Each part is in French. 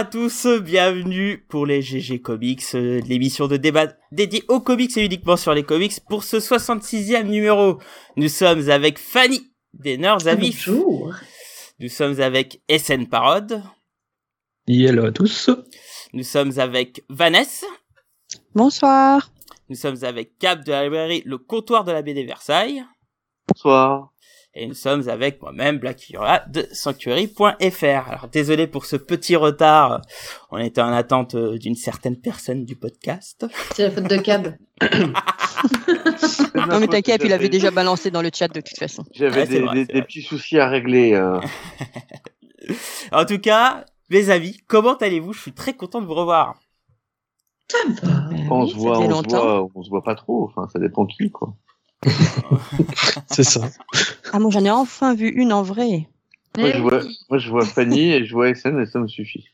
Bonsoir à tous, bienvenue pour les GG Comics, euh, l'émission de débat dédiée aux comics et uniquement sur les comics pour ce 66e numéro. Nous sommes avec Fanny des Nerds à vif. Bonjour. Nous sommes avec SN Parode. Hello à tous. Nous sommes avec Vanessa. Bonsoir. Nous sommes avec Cap de la librairie Le Comptoir de la BD Versailles. Bonsoir. Et nous sommes avec moi-même, Black Yura de Sanctuary.fr. Alors désolé pour ce petit retard. On était en attente euh, d'une certaine personne du podcast. C'est la faute de Cab. Non mais t'inquiète, il avait déjà balancé dans le chat de toute façon. J'avais Ouais, des, vrai, des- c'est des vrai. petits soucis à régler. euh. En tout cas, mes amis, comment allez-vous? Je suis très content de vous revoir. Ça va. Quand on oui, se voit, on se voit, on se voit pas trop. Enfin, ça dépend qui, quoi. C'est ça. Ah moi j'en ai enfin vu une en vrai. Moi, Eh je vois, oui. moi, je vois Fanny et je vois SN et ça me suffit.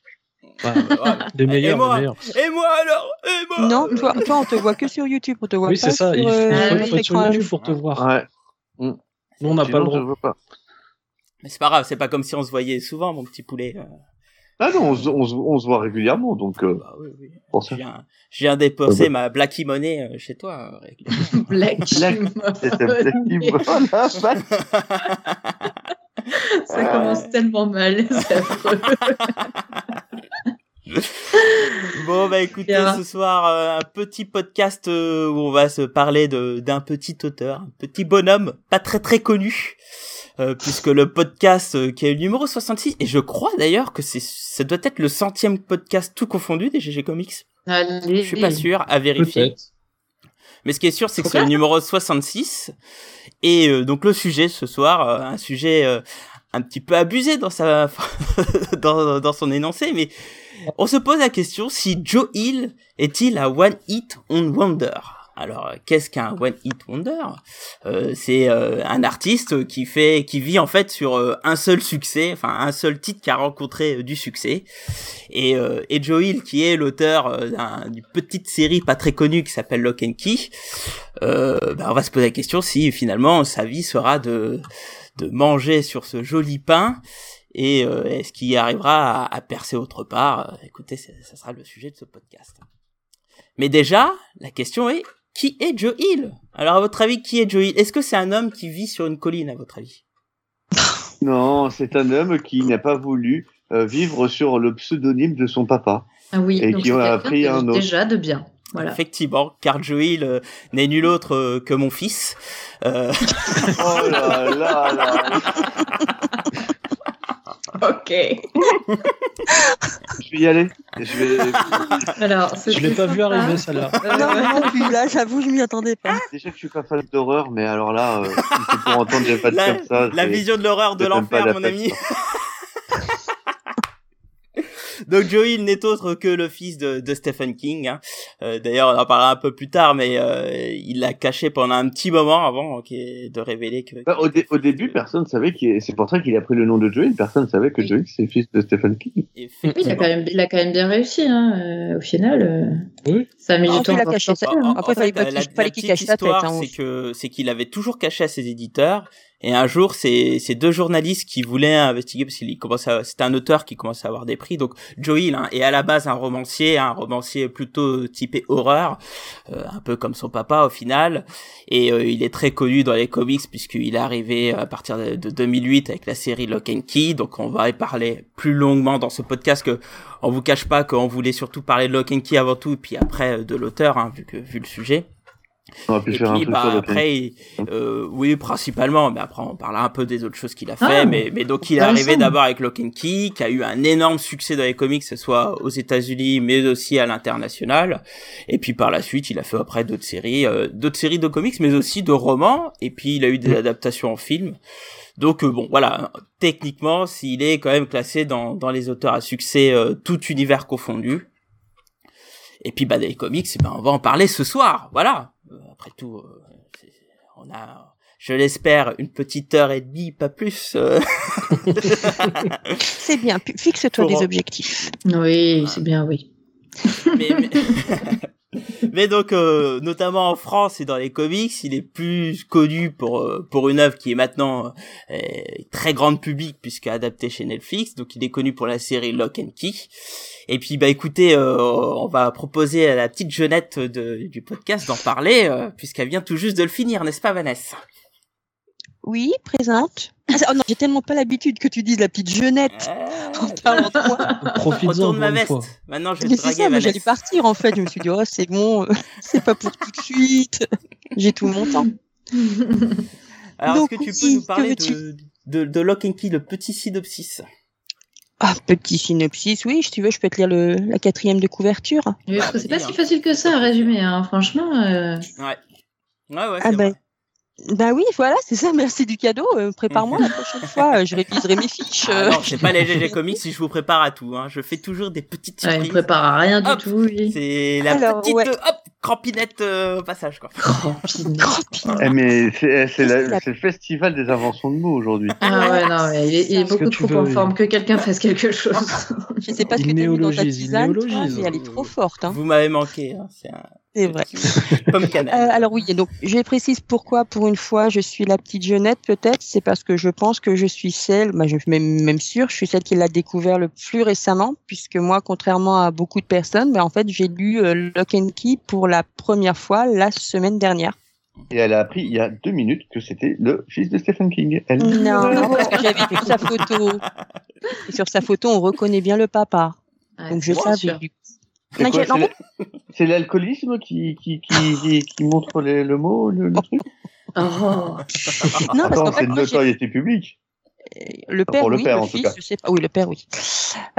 Des meilleurs, et moi, des meilleurs. et moi alors Et moi Non, toi, toi on te voit que sur YouTube, on te voit Oui, pas c'est ça. sur, Il faut, euh, faut être sur YouTube pour te voir. Ouais. Nous, on n'a pas le droit. vois pas. Mais c'est pas grave, c'est pas comme si on se voyait souvent, mon petit poulet. Ah non, on, se- on, se- on se voit régulièrement, donc euh, Bah oui, oui. pour Je viens, je viens dépenser ma Blacky Money euh, chez toi. euh, régulièrement. Black. Black. C'était Black qui me- Voilà, Black. Ça commence tellement mal. C'est affreux. Bon bah écoutez, Bien. ce soir euh, un petit podcast euh, où on va se parler de d'un petit auteur, un petit bonhomme pas très très connu, euh, puisque le podcast euh, qui est le numéro 66 et je crois d'ailleurs que c'est ça doit être le centième podcast tout confondu des GG Comics. Allez. Je suis pas sûr, à vérifier. Mais ce qui est sûr, c'est que c'est le numéro 66. Et euh, donc le sujet ce soir, euh, un sujet euh, un petit peu abusé dans sa dans, dans son énoncé, mais on se pose la question si Joe Hill est-il un one hit on wonder? Alors, euh, qu'est-ce qu'un one hit wonder? Euh, C'est euh, un artiste qui fait, qui vit en fait sur euh, un seul succès, enfin un seul titre qui a rencontré du succès. Et, et Joe Hill, qui est l'auteur d'un- d'une petite série pas très connue qui s'appelle Lock and Key, bah, on va se poser la question si finalement sa vie sera de de manger sur ce joli pain et est-ce qu'il arrivera à, à percer autre part? Écoutez, ça sera le sujet de ce podcast. Mais déjà, la question est qui est Joe Hill? Alors à votre avis, qui est Joe Hill? Est-ce que c'est un homme qui vit sur une colline à votre avis? Non, c'est un homme qui n'a pas voulu euh, vivre sur le pseudonyme de son papa. Ah oui. Et donc qui a de- un autre. Déjà de bien. Voilà. Effectivement, car Joe Hill euh, n'est nul autre euh, que mon fils. Euh, Oh là là là. Ok. Je vais y aller. Je vais. Alors, Je l'ai pas vu arriver, celle-là. Euh, Non, non plus, là j'avoue, je m'y attendais pas. Déjà que je suis pas fan d'horreur, mais alors là, euh, pour entendre des la, comme ça. la vision de l'horreur de pas l'enfer, mon ami. Donc Joe Hill n'est autre que le fils de, de Stephen King. hein. Euh, D'ailleurs, on en parlera un peu plus tard, mais euh, il l'a caché pendant un petit moment avant ok, de révéler que. Bah, au, dé- au début, personne savait qu'il. C'est pour ça qu'il a pris le nom de Joey. Personne savait que Oui. Joey c'est le fils de Stephen King. Oui, il a quand même, il a quand même bien réussi, hein, euh, au final. euh, Oui. Ça a mis du temps il hein. Après, qu'il- la fallait qu'il petite cache sa tête, hein. c'est que c'est qu'il avait toujours caché à ses éditeurs. Et un jour, c'est deux journalistes qui voulaient investiguer parce qu'il commençait, c'était un auteur qui commençait à avoir des prix. Donc Joe Hill hein, est à la base un romancier, un romancier plutôt typé horreur, euh, un peu comme son papa au final. Et euh, il est très connu dans les comics puisqu'il est arrivé à partir de, de 2008 avec la série Lock and Key. Donc on va y parler plus longuement dans ce podcast que on vous cache pas qu'on voulait surtout parler de Lock and Key avant tout, puis après euh, de l'auteur, hein, vu que vu le sujet. On aurait pu Et faire puis bah après, il- euh, oui principalement, mais après on parlera un peu des autres choses qu'il a fait. Ah, mais mais donc il est intéressant. arrivé d'abord avec Lock and Key, qui a eu un énorme succès dans les comics, que ce soit aux États-Unis, mais aussi à l'international. Et puis par la suite, il a fait après d'autres séries, euh, d'autres séries de comics, mais aussi de romans. Et puis il a eu des adaptations en film. Donc euh, bon, voilà, techniquement, s'il est quand même classé dans, dans les auteurs à succès, euh, tout univers confondu. Et puis bah des comics, eh ben, on va en parler ce soir, voilà. Euh, après tout, euh, c'est- on a, je l'espère, une petite heure et demie, pas plus. euh. C'est bien, fixe-toi Pour- des objectifs. Oui, c'est bien, oui. mais, mais... Mais donc, euh, notamment en France et dans les comics, il est plus connu pour euh, pour une œuvre qui est maintenant euh, très grande public puisque adaptée chez Netflix. Donc, il est connu pour la série Lock and Key. Et puis, bah écoutez, on va proposer à la petite jeunette de, du podcast d'en parler puisqu'elle vient tout juste de le finir, n'est-ce pas, Vanessa? Oui, présente. Oh non, j'ai tellement pas l'habitude que tu dises la petite jeunette. En parlant de moi. Profites-en Retourne ma veste. fois. Maintenant, je vais Mais te c'est draguer, ça, moi j'allais partir en fait. Je me suis dit, oh c'est bon, euh, c'est pas pour tout de suite. J'ai tout mon temps. Alors, est-ce que tu peux nous parler veux-tu de, de, de Lock and Key, le petit synopsis Ah, petit synopsis, oui, si tu veux, je peux te lire le, la quatrième de couverture. Oui, parce que c'est pas vas-y, si facile que ça à résumer, hein. franchement. euh, Ouais. Ouais, ouais, Ah c'est ben, vrai. Bah oui, voilà, c'est ça, merci du cadeau. euh, Prépare-moi la prochaine fois, euh, je réviserai mes fiches. Ah euh. non, c'est pas les GG Comics si je vous prépare à tout. Hein. Je fais toujours des petites ouais, il surprises. me prépare à rien du Hop. tout, lui. C'est la Alors, petite ouais. hop crampinette euh, au passage quoi. Eh, mais c'est c'est le festival des inventions de mots aujourd'hui. Ah ouais, non, mais il est, il beaucoup tu trop en veux- forme que quelqu'un fasse quelque chose. Je sais pas ce que t'as mis dans ta tisane, mais elle est trop forte. Hein. Vous m'avez manqué. Hein. C'est un C'est vrai. petit pomme cannelle. Euh, alors oui, donc je précise pourquoi pour une fois je suis la petite jeunette peut-être, c'est parce que je pense que je suis celle, bah, je suis même, même sûre, je suis celle qui l'a découvert le plus récemment, puisque moi, contrairement à beaucoup de personnes, mais en fait j'ai lu euh, Lock and Key pour la première fois la semaine dernière. Et elle a appris il y a deux minutes que c'était le fils de Stephen King. Elle. Non, non, parce que j'avais vu sa photo. Et sur sa photo, on reconnaît bien le papa. Ouais, Donc je savais. du- C'est l'alcoolisme qui, qui, qui, qui, qui montre les- le mot, le, le truc Oh. non, parce Attends, qu'en c'est de j'ai- notoriété publique. Le père, Pour le oui, père, le en tout cas. je sais pas. Oui, le père, oui.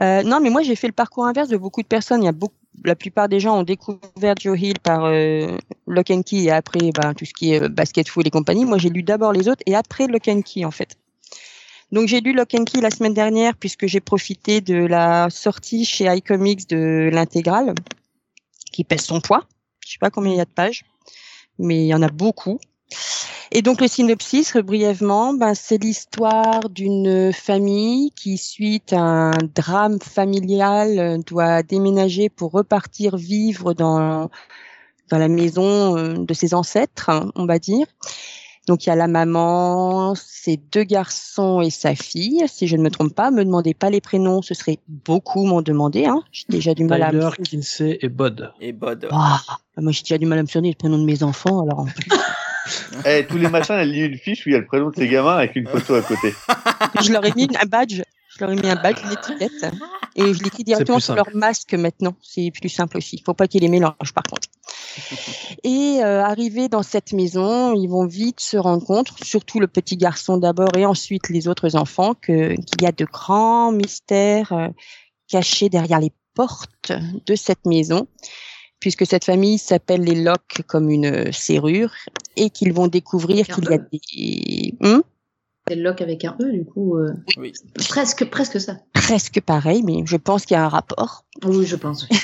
Euh, non, mais moi, j'ai fait le parcours inverse de beaucoup de personnes. Il y a beaucoup, la plupart des gens ont découvert Joe Hill par euh, Lock and Key et après, ben, tout ce qui est euh, basket foot et compagnie. Moi, j'ai lu d'abord les autres et après Lock and Key, en fait. Donc, j'ai lu Lock and Key la semaine dernière puisque j'ai profité de la sortie chez iComics de l'intégrale qui pèse son poids. Je sais pas combien il y a de pages, mais il y en a beaucoup. Et donc le synopsis, brièvement, ben, c'est l'histoire d'une famille qui, suite à un drame familial, doit déménager pour repartir vivre dans dans la maison euh, de ses ancêtres, hein, on va dire. Donc il y a la maman, ses deux garçons et sa fille. Si je ne me trompe pas, me demandez pas les prénoms, ce serait beaucoup m'en demander. Hein. J'ai déjà du mal à Tyler, me... Kinsey et Bod. Et Bod. Ah, moi j'ai déjà du mal à me souvenir les prénoms de mes enfants, alors en plus, Eh, tous les matins, elle lit une fiche où il y a le prénom de ses gamins avec une photo à côté. je leur ai mis un badge. Je leur ai mis un badge, une étiquette. Et je l'écris directement sur leur masque maintenant. C'est plus simple aussi. Faut pas qu'il les mélange par contre. Et euh, arrivés dans cette maison, ils vont vite se rendre compte, surtout le petit garçon d'abord et ensuite les autres enfants, que qu'il y a de grands mystères euh, cachés derrière les portes de cette maison, puisque cette famille s'appelle les Locke comme une serrure, et qu'ils vont découvrir qu'il y a des Hum C'est le lock avec un E, du coup. euh, Oui. presque, presque ça. presque pareil, mais je pense qu'il y a un rapport. Oui, je pense. oui.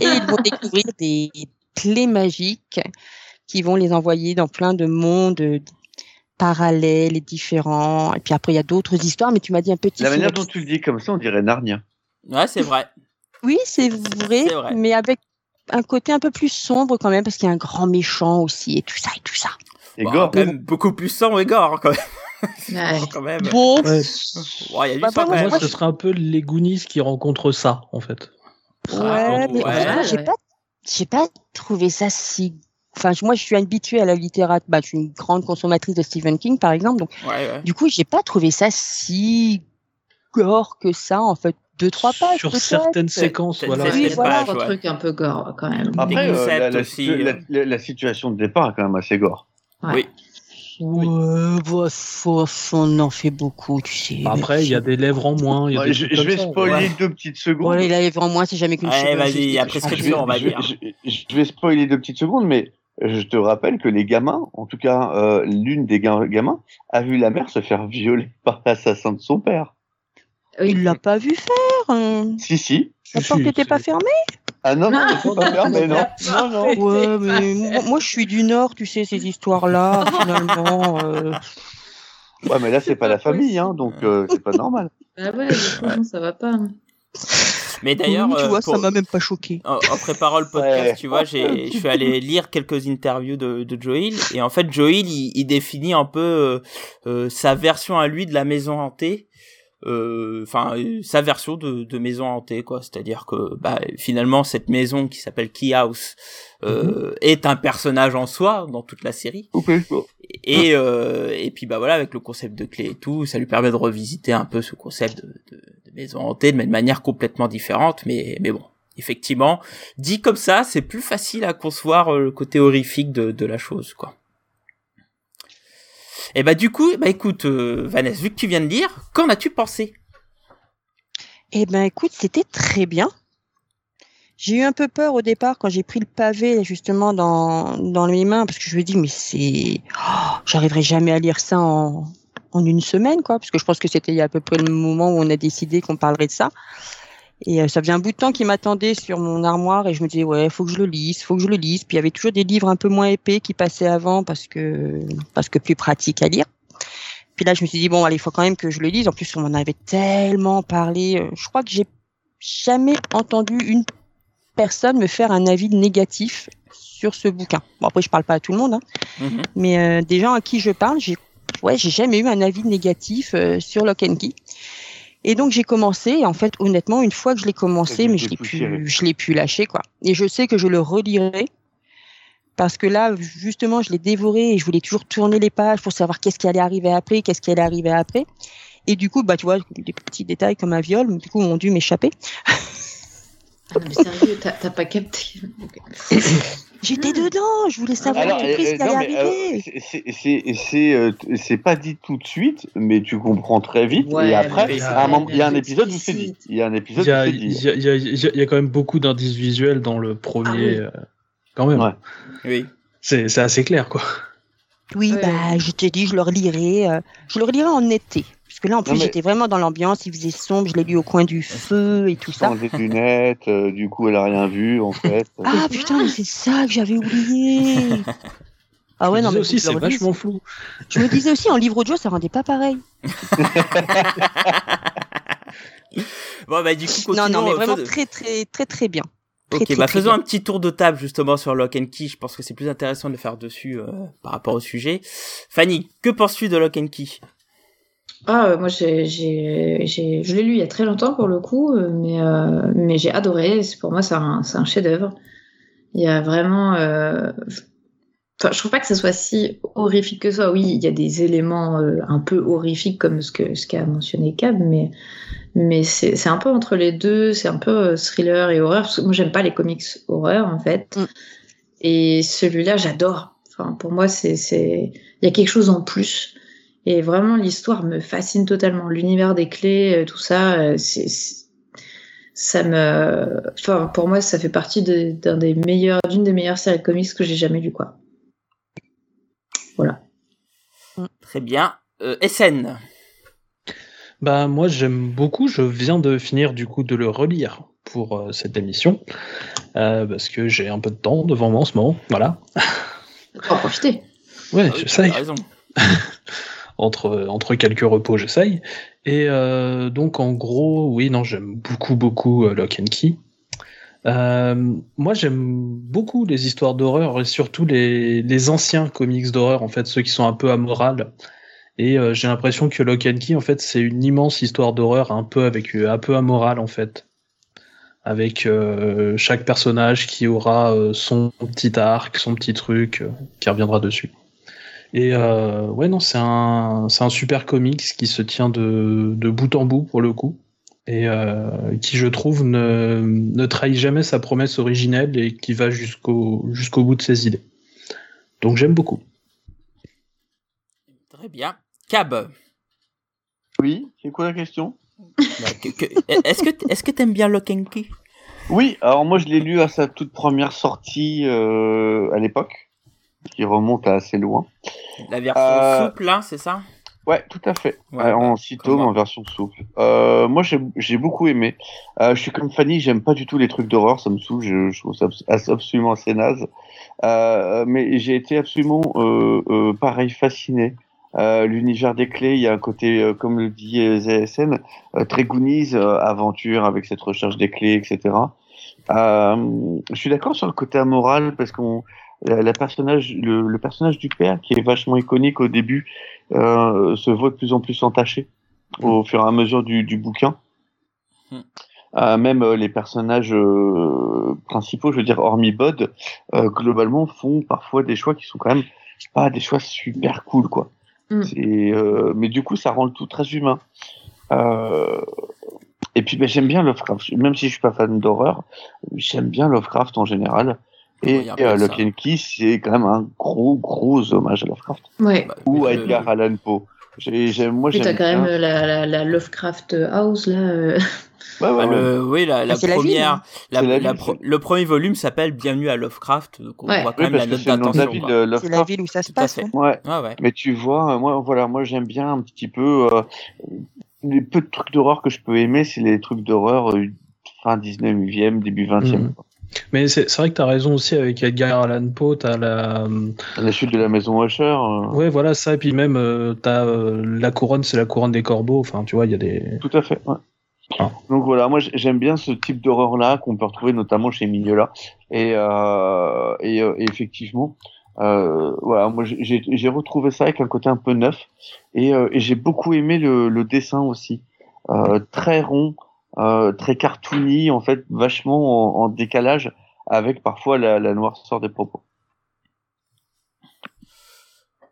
et ils vont découvrir des clés magiques qui vont les envoyer dans plein de mondes parallèles et différents. Et puis après, il y a d'autres histoires, mais tu m'as dit un petit. La manière dont tu le dis comme ça, on dirait Narnia. Ouais, c'est vrai. Oui, c'est vrai, mais avec un côté un peu plus sombre quand même, parce qu'il y a un grand méchant aussi et tout ça et tout ça. Et Bon, gore. même beaucoup plus sang et gore quand même. Ouais. quand même. Bon, Ouais. Y a Bah, sang bah, quand moi, même. Moi, ce serait un peu les Goonies qui rencontrent ça, en fait. ouais, Ah, mais ouais, moi, j'ai ouais. pas, j'ai pas trouvé ça si. Enfin, moi, je suis habituée à la littérature. Bah, je suis une grande consommatrice de Stephen King, par exemple, donc Ouais, ouais. Du coup, j'ai pas trouvé ça si gore que ça, en fait. Deux, trois pages. Sur certaines séquences, voilà. Oui, voilà. Un truc un peu gore, quand même. Après, euh, concepts la, la aussi, situ- la- euh. la- la situation de départ est quand même assez gore. Ouais. Oui. Ouais, bah, on en fait beaucoup, tu sais. Après, il y a des lèvres en moins. il y a Ouais, des je, vais ça. spoiler ouais. deux petites secondes. Il arrive en moi, c'est jamais qu'une Ouais, chirurgie vas-y, il y a prescription. je vais, on va dire. je- je vais spoiler deux petites secondes, mais je te rappelle que les gamins, en tout cas euh, l'une des ga- gamins, a vu la mère se faire violer par l'assassin de son père. Il l'a pas vu faire. hein. Si, si. La Si, porte si, n'était pas fermée? Ah non, non, c'est pas fermé, non. Non, non. Ouais, mais moi, moi, je suis du Nord, tu sais, ces histoires-là, finalement. euh, Ouais, mais là, c'est pas la famille, hein, donc euh, c'est pas normal. Ah ouais, non, ça va pas. hein. Mais d'ailleurs, Oui, tu euh, vois, pour- ça m'a même pas choqué. en, en préparant le podcast, Ouais. tu vois, j'ai, je suis allé lire quelques interviews de, de Joe Hill et en fait, Joe Hill, il, il définit un peu euh, euh, sa version à lui de la maison hantée. Euh, Enfin, euh, sa version de, de maison hantée, quoi. C'est-à-dire que bah, finalement, cette maison qui s'appelle Key House euh, est un personnage en soi dans toute la série. Coupé. Et, euh, et puis bah voilà, avec le concept de clé et tout, ça lui permet de revisiter un peu ce concept de, de, de maison hantée, mais de manière complètement différente. Mais, mais bon, effectivement, dit comme ça, c'est plus facile à concevoir euh, le côté horrifique de, de la chose, quoi. Et bah du coup, bah écoute, euh, Vanessa, vu que tu viens de lire, qu'en as-tu pensé? Eh ben, écoute, c'était très bien. J'ai eu un peu peur au départ quand j'ai pris le pavé justement dans, dans mes mains parce que je me dis mais c'est oh, j'arriverai jamais à lire ça en, en une semaine quoi parce que je pense que c'était à peu près le moment où on a décidé qu'on parlerait de ça et euh, ça faisait un bout de temps qu'il m'attendait sur mon armoire et je me disais ouais faut que je le lise faut que je le lise puis il y avait toujours des livres un peu moins épais qui passaient avant parce que parce que plus pratique à lire puis là je me suis dit bon allez il faut quand même que je le lise en plus on m'en avait tellement parlé Euh, je crois que j'ai jamais entendu une personne me faire un avis négatif sur ce bouquin. Bon après je parle pas à tout le monde, hein, Mhm. mais euh, des gens à qui je parle, j'ai ouais j'ai jamais eu un avis négatif euh, sur Lock and Key. Et donc j'ai commencé. Et en fait honnêtement une fois que je l'ai commencé, mais je l'ai pu je l'ai pu lâcher quoi. Et je sais que je le relirai parce que là justement je l'ai dévoré et je voulais toujours tourner les pages pour savoir qu'est-ce qui allait arriver après, qu'est-ce qui allait arriver après. Et du coup bah tu vois des petits détails comme un viol, du coup ont dû m'échapper. Ah, mais sérieux, t'as pas capté. J'étais dedans, je voulais savoir Alors, à tout prix euh, ce qui allait euh, arriver. c'est- c'est- c'est c'est euh, c'est pas dit tout de suite, mais tu comprends très vite. Ouais, et après, il y a un épisode où c'est dit. Il y a un épisode où c'est dit. il y, a, il y y a quand même beaucoup d'indices visuels dans le premier. Ah oui. euh, quand même. Ouais. Oui. C'est c'est assez clair, quoi. Oui, Ouais. bah, je t'ai dit, je le relirai. euh, je le relirai en été. Parce que là, en plus, mais- j'étais vraiment dans l'ambiance. Il faisait sombre. Je l'ai lu au coin du feu et tout ça. Sans des lunettes, euh, du coup, elle a rien vu, en fait. Ah putain, mais c'est ça que j'avais oublié. Ah ouais, Je non, mais aussi, c'est vachement flou. Je me disais aussi, en livre audio, ça rendait pas pareil. Bon bah du coup, non, non, mais vraiment très, très, très, très bien. Très, Ok, très, bah très faisons bien. un petit tour de table justement sur Lock and Key. Je pense que c'est plus intéressant de le faire dessus euh, par rapport au sujet. Fanny, que penses-tu de Lock and Key? Ah, euh, moi, j'ai, je l'ai lu il y a très longtemps pour le coup, euh, mais, euh, mais j'ai adoré. C'est- Pour moi, c'est un, c'est un chef-d'œuvre. Il y a vraiment. euh, Enfin, je trouve pas que ça soit si horrifique que ça. Oui, il y a des éléments euh, un peu horrifiques comme ce que ce qu'a mentionné Cab, mais mais c'est c'est un peu entre les deux. C'est un peu euh, thriller et horreur. Parce que moi, j'aime pas les comics horreur en fait. Mm. Et celui-là, j'adore. Enfin, pour moi, c'est c'est il y a quelque chose en plus. Et vraiment, l'histoire me fascine totalement. L'univers des clés, euh, tout ça, euh, c'est, ça me, enfin, pour moi, ça fait partie de- d'un des meilleurs, d'une des meilleures séries de comics que j'ai jamais lu, quoi. Voilà. Très bien. Euh, SN. Bah moi j'aime beaucoup, je viens de finir du coup de le relire pour euh, cette émission, euh, parce que j'ai un peu de temps devant moi en ce moment, voilà. Faut en profiter. Ouais, Ah oui, j'essaye. t'as raison. entre, entre quelques repos, j'essaye. Et euh, donc, en gros, oui, non, j'aime beaucoup, beaucoup euh, Lock and Key. Euh, moi, j'aime beaucoup les histoires d'horreur et surtout les, les anciens comics d'horreur, en fait, ceux qui sont un peu amorales. Et euh, j'ai l'impression que Lock and Key, en fait, c'est une immense histoire d'horreur, un peu avec euh, un peu amorale, en fait, avec euh, chaque personnage qui aura euh, son petit arc, son petit truc, euh, qui reviendra dessus. Et euh, ouais, non, c'est un, c'est un super comics qui se tient de, de bout en bout pour le coup. Et euh, qui, je trouve, ne, ne trahit jamais sa promesse originelle et qui va jusqu'au jusqu'au bout de ses idées. Donc j'aime beaucoup. Très bien. Cab. Oui, c'est quoi la question? Bah, que- que- Est-ce que est-ce que t'aimes bien Key? Oui, alors moi je l'ai lu à sa toute première sortie euh, à l'époque, qui remonte à assez loin. La version Euh, souple, là, c'est ça? Ouais, tout à fait. Ouais, Euh, en bah, moi. en version souple. Euh, moi, j'ai beaucoup aimé. Euh, je suis comme Fanny, j'aime pas du tout les trucs d'horreur, ça me saoule, je, je trouve ça abs- absolument assez naze. Mais j'ai été absolument, pareil, fasciné L'univers des clés, il y a un côté, comme le dit ZSN, très Goonies, aventure avec cette recherche des clés, etc. Je suis d'accord sur le côté amoral parce qu'on la, la personnage, le, le personnage du père, qui est vachement iconique au début, euh, se voit de plus en plus entaché au fur et à mesure du, du bouquin. Mm. Euh, même euh, les personnages euh, principaux, je veux dire hormis Bod, euh, globalement font parfois des choix qui sont quand même pas des choix super cool quoi. Mm. C'est, euh, mais du coup ça rend le tout très humain. Euh, et puis ben, j'aime bien Lovecraft, même si je suis pas fan d'horreur, j'aime bien Lovecraft en général. Et euh, and Key, c'est quand même un gros gros hommage à Lovecraft Ouais. Bah, ou à le- Edgar Allan Poe. J'ai, j'aime, moi Puis t'as j'aime quand même bien. euh, la, la, la Lovecraft House là. euh. Ouais, ouais, Bah, ouais. le, oui, la, la c'est la ville, première, hein. la, C'est la la ville, pro- c'est- le premier volume s'appelle Bienvenue à Lovecraft, donc on Ouais. voit quand Oui, même parce la que note c'est le nom de la d'attention. euh, C'est la ville où ça se passe. hein. Ouais. Ouais, ouais. Mais tu vois, euh, moi, voilà, moi j'aime bien un petit peu euh, les peu de trucs d'horreur que je peux aimer, c'est les trucs d'horreur euh, fin 19e, début 20e. Mhm. Mais c'est vrai que tu as raison aussi avec Edgar Allan Poe, tu as la. La chute de la maison Usher. euh, Ouais, voilà, ça, et puis même, euh, t'as euh, la couronne, c'est la couronne des corbeaux, enfin, tu vois, il y a des. Tout à fait. Ouais. Ah. Donc voilà, moi j'aime bien ce type d'horreur là qu'on peut retrouver notamment chez Mignola. Et, euh, et, et effectivement, voilà, moi j'ai- retrouvé ça avec un côté un peu neuf. Et, et j'ai beaucoup aimé le, le dessin aussi, très rond, très cartoony, en fait, vachement en, en décalage avec parfois la, la noirceur des propos.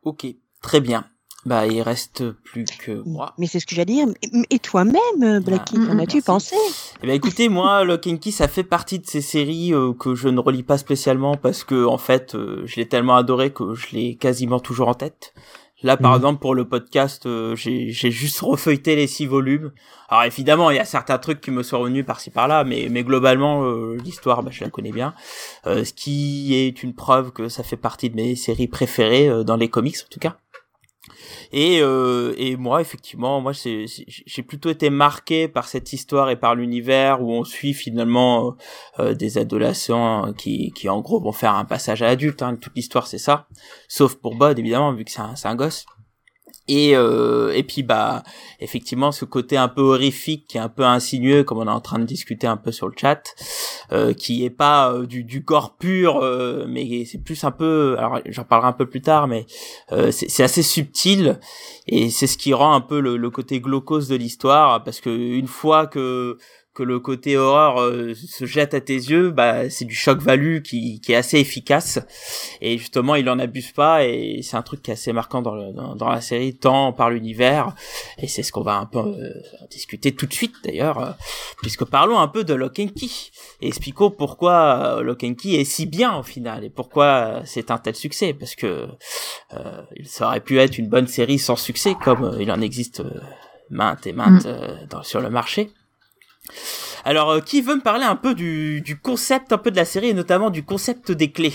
Ok, très bien. Bah, il reste plus que moi. Mais c'est ce que j'allais dire. Et toi-même, euh, Blackie, Ah, qu'en as-tu merci. pensé? Eh ben écoutez, moi, Lock and Key, ça fait partie de ces séries euh, que je ne relis pas spécialement parce que en fait, euh, je l'ai tellement adoré que je l'ai quasiment toujours en tête. Là, par Mhm. exemple, pour le podcast, euh, j'ai j'ai juste refeuilleté les six volumes. Alors évidemment, il y a certains trucs qui me sont revenus par-ci par-là, mais mais globalement, euh, l'histoire, bah, je la connais bien. Euh, ce qui est une preuve que ça fait partie de mes séries préférées dans les comics, en tout cas. Et, euh, et moi, effectivement, moi, j'ai plutôt été marqué par cette histoire et par l'univers où on suit finalement euh, euh, des adolescents qui, qui, en gros, vont faire un passage à l'adulte. Hein. Toute l'histoire, c'est ça. Sauf pour Bod, évidemment, vu que c'est un gosse. Et, euh, et puis, bah, effectivement, ce côté un peu horrifique, qui est un peu insinueux, comme on est en train de discuter un peu sur le chat, euh, qui est pas euh, du, du corps pur, euh, mais c'est plus un peu... Alors, j'en parlerai un peu plus tard, mais euh, c'est assez subtil. Et c'est ce qui rend un peu le, le côté glaucose de l'histoire parce que une fois que que le côté horreur euh, se jette à tes yeux, bah c'est du choc value qui, qui est assez efficace et justement il en abuse pas et c'est un truc qui est assez marquant dans, le, dans, dans la série tant par l'univers et c'est ce qu'on va un peu euh, discuter tout de suite d'ailleurs euh, puisque parlons un peu de Lock and Key et expliquons pourquoi euh, Lock and Key est si bien au final et pourquoi c'est un tel succès parce que euh, il ça aurait pu être une bonne série sans succès, comme il en existe maintes et maintes Mm. dans, sur le marché. Alors, euh, qui veut me parler un peu du, du concept un peu de la série et notamment du concept des clés?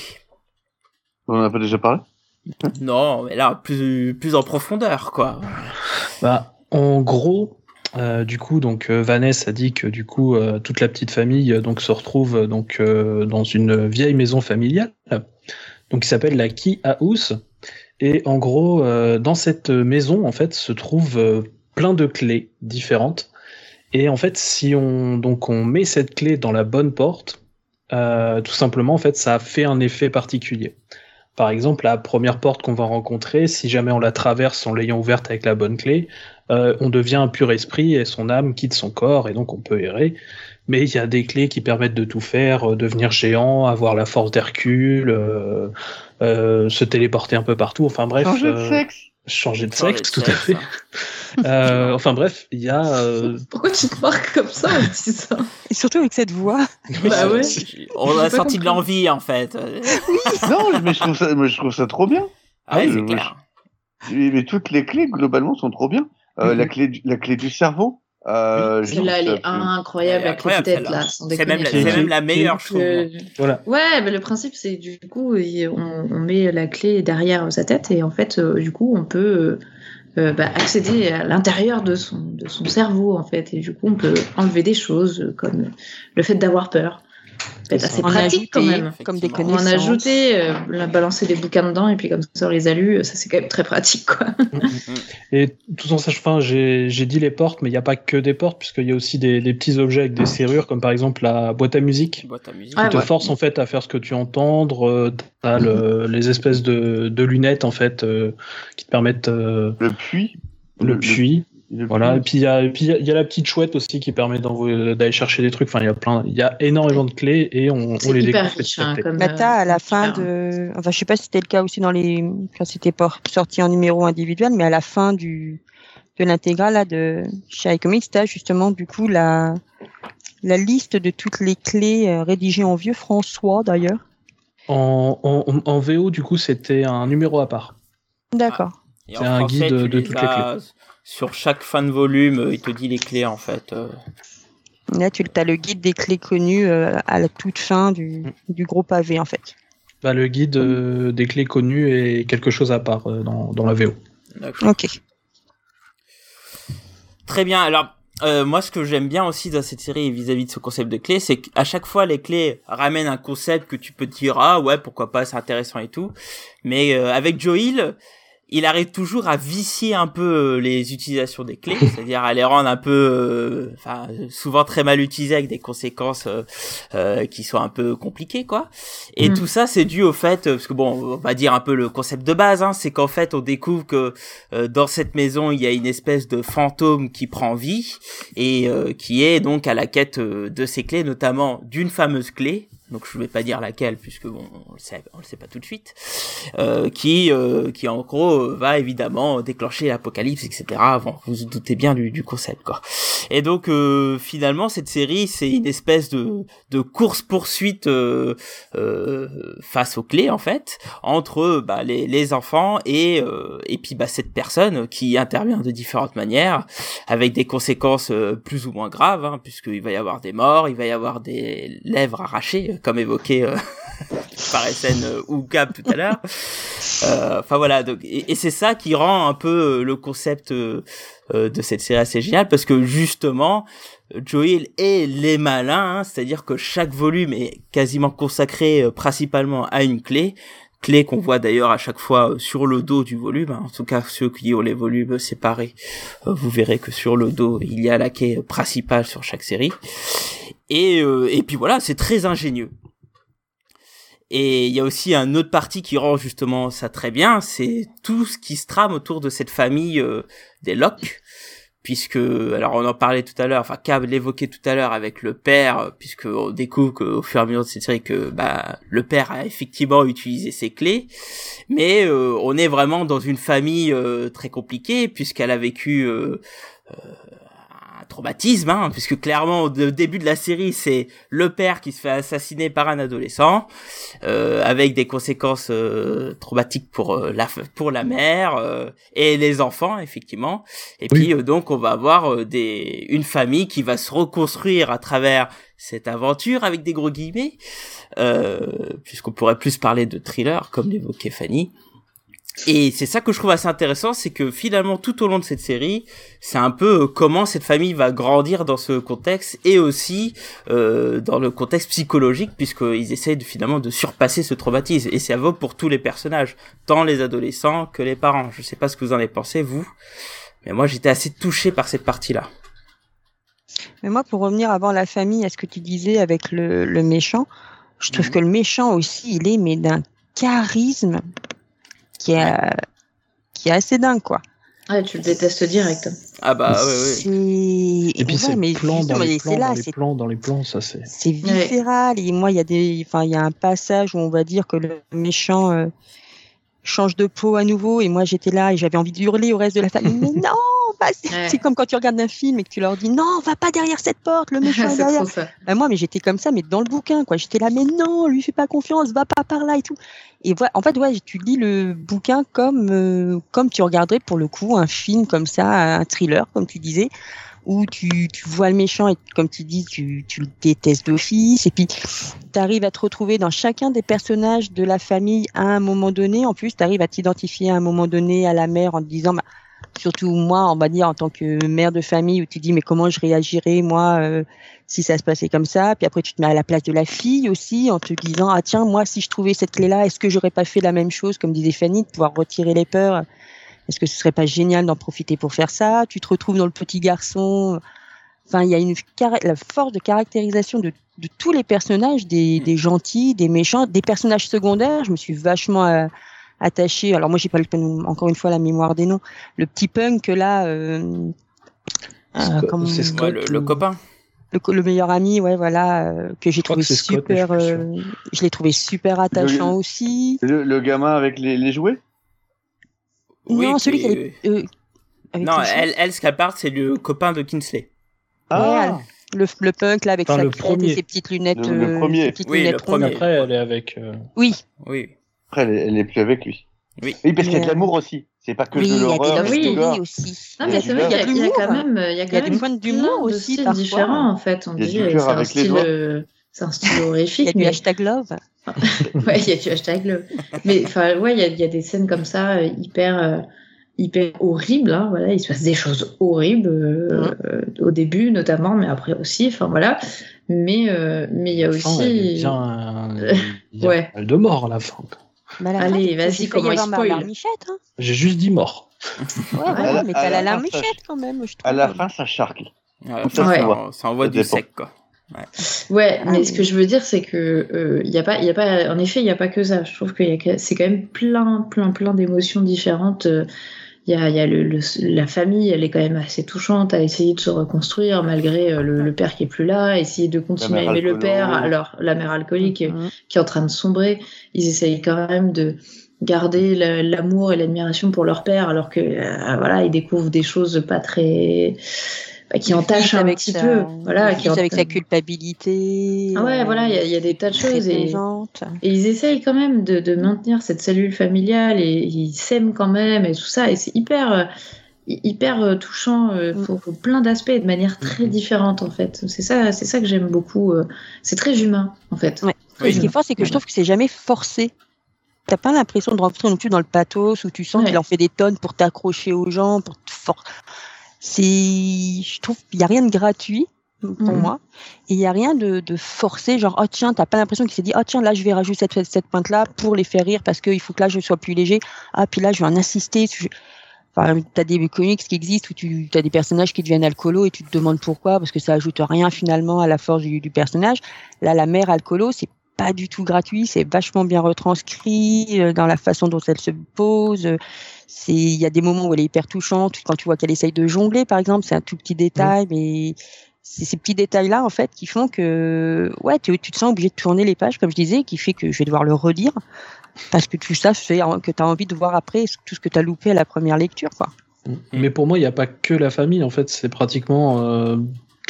On en a pas déjà parlé? Non, mais là plus plus en profondeur, quoi. Bah, en gros, euh, du coup, donc euh, Vanessa a dit que du coup euh, toute la petite famille euh, donc se retrouve euh, donc euh, dans une vieille maison familiale, donc qui s'appelle la Key House. Et en gros, euh, dans cette maison, en fait, se trouvent euh, plein de clés différentes. Et en fait, si on donc on met cette clé dans la bonne porte, euh, tout simplement, en fait, ça fait un effet particulier. Par exemple, la première porte qu'on va rencontrer, si jamais on la traverse en l'ayant ouverte avec la bonne clé, euh, on devient un pur esprit et son âme quitte son corps et donc on peut errer. Mais il y a des clés qui permettent de tout faire, euh, devenir géant, avoir la force d'Hercule, euh, euh, se téléporter un peu partout. Enfin bref, Changer de sexe changer de sexe, tout à fait. Euh, enfin bref, il y a. euh, Pourquoi tu te marques comme ça en ça Et surtout avec cette voix. Bah ouais. On a senti de l'envie en fait. Non, mais je trouve ça, mais je trouve ça trop bien. Ah ouais, Ah, c'est clair. Mais mais toutes les clés globalement sont trop bien. Euh, Mhm. La clé, du, la clé du cerveau. Euh, je Celle-là, elle est incroyable, Elle est la clé de incroyable, tête celle-là. là, C'est même, même la meilleure, je trouve. Euh, Voilà. Ouais, mais le principe c'est du coup, on, on met la clé derrière sa tête et en fait, euh, du coup, on peut euh, euh, bah, accéder à l'intérieur de son, de son cerveau en fait et du coup, on peut enlever des choses comme le fait d'avoir peur. C'est assez pratique quand même. Comme des On en a ajouté, euh, on a balancé des bouquins dedans et puis comme ça on les a lus, ça c'est quand même très pratique quoi. et tout en sachant, j'ai dit les portes, mais il n'y a pas que des portes puisqu'il y a aussi des, des, petits objets avec des serrures comme par exemple la boîte à musique, boîte à musique. qui te force en fait à faire ce que tu entends. Euh, le, les espèces de, de, lunettes en fait euh, qui te permettent. le puits. Le, puits. Voilà, et puis il y, a, y, y a la petite chouette aussi qui permet d'aller chercher des trucs. Enfin, il y a plein, il y a énormément de clés et on, on les découvre. Riche, hein, comme bah, à la fin de, enfin, je sais pas si c'était le cas aussi dans les, quand c'était sorti en numéro individuel, mais à la fin du, de l'intégrale là de chez iComics, t'as justement du coup la, la liste de toutes les clés euh, rédigées en vieux François d'ailleurs. En, en, en, VO, du coup, c'était un numéro à part. D'accord. C'est un guide de toutes les clés sur chaque fin de volume, euh, il te dit les clés en fait. Euh. Là, tu as le guide des clés connues euh, à la toute fin du, mm. du gros pavé en fait. Bah, le guide des clés connues est quelque chose à part dans, dans, la VO. Ok. Très bien. Alors, moi, ce que j'aime bien aussi dans cette série vis-à-vis de ce concept de clés, c'est qu'à chaque fois, les clés ramènent un concept que tu peux te dire ah ouais pourquoi pas, c'est intéressant et tout. Mais avec Joe Hill, il arrive toujours à vicier un peu euh, les utilisations des clés, c'est-à-dire à les rendre un peu, euh, enfin, souvent très mal utilisées avec des conséquences euh, qui sont un peu compliquées, quoi. Et mm. tout ça, c'est dû au fait, parce que bon, on va dire un peu le concept de base, hein, c'est qu'en fait, on découvre que dans cette maison, il y a une espèce de fantôme qui prend vie et qui est donc à la quête de ces clés, notamment d'une fameuse clé donc je ne vais pas dire laquelle puisque bon on le sait on le sait pas tout de suite euh, qui euh, qui en gros va évidemment déclencher l'apocalypse etc bon, vous vous doutez bien du, du concept quoi. Et donc euh, finalement cette série c'est une espèce de de course poursuite euh, euh, face aux clés en fait entre bah, les, les enfants et et puis bah cette personne qui intervient de différentes manières avec des conséquences plus ou moins graves hein, puisqu'il va y avoir des morts il va y avoir des lèvres arrachées comme évoqué euh, par SN euh, ou Cap tout à l'heure. Euh, enfin voilà, donc, et, c'est ça qui rend un peu le concept de cette série assez génial parce que justement, Joel et les malins, hein, c'est-à-dire que chaque volume est quasiment consacré principalement à une clé, clé qu'on voit d'ailleurs à chaque fois sur le dos du volume. Hein. En tout cas, ceux qui ont les volumes séparés, vous verrez que sur le dos, il y a la clé principale sur chaque série. Et, euh, et puis voilà, c'est très ingénieux. Et il y a aussi un autre parti qui rend justement ça très bien, c'est tout ce qui se trame autour de cette famille euh, des Locke, puisque alors on en parlait tout à l'heure, enfin Cab l'évoquait tout à l'heure avec le père, puisque on découvre qu'au fur et à mesure de cette série que bah le père a effectivement utilisé ses clés, mais euh, on est vraiment dans une famille très compliquée puisqu'elle a vécu traumatisme, hein, puisque clairement au début de la série, c'est le père qui se fait assassiner par un adolescent, euh, avec des conséquences euh, traumatiques pour euh, la pour la mère euh, et les enfants, effectivement. Et puis donc on va avoir des une famille qui va se reconstruire à travers cette aventure avec des gros guillemets, puisqu'on pourrait plus parler de thriller, comme l'évoquait Fanny. Et c'est ça que je trouve assez intéressant, c'est que finalement tout au long de cette série, c'est un peu euh, comment cette famille va grandir dans ce contexte et aussi euh, dans le contexte psychologique, puisqu'ils essayent de, finalement de surpasser ce traumatisme. Et ça vaut pour tous les personnages, tant les adolescents que les parents. Je sais pas ce que vous en avez pensé, vous, mais moi j'étais assez touché par cette partie-là. Mais moi, pour revenir avant la famille à ce que tu disais avec le, le méchant, je trouve mhm. que le méchant aussi, il est mais d'un charisme qui est, qui est assez dingue, quoi. Ouais, tu le détestes direct. Ah bah ouais, ouais. Et puis c'est mais plans dans les plans, dans les plans, dans les plans, ça c'est. C'est viscéral. Et moi, il y a des, enfin, il y a un passage où on va dire que le méchant euh, change de peau à nouveau. Et moi, j'étais là et j'avais envie de hurler au reste de la famille. mais non, c'est comme quand tu regardes un film et que tu leur dis non, va pas derrière cette porte, le méchant est derrière. Bah, moi, mais j'étais comme ça, mais dans le bouquin, quoi. J'étais là, mais non, lui fais pas confiance, va pas par là et tout. Et voilà, en fait, ouais, tu lis le bouquin comme euh, comme tu regarderais pour le coup un film comme ça, un thriller, comme tu disais, où tu, tu vois le méchant et comme tu dis, tu, tu le détestes d'office. Et puis, tu arrives à te retrouver dans chacun des personnages de la famille à un moment donné. En plus, tu arrives à t'identifier à un moment donné à la mère en te disant, bah, surtout moi, on va dire en tant que mère de famille, où tu dis mais comment je réagirais moi euh, si ça se passait comme ça? Puis après tu te mets à la place de la fille aussi en te disant ah tiens moi si je trouvais cette clé là, est-ce que j'aurais pas fait la même chose comme disait Fanny, de pouvoir retirer les peurs? Est-ce que ce serait pas génial d'en profiter pour faire ça? Tu te retrouves dans le petit garçon. Enfin, il y a une la force de caractérisation de, de tous les personnages, des, des, gentils, des méchants, des personnages secondaires. Je me suis vachement euh, attachée. Alors moi, j'ai pas le, encore une fois la mémoire des noms. Le petit punk là, euh, euh, comme, Scott, le, le, copain. Le, le, meilleur ami, ouais, voilà, euh, que j'ai trouvé super. Scott, je, je l'ai trouvé super attachant aussi. Le, gamin avec les, les jouets? Oui, non, celui qui est, euh, non, elle, elle, ce qu'elle part, c'est le copain de Kinsley. Ah. Ouais, le, le, punk là avec enfin, sa crête et ses petites lunettes. Le, le premier. Ses petites oui, lunettes le premier. Après, elle est avec. Euh... Oui. Oui. Après, elle est, elle est plus avec lui. Oui. Oui, parce qu'il y a de l'amour aussi. C'est pas que oui, de l'horreur. Oui, il y a des aussi. Non, mais c'est vrai qu'il y, a, il y a quand même, il y a, quand il y a des points d'humour aussi différents en fait. On dit c'est un style, euh, c'est un style horrifique. Il y a du mais... hashtag love. ouais, il y a du hashtag love. Mais enfin, ouais, il y a, il y a des scènes comme ça euh, hyper. Euh, hyper horrible. Hein, voilà, il se passe des choses horribles euh, Mmh. euh, au début notamment, mais après aussi. Enfin voilà. Mais euh, mais il y a Enfin, aussi. euh, il y a Ouais. de mort à la fin. Bah, la Allez, vas-y, comment il spoil hein. J'ai juste dit mort. Ouais, voilà, mais à t'as la larmichette quand même, je trouve. À la fin, ça charcle. Ouais, Ça, Ouais. ça envoie Ça du dépend. sec, quoi. Ouais, Ah, mais ce que je veux dire, c'est que euh, il y a pas, il y a pas, en effet, il y a pas que ça. Je trouve qu'il y a, que- c'est quand même plein, plein, plein d'émotions différentes. Euh, Il y a, il y a le, le- la famille, elle est quand même assez touchante à essayer de se reconstruire malgré euh, le, le père qui est plus là, essayer de continuer à aimer le père, alors la mère alcoolique euh, Mhm. qui est en train de sombrer. Ils essayent quand même de garder la- l'amour et l'admiration pour leur père, alors que euh, voilà, ils découvrent des choses pas très bah, qui fils un avec petit sa- peu, voilà, qui avec sa culpabilité. Ah ouais, euh, voilà, il y, a- il y a des tas de choses et, et ils essayent quand même de, de maintenir cette cellule familiale et ils s'aiment quand même et tout ça et c'est hyper euh, hyper euh, touchant euh, Mm. pour, pour plein d'aspects et de manière très Mhm. différente en fait. C'est ça, c'est ça que j'aime beaucoup. euh, C'est très humain en fait. Ouais. Ce qui est fort, c'est que je trouve que c'est jamais forcé. T'as pas l'impression de rentrer non plus dans le pathos où tu sens Ouais. qu'il en fait des tonnes pour t'accrocher aux gens, pour te for... C'est, je trouve, il y a rien de gratuit pour Mhm. moi, et il y a rien de, de forcé, genre oh tiens, t'as pas l'impression qu'il s'est dit oh tiens là je vais rajouter cette, cette pointe là pour les faire rire parce qu'il faut que là je sois plus léger. Ah puis là je vais en insister. Enfin, t'as des comics qui existent où tu as des personnages qui deviennent alcoolos et tu te demandes pourquoi parce que ça ajoute rien finalement à la force du, du personnage. Là, la mère alcoolo, c'est pas du tout gratuit, c'est vachement bien retranscrit euh, dans la façon dont elle se pose. C'est, il y a des moments où elle est hyper touchante quand tu vois qu'elle essaye de jongler, par exemple, c'est un tout petit détail, mais c'est ces petits détails-là en fait qui font que ouais, tu, tu te sens obligé de tourner les pages, comme je disais, qui fait que je vais devoir le relire parce que tout ça fait que tu as envie de voir après tout ce que tu as loupé à la première lecture, quoi. Mais pour moi, il n'y a pas que la famille, en fait, c'est pratiquement euh,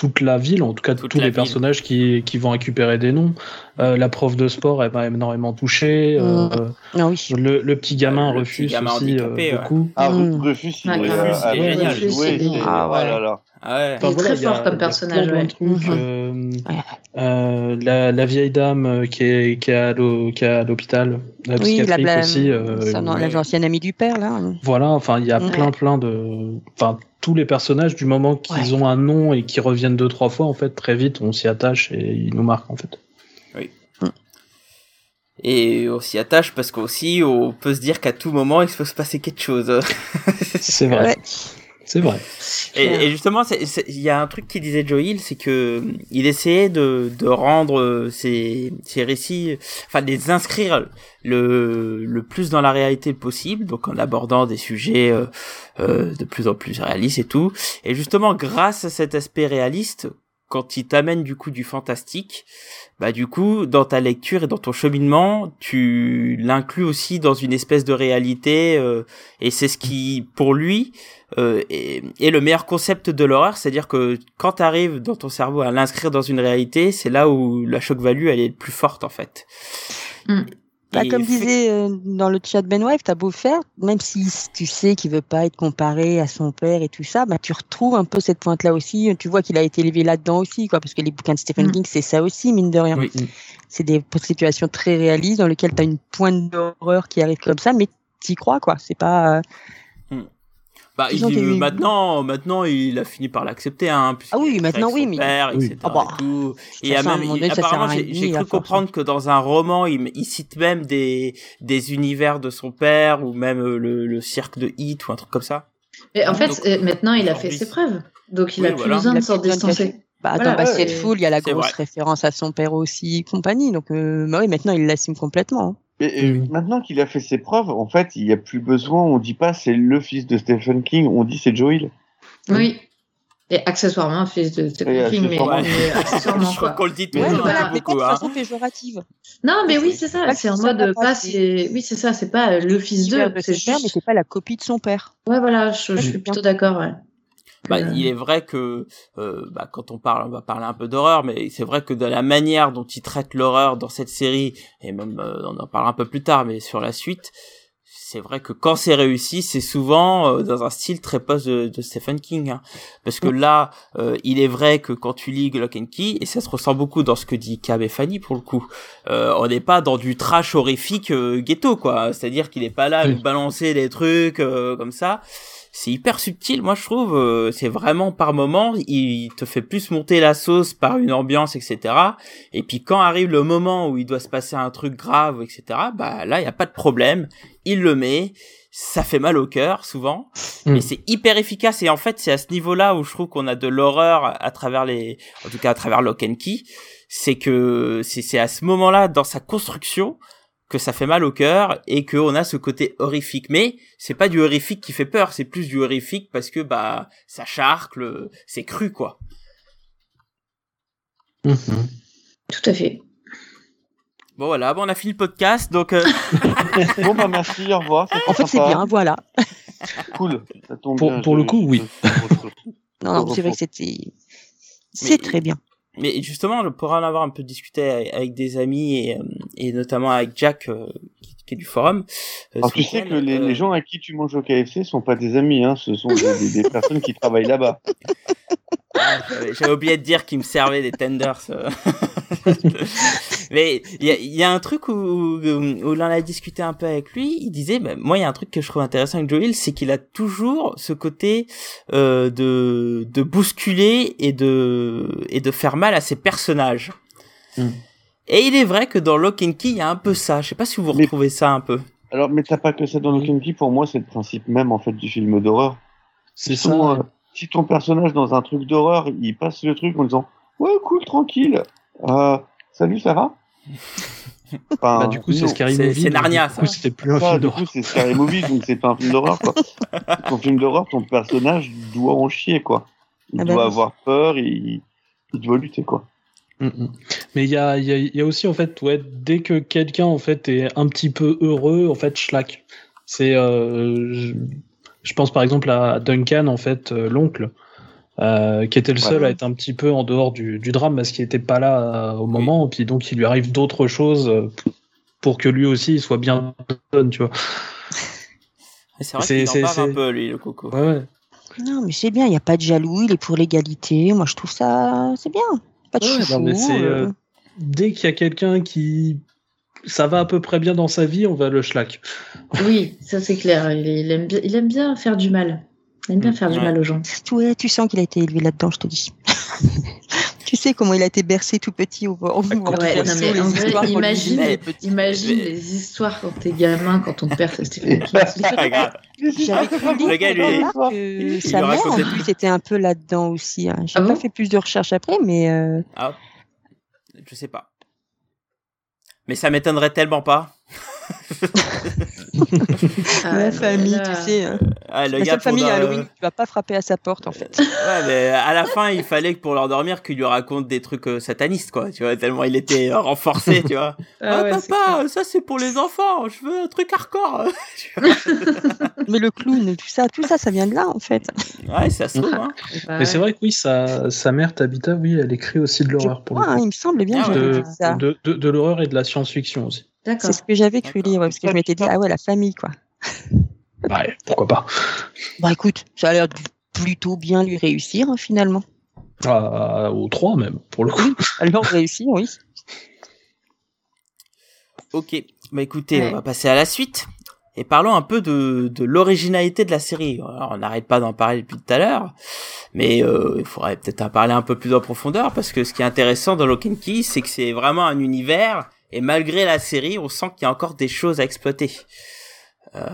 toute la ville, en tout cas Toute tous les ville. personnages qui, qui vont récupérer des noms. Euh, la prof de sport, elle m'a énormément touché. euh, Ah oui. le, le petit gamin Le refuse petit gamin aussi euh, ouais. beaucoup. Ah, Mm. Il est, Rufus, euh, il est ah, génial. Est- Ah oh ouais. là là. Ah. Il est très il y a- fort comme il y a personnage, ouais. trucs, euh, Ouais. euh, la, la vieille dame euh, qui est, qui est à l'hô- qui est à l'hôpital, la Oui, la, psychiatrique la, aussi. euh, ça, non, ouais. l'ancienne amie du père, là. Voilà, enfin, il y a Ouais. plein, plein de. Enfin, tous les personnages, du moment qu'ils ont un nom et qu'ils reviennent deux, trois fois, en fait, très vite, on s'y attache et ils nous marquent, en fait. Et on s'y attache parce qu'aussi, on peut se dire qu'à tout moment, il peut se passer quelque chose. C'est vrai. Ouais. C'est vrai. Et, et justement, il y a un truc qui disait Joe Hill, c'est que il essayait de, de rendre euh, ces, ces récits, enfin de les inscrire le, le plus dans la réalité possible, donc en abordant des sujets euh, euh, de plus en plus réalistes et tout. Et justement, grâce à cet aspect réaliste, quand il t'amène du coup du fantastique, bah du coup dans ta lecture et dans ton cheminement, tu l'inclus aussi dans une espèce de réalité, euh, et c'est ce qui, pour lui, euh, est, le meilleur concept de l'horreur, c'est-à-dire que quand tu arrives dans ton cerveau à l'inscrire dans une réalité, c'est là où la shock value elle est plus forte en fait. Mm. Bah, comme fait- disait euh, dans le chat Ben Wife, t'as beau faire, même si tu sais qu'il veut pas être comparé à son père et tout ça, bah tu retrouves un peu cette pointe-là aussi. Tu vois qu'il a été élevé là-dedans aussi, quoi, parce que les bouquins de Stephen Mm. King, c'est ça aussi, mine de rien. Oui. C'est des situations très réalistes dans lesquelles t'as une pointe d'horreur qui arrive comme ça, mais t'y crois, quoi. C'est pas. euh, Bah, il- maintenant, maintenant, il a fini par l'accepter, hein. Ah oui, maintenant, son oui, mais- Père, Oui. etc. Ah bah, et tout. Et même, il- apparemment, j'ai cru comprendre que dans un roman, il, il cite même des, des univers de son père ou même euh, le, le cirque de Hit ou un truc comme ça. Et en fait, Donc, euh, maintenant, il a fait ses preuves. Donc, il Oui, a plus voilà. besoin de s'en distancer. Bah, Voilà, dans Basket ouais. Full, il y a la grosse vrai. référence à son père aussi, compagnie. Donc, euh, bah oui, maintenant, il l'assume complètement. Et, et maintenant qu'il a fait ses preuves, en fait, il n'y a plus besoin, on dit pas c'est le fils de Stephen King, on dit c'est Joe Hill. Oui. Et accessoirement, fils de Et Stephen King, mais, accessoirement. mais accessoirement, Je crois qu'on le dit tout Mais le voilà, hein, de hein. façon péjorative. Non, mais oui, c'est ça. C'est en mode pas, pas, c'est. Oui, c'est ça. C'est pas le fils de C'est son père, mais juste. c'est pas la copie de son père. Ouais, voilà. Je, je suis plutôt d'accord. Ouais. Bah, il est vrai que euh, bah, quand on parle, on va parler un peu d'horreur, mais c'est vrai que de la manière dont il traite l'horreur dans cette série, et même euh, on en parlera un peu plus tard, mais sur la suite, c'est vrai que quand c'est réussi, c'est souvent euh, dans un style très post de, de Stephen King. hein. Parce que là, euh, il est vrai que quand tu lis Lock and Key, et ça se ressent beaucoup dans ce que dit Cab et Fanny pour le coup, euh, on n'est pas dans du trash horrifique euh, ghetto, quoi. C'est-à-dire qu'il est pas là à nous balancer des trucs euh, comme ça c'est hyper subtil, moi je trouve. euh, c'est vraiment par moment, il te fait plus monter la sauce par une ambiance, etc. Et puis quand arrive le moment où il doit se passer un truc grave, etc. Bah là, il y a pas de problème. Il le met. Ça fait mal au cœur souvent, mais c'est hyper efficace. Et en fait, c'est à ce niveau-là où je trouve qu'on a de l'horreur à travers les, en tout cas à travers Lock and Key. C'est que c'est c'est à ce moment-là dans sa construction que ça fait mal au cœur et qu'on a ce côté horrifique. Mais c'est pas du horrifique qui fait peur, c'est plus du horrifique parce que bah ça charcle, c'est cru quoi. Mhm. Tout à fait. Bon voilà, bon on a fini le podcast donc euh, Bon, bah merci, au revoir. En fait, c'est bien, voilà. Cool. Ça tombe Pour- bien, pour je- le coup, oui. Non, non, c'est vrai que c'était. Mais- C'est très bien. Mais justement, je pourrais en avoir un peu discuté avec, des amis et, euh, et notamment avec Jack euh, qui est du forum. euh, Alors tu sais que les, euh, les gens à qui tu manges au KFC sont pas des amis, hein, ce sont des, personnes qui travaillent là-bas. Ah, j'avais- oublié de dire qu'il me servait des tenders. Mais il y a, il y a un truc où, où, où l'on a discuté un peu avec lui. Il disait, bah, moi, il y a un truc que je trouve intéressant avec Joe Hill, c'est qu'il a toujours ce côté euh, de, de bousculer et de, et de faire mal à ses personnages. Mm. Et il est vrai que dans Lock and Key, il y a un peu ça. Je sais pas si vous Mais- retrouvez ça un peu. Alors, mais t'as pas que ça dans le Kinky, pour moi, c'est le principe même en fait du film d'horreur. C'est Si ton, ça. euh, si ton personnage dans un truc d'horreur, il passe le truc en disant ouais cool tranquille, euh, salut ça va? Enfin, Bah, du coup, c'est. Scary c'est- Movie. c'est Narnia, du coup, ça. c'est plus un Ça, film du d'horreur. coup, c'est Scary Movie, donc c'est pas un film d'horreur, quoi. ton film d'horreur, ton personnage doit en chier, quoi. Il Ah bah doit oui. avoir peur, et il, il doit lutter, quoi. Mm, mm. Mais il y a, il y, a, il y a aussi, en fait, ouais, dès que quelqu'un, en fait, est un petit peu heureux, en fait, schlack. C'est, euh, je, je pense par exemple à Duncan, en fait, euh, l'oncle, euh, qui était le seul Ouais. à être un petit peu en dehors du, du drame parce qu'il était pas là euh, au moment, puis donc il lui arrive d'autres choses pour que lui aussi il soit bien tu vois. C'est vrai qu'il en parle un peu, lui, le coco. Ouais, ouais. Non, mais c'est bien, il n'y a pas de jaloux, il est pour l'égalité. Moi, je trouve ça. C'est bien. Pas de Ouais, chouchou, non, mais c'est, euh, euh, Dès qu'il y a quelqu'un qui. Ça va à peu près bien dans sa vie, on va le schlack. Oui, ça c'est clair. Il, il aime bien, il aime bien faire du mal. Il aime bien faire du mal aux gens. Ouais, tu sens qu'il a été élevé là-dedans, je te dis. Tu sais comment il a été bercé tout petit au bord Ouais, non, mais les histoires imagine- les histoires quand t'es gamin, quand ton père c'est Stephen Le gars, lui, que sa mère, en racontait plus, était un peu là-dedans aussi. hein. J'ai Ah pas bon fait plus de recherches après, mais euh, Ah, je sais pas. Mais ça m'étonnerait tellement pas. Ah, la mais famille, là- tu sais. hein. Ah, le La gars seule famille à euh, Halloween, tu vas pas frapper à sa porte, en fait. Ouais, mais à la fin, il fallait que pour l'endormir, qu'il lui raconte des trucs euh, satanistes, quoi. Tu vois, tellement il était euh, renforcé, tu vois. Ah Ah, ouais, c'est papa, ça c'est pour les enfants. Je veux un truc hardcore. Vois. mais le clown, tout ça, tout ça, ça vient de là, en fait. ouais, ça se trouve. Hein. Bah Mais c'est vrai que oui, sa, sa mère Tabitha, oui, elle écrit aussi de l'horreur pour crois, hein, il me semble bien Ah ouais. de, de, de l'horreur et de la science-fiction aussi. D'accord. C'est ce que j'avais cru lire, ouais, parce que je m'étais dit, ah ouais, la famille, quoi. Ouais, pourquoi pas. Bah écoute, ça a l'air de plutôt bien lui réussir, hein, finalement. Ah, aux trois même, pour le coup. Alors réussir, oui. Ok. Bah écoutez, Ouais. on va passer à la suite. et parlons un peu de, de l'originalité de la série. Alors, on n'arrête pas d'en parler depuis tout à l'heure, mais euh, il faudrait peut-être en parler un peu plus en profondeur parce que ce qui est intéressant dans Lock and Key, c'est que c'est vraiment un univers et malgré la série, on sent qu'il y a encore des choses à exploiter. Euh,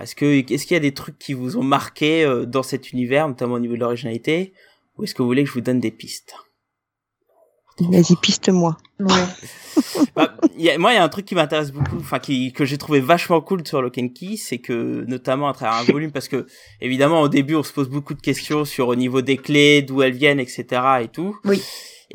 est-ce que est-ce qu'il y a des trucs qui vous ont marqué euh, dans cet univers, notamment au niveau de l'originalité, ou est-ce que vous voulez que je vous donne des pistes? Vas-y, piste-moi. Ouais. bah, y a, moi, il y a un truc qui m'intéresse beaucoup, enfin, qui, que j'ai trouvé vachement cool sur Lock and Key, c'est que, notamment à travers un volume, parce que, évidemment, au début, on se pose beaucoup de questions sur au niveau des clés, d'où elles viennent, etc. et tout. Oui.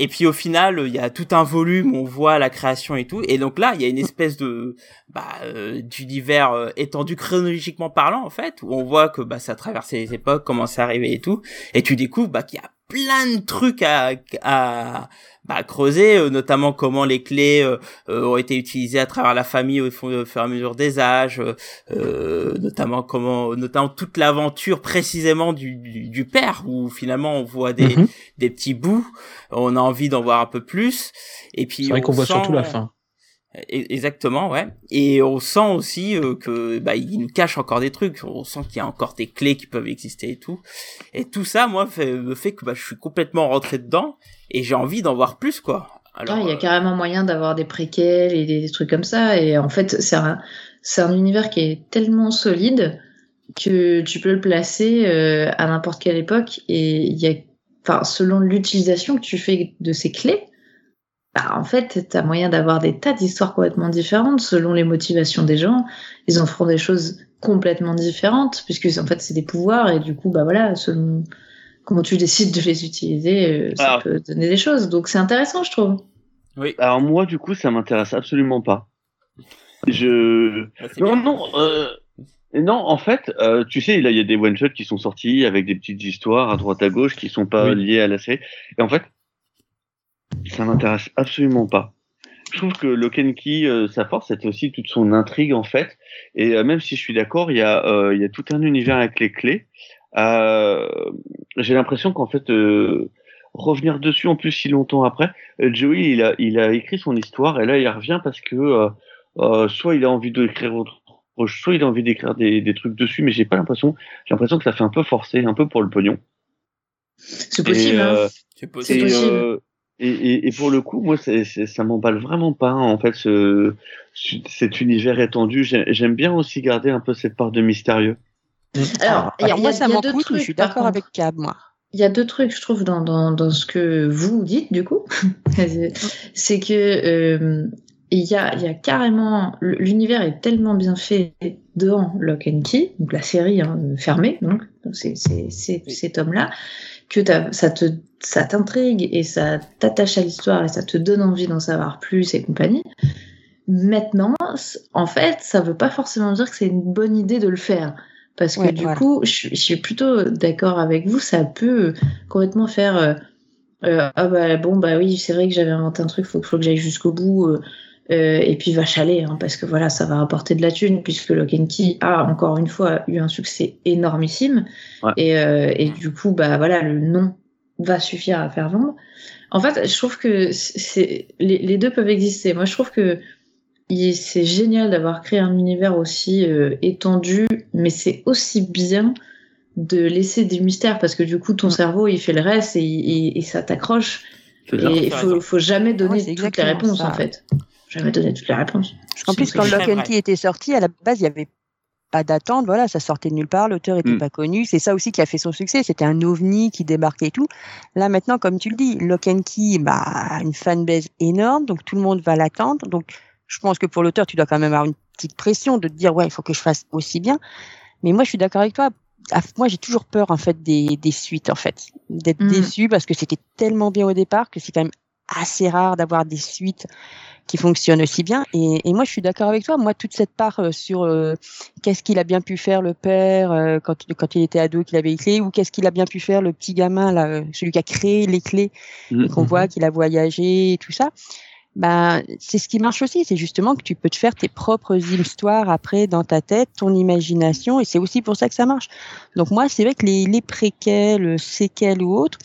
Et puis au final, il y a tout un volume, on voit la création et tout. Et donc là, il y a une espèce de bah, euh, d'univers euh, étendu chronologiquement parlant en fait, où on voit que bah ça traverse les époques, comment c'est arrivé et tout. Et tu découvres bah qu'il y a plein de trucs à, à bah, creuser, euh, notamment comment les clés euh, euh, ont été utilisées à travers la famille au, fur et à mesure des âges, notamment comment, notamment toute l'aventure précisément du, du, du, père, où finalement on voit des, Mhm. des petits bouts, on a envie d'en voir un peu plus, et puis C'est vrai on qu'on voit surtout la fin. E- Exactement, ouais. Et on sent aussi euh, que bah il nous cache encore des trucs. On sent qu'il y a encore des clés qui peuvent exister et tout. Et tout ça, moi, fait, me fait que bah, je suis complètement rentré dedans et j'ai envie d'en voir plus, quoi. Alors, Ah, il y a euh, carrément moyen d'avoir des préquels et des, trucs comme ça. Et en fait, c'est un, c'est un univers qui est tellement solide que tu peux le placer euh, à n'importe quelle époque. Et il y a, enfin, selon l'utilisation que tu fais de ces clés, bah, en fait, tu as moyen d'avoir des tas d'histoires complètement différentes selon les motivations des gens. Ils en feront des choses complètement différentes puisque en fait, c'est des pouvoirs et du coup, bah voilà, selon comment tu décides de les utiliser, euh, ça Alors. peut donner des choses. Donc, c'est intéressant, je trouve. oui. Alors moi, du coup, ça m'intéresse absolument pas. Je bah, non bien. non euh... non en fait, euh, tu sais, là il y a des one shots qui sont sortis avec des petites histoires à droite à gauche qui sont pas Oui. liées à la série. Et en fait, ça m'intéresse absolument pas. Je trouve que and Key, euh, sa force, c'était aussi toute son intrigue en fait. Et euh, même si je suis d'accord, il y a euh, il y a tout un univers avec les clés. Euh, J'ai l'impression qu'en fait euh, revenir dessus en plus si longtemps après, euh, Joey il a il a écrit son histoire et là il revient parce que euh, euh, soit il a envie d'écrire autre soit il a envie d'écrire des, des trucs dessus, mais j'ai pas l'impression. J'ai l'impression que ça fait un peu forcé, un peu pour le pognon. C'est possible. Hein. euh, C'est C'est possible. Et, pour le coup, moi, ça m'emballe vraiment pas, en fait, ce, ce- cet univers étendu. J'ai- J'aime bien aussi garder un peu cette part de mystérieux. Alors, il y a, Alors moi, a- ça m'en deux coûte, mais je trucs, suis d'accord avec Cab, moi. Il y a deux trucs, je trouve, dans, dans, dans ce que vous dites, du coup. c'est que euh, il y, a, il y a carrément. L'univers est tellement bien fait dans Lock and Key, donc la série hein, fermée, donc c'est c'est- que ça te ça t'intrigue et ça t'attache à l'histoire et ça te donne envie d'en savoir plus et compagnie. Maintenant, en fait, ça veut pas forcément dire que c'est une bonne idée de le faire. Parce que Ouais, du voilà. coup, je, suis- je suis plutôt d'accord avec vous, ça peut complètement faire euh, euh, ah bah bon bah oui c'est vrai que j'avais inventé un truc faut, faut que j'aille jusqu'au bout euh, euh, et puis va chaler hein, parce que voilà ça va rapporter de la thune puisque Lock and Key a encore une fois eu un succès énormissime. Ouais. et, euh, et du coup bah voilà le nom va suffire à faire vendre. En fait je trouve que c'est les, les deux peuvent exister. Moi je trouve que c'est génial d'avoir créé un univers aussi euh, étendu mais c'est aussi bien de laisser des mystères parce que du coup ton cerveau il fait le reste et, et- et ça t'accroche. Et il faut, faut jamais donner Ouais, toutes les réponses ça. en fait jamais donner toutes les réponses qu'en plus, quand Lock and Key était sorti, à la base, il n'y avait pas d'attente. Voilà, ça sortait de nulle part. L'auteur était Mm. pas connu. C'est ça aussi qui a fait son succès. C'était un ovni qui débarquait et tout. Là, maintenant, comme tu le dis, Lock and Key, bah, une fanbase énorme. Donc, tout le monde va l'attendre. Donc, je pense que pour l'auteur, tu dois quand même avoir une petite pression de te dire, ouais, il faut que je fasse aussi bien. Mais moi, je suis d'accord avec toi. Ah, Moi, j'ai toujours peur, en fait, des, des suites, en fait. D'être Mm. déçu parce que c'était tellement bien au départ que c'est quand même assez rare d'avoir des suites qui fonctionnent aussi bien. Et, et moi, je suis d'accord avec toi. Moi, toute cette part euh, sur euh, qu'est-ce qu'il a bien pu faire le père euh, quand, quand il était ado, qu'il avait les clés, ou qu'est-ce qu'il a bien pu faire le petit gamin, là, celui qui a créé les clés, Mhm. et qu'on voit qu'il a voyagé et tout ça. Ben, c'est ce qui marche aussi, c'est justement que tu peux te faire tes propres histoires après dans ta tête, ton imagination, et c'est aussi pour ça que ça marche. Donc moi, c'est vrai que les, les préquels, séquelles ou autres,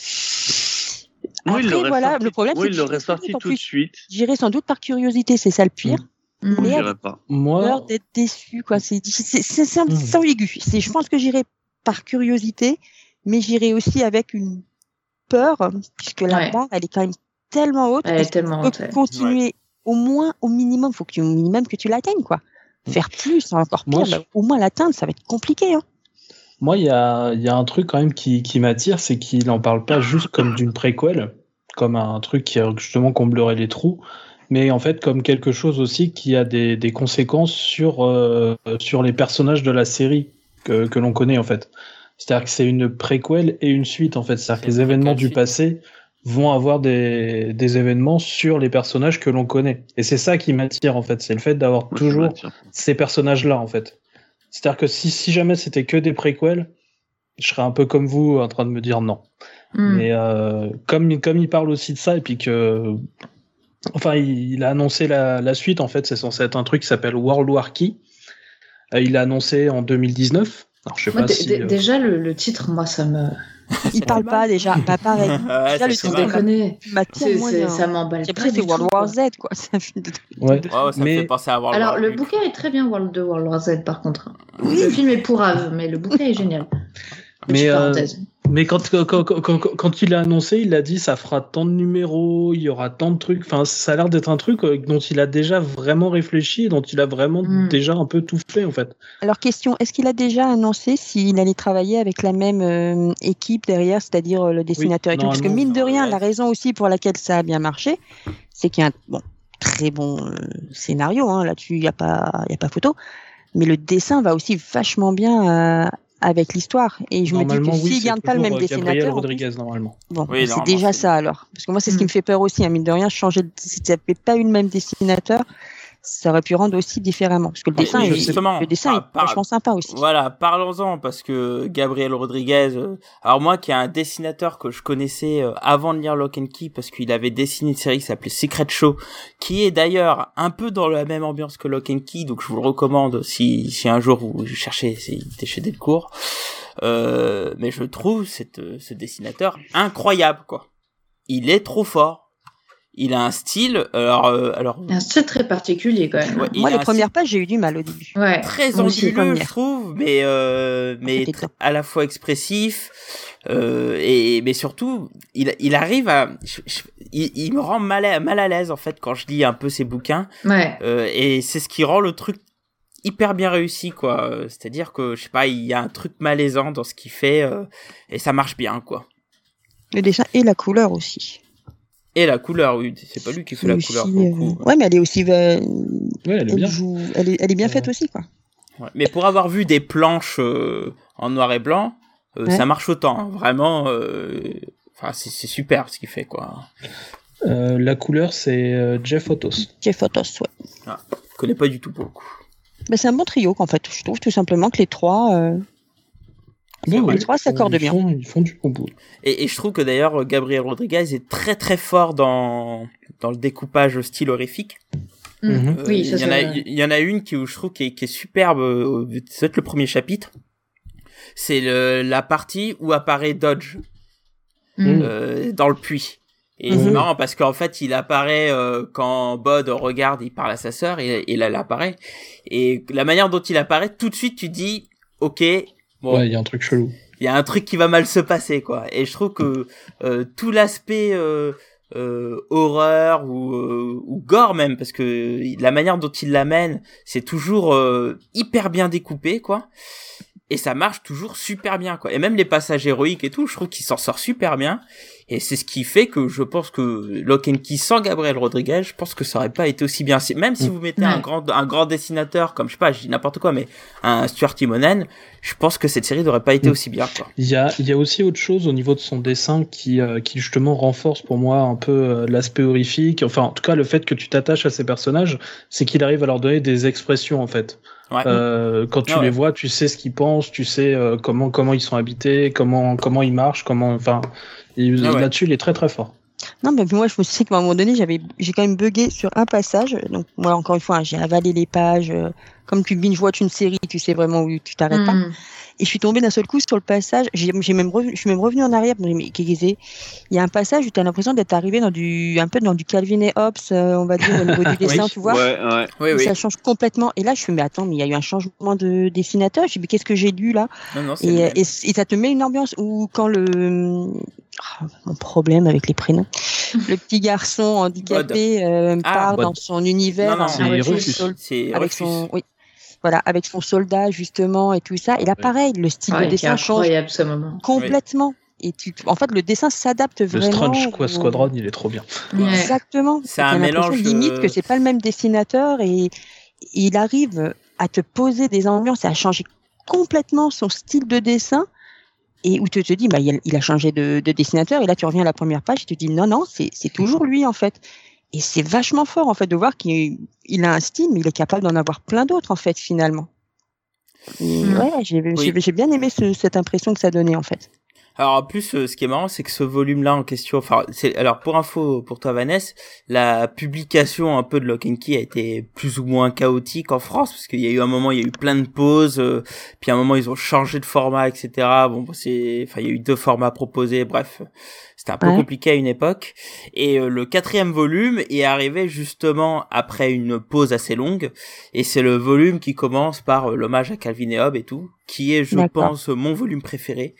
Oui, il après l'aurait voilà, sorti- le problème oui, c'est il que l'aurait j'irai sans sorti tout de suite. j'irai sans doute par curiosité, c'est ça le pire. Mais pas. Moi, peur d'être déçu, quoi. C'est c'est- un- c'est ambigu. C'est- Je pense que j'irai par curiosité, mais j'irai aussi avec une peur, puisque la Ouais. barre, elle est quand même tellement haute. Elle est tellement peux haute, ouais. continuer au moins, au minimum, faut que tu, au minimum que tu l'atteignes, quoi. Faire plus, encore pire. Moi, je- mais au moins l'atteindre, ça va être compliqué, hein. Moi, il y a, il y a un truc quand même qui, qui m'attire, c'est qu'il en parle pas juste comme d'une préquelle, comme un truc qui justement comblerait les trous, mais en fait comme quelque chose aussi qui a des, des conséquences sur, euh, sur les personnages de la série que, que l'on connaît en fait. C'est-à-dire que c'est une préquelle et une suite en fait. C'est-à-dire que les événements du passé vont avoir des, des événements sur les personnages que l'on connaît. Et c'est ça qui m'attire en fait, c'est le fait d'avoir toujours ces personnages-là, en fait. C'est-à-dire que si, si jamais c'était que des préquels, je serais un peu comme vous en train de me dire non. Mm. Mais euh, comme, comme il parle aussi de ça, et puis que. Enfin, il, il a annoncé la, la suite, en fait, c'est censé être un truc qui s'appelle World War Key. Euh, il l'a annoncé en 2019. Alors, je sais Moi, pas dé- si. dé- euh, Déjà, le, le titre, moi, ça me. Il parle pas déjà, pas pareil. Ouais, ça, le c'est pas- déconner. C'est- c'est-. Ça m'emballe Après, c'est World tout, War. Z, quoi. De- Ouais. Ouais, ouais, ça me Mais- fait penser à World Alors, War le Hulk. bouquin est très bien, World de World War Z, par contre. Oui. Le film est pourrave, mais le bouquin est génial. Mais, euh, parenthèse. Mais quand, quand, quand, quand, il a annoncé, il a dit ça fera tant de numéros, il y aura tant de trucs. Enfin, ça a l'air d'être un truc euh, dont il a déjà vraiment réfléchi, dont il a vraiment Mm. déjà un peu tout fait en fait. Alors, question, est-ce qu'il a déjà annoncé s'il allait travailler avec la même euh, équipe derrière, c'est-à-dire euh, le dessinateur et tout? Parce que mine de rien, ouais. la raison aussi pour laquelle ça a bien marché, c'est qu'il y a un bon, très bon euh, scénario, hein, là-dessus, il n'y a, pas- y a pas photo, mais le dessin va aussi vachement bien euh, avec l'histoire. Et je me dis que oui, s'il c'est garde pas le même euh, Gabriel dessinateur, Rodriguez normalement. bon, Oui, c'est déjà ça alors. Parce que moi, c'est ce qui Mm. me fait peur aussi, hein, mine de rien, changer de... si tu n'avais pas eu le même dessinateur, ça aurait pu rendre aussi différemment. Parce que le dessin, est, le dessin par- est vachement sympa aussi. Voilà, parlons-en parce que Gabriel Rodriguez, euh, alors moi qui est un dessinateur que je connaissais euh, avant de lire Lock and Key parce qu'il avait dessiné une série qui s'appelait Secret Show, qui est d'ailleurs un peu dans la même ambiance que Lock and Key, donc je vous le recommande si, si un jour vous cherchez, c'est chez Delcourt. Euh, mais je trouve cette, euh, ce dessinateur incroyable quoi. Il est trop fort. Il a un style, alors, euh, alors Il y a un style très particulier, quand même. ouais, il Moi, a les premières pages, j'ai eu du mal au début. Ouais. très anguleux, je trouve, mais euh, mais à la fois expressif. Euh, et mais surtout, il, il arrive à, je- je- il, il me rend mal à, mal à l'aise en fait quand je lis un peu ses bouquins. Ouais. Euh, et c'est ce qui rend le truc hyper bien réussi quoi. Euh, C'est-à-dire que je sais pas, il y a un truc malaisant dans ce qu'il fait euh, et ça marche bien quoi. Le dessin et la couleur aussi. Et la couleur, oui, c'est pas lui qui fait la Aussi, couleur le euh. Ouais, mais elle est aussi. euh, Ouais, elle est elle, bien. joue- elle, est, elle est bien Ouais. faite aussi, quoi. Ouais. Mais pour avoir vu des planches euh, en noir et blanc, euh, Ouais. ça marche autant. hein. Vraiment, euh, enfin c'est super ce qu'il fait quoi. Euh, la couleur, c'est euh, Jeff Otos. Jeff Otos, ouais. Je connais pas du tout pour le coup. Mais c'est un bon trio, qu'en fait. Je trouve tout simplement que les trois. Euh, les trois s'accordent ils bien. Font, ils font du bon boulot. Et, et je trouve que d'ailleurs euh, Gabriel Rodriguez est très très fort dans dans le découpage style horrifique. Mm. Mhm. Euh, Oui, ça, il y en a ça- il y en a une qui où je trouve qui est, qui est superbe. euh, C'est peut-être le premier chapitre. C'est la partie où apparaît Dodge Mm. euh, dans le puits. Et Mhm. c'est marrant parce qu'en fait, il apparaît euh, quand Bod regarde, il parle à sa sœur et, et là, il apparaît. Et la manière dont il apparaît, tout de suite, tu dis, ok, bon, Ouais, il y a un truc chelou. il y a un truc qui va mal se passer quoi et je trouve que euh, tout l'aspect euh, euh, horreur ou, euh, ou gore même parce que la manière dont il l'amène c'est toujours euh, hyper bien découpé quoi et ça marche toujours super bien quoi et même les passages héroïques et tout je trouve qu'il s'en sort super bien et c'est ce qui fait que je pense que Lock and Key sans Gabriel Rodriguez je pense que ça aurait pas été aussi bien même si vous mettez un grand un grand dessinateur comme je sais pas je dis n'importe quoi mais un Stuart Timonen je pense que cette série n'aurait pas été Mm. aussi bien quoi Il y a, il y a aussi autre chose au niveau de son dessin qui, euh, qui justement renforce pour moi un peu euh, l'aspect horrifique. Enfin, en tout cas, le fait que tu t'attaches à ces personnages, c'est qu'il arrive à leur donner des expressions en fait. Ouais. Euh, quand tu Ah ouais. les vois, tu sais ce qu'ils pensent, tu sais euh, comment comment ils sont habités, comment comment ils marchent, comment. Enfin, Ah ouais. là-dessus, il est très très fort. Non, mais moi, je me suis dit qu'à un moment donné, j'avais, j'ai quand même bugué sur un passage. Donc, moi, encore une fois, hein, j'ai avalé les pages. euh, comme tu binge-watch une série, tu sais vraiment où tu t'arrêtes pas. Et je suis tombée d'un seul coup sur le passage. J'ai, j'ai même revenu, je suis même revenue en arrière. Me Il y a un passage où tu as l'impression d'être arrivé dans du, un peu dans du Calvin et Hobbes, euh, on va dire, au niveau du dessin, tu vois. Ouais, ouais. Oui, oui. Ça change complètement. Et là, je suis, mais attends, mais il y a eu un changement de dessinateur. Je dis, mais qu'est-ce que j'ai lu là? Non, non, et, ça te met une ambiance où quand le Ah, mon problème avec les prénoms, le petit garçon handicapé euh, Ah, part dans son univers Non, non, en- Rufus. sol- C'est avec son oui voilà avec son soldat justement et tout ça. Et là, pareil, le style Ouais, de dessin change incroyable ce moment. complètement. Et tu, en fait, le dessin s'adapte Le vraiment. Strange au- Squadron, il est trop bien. Ouais. Exactement. C'est un mélange, limite euh, que c'est pas le même dessinateur et il arrive à te poser des ambiances et à changer complètement son style de dessin et où tu te dis bah il a, il a changé de, de dessinateur et là tu reviens à la première page et tu te dis non non c'est toujours lui en fait et c'est vachement fort en fait de voir qu'il il a un style mais il est capable d'en avoir plein d'autres en fait finalement. Et Mm. ouais j'ai bien aimé ce- cette impression que ça donnait en fait. Alors en plus, euh, ce qui est marrant, c'est que ce volume-là en question, enfin, c'est alors pour info pour toi Vanessa, la publication un peu de Lock and Key a été plus ou moins chaotique en France parce qu'il y a eu un moment, il y a eu plein de pauses, euh, puis à un moment ils ont changé de format, etc. Bon, bah, c'est, enfin, il y a eu deux formats proposés, bref, c'était un peu Ouais. compliqué à une époque. Et euh, le quatrième volume est arrivé justement après une pause assez longue, et c'est le volume qui commence par euh, l'hommage à Calvin et Hobbes et tout, qui est, je pense, mon volume préféré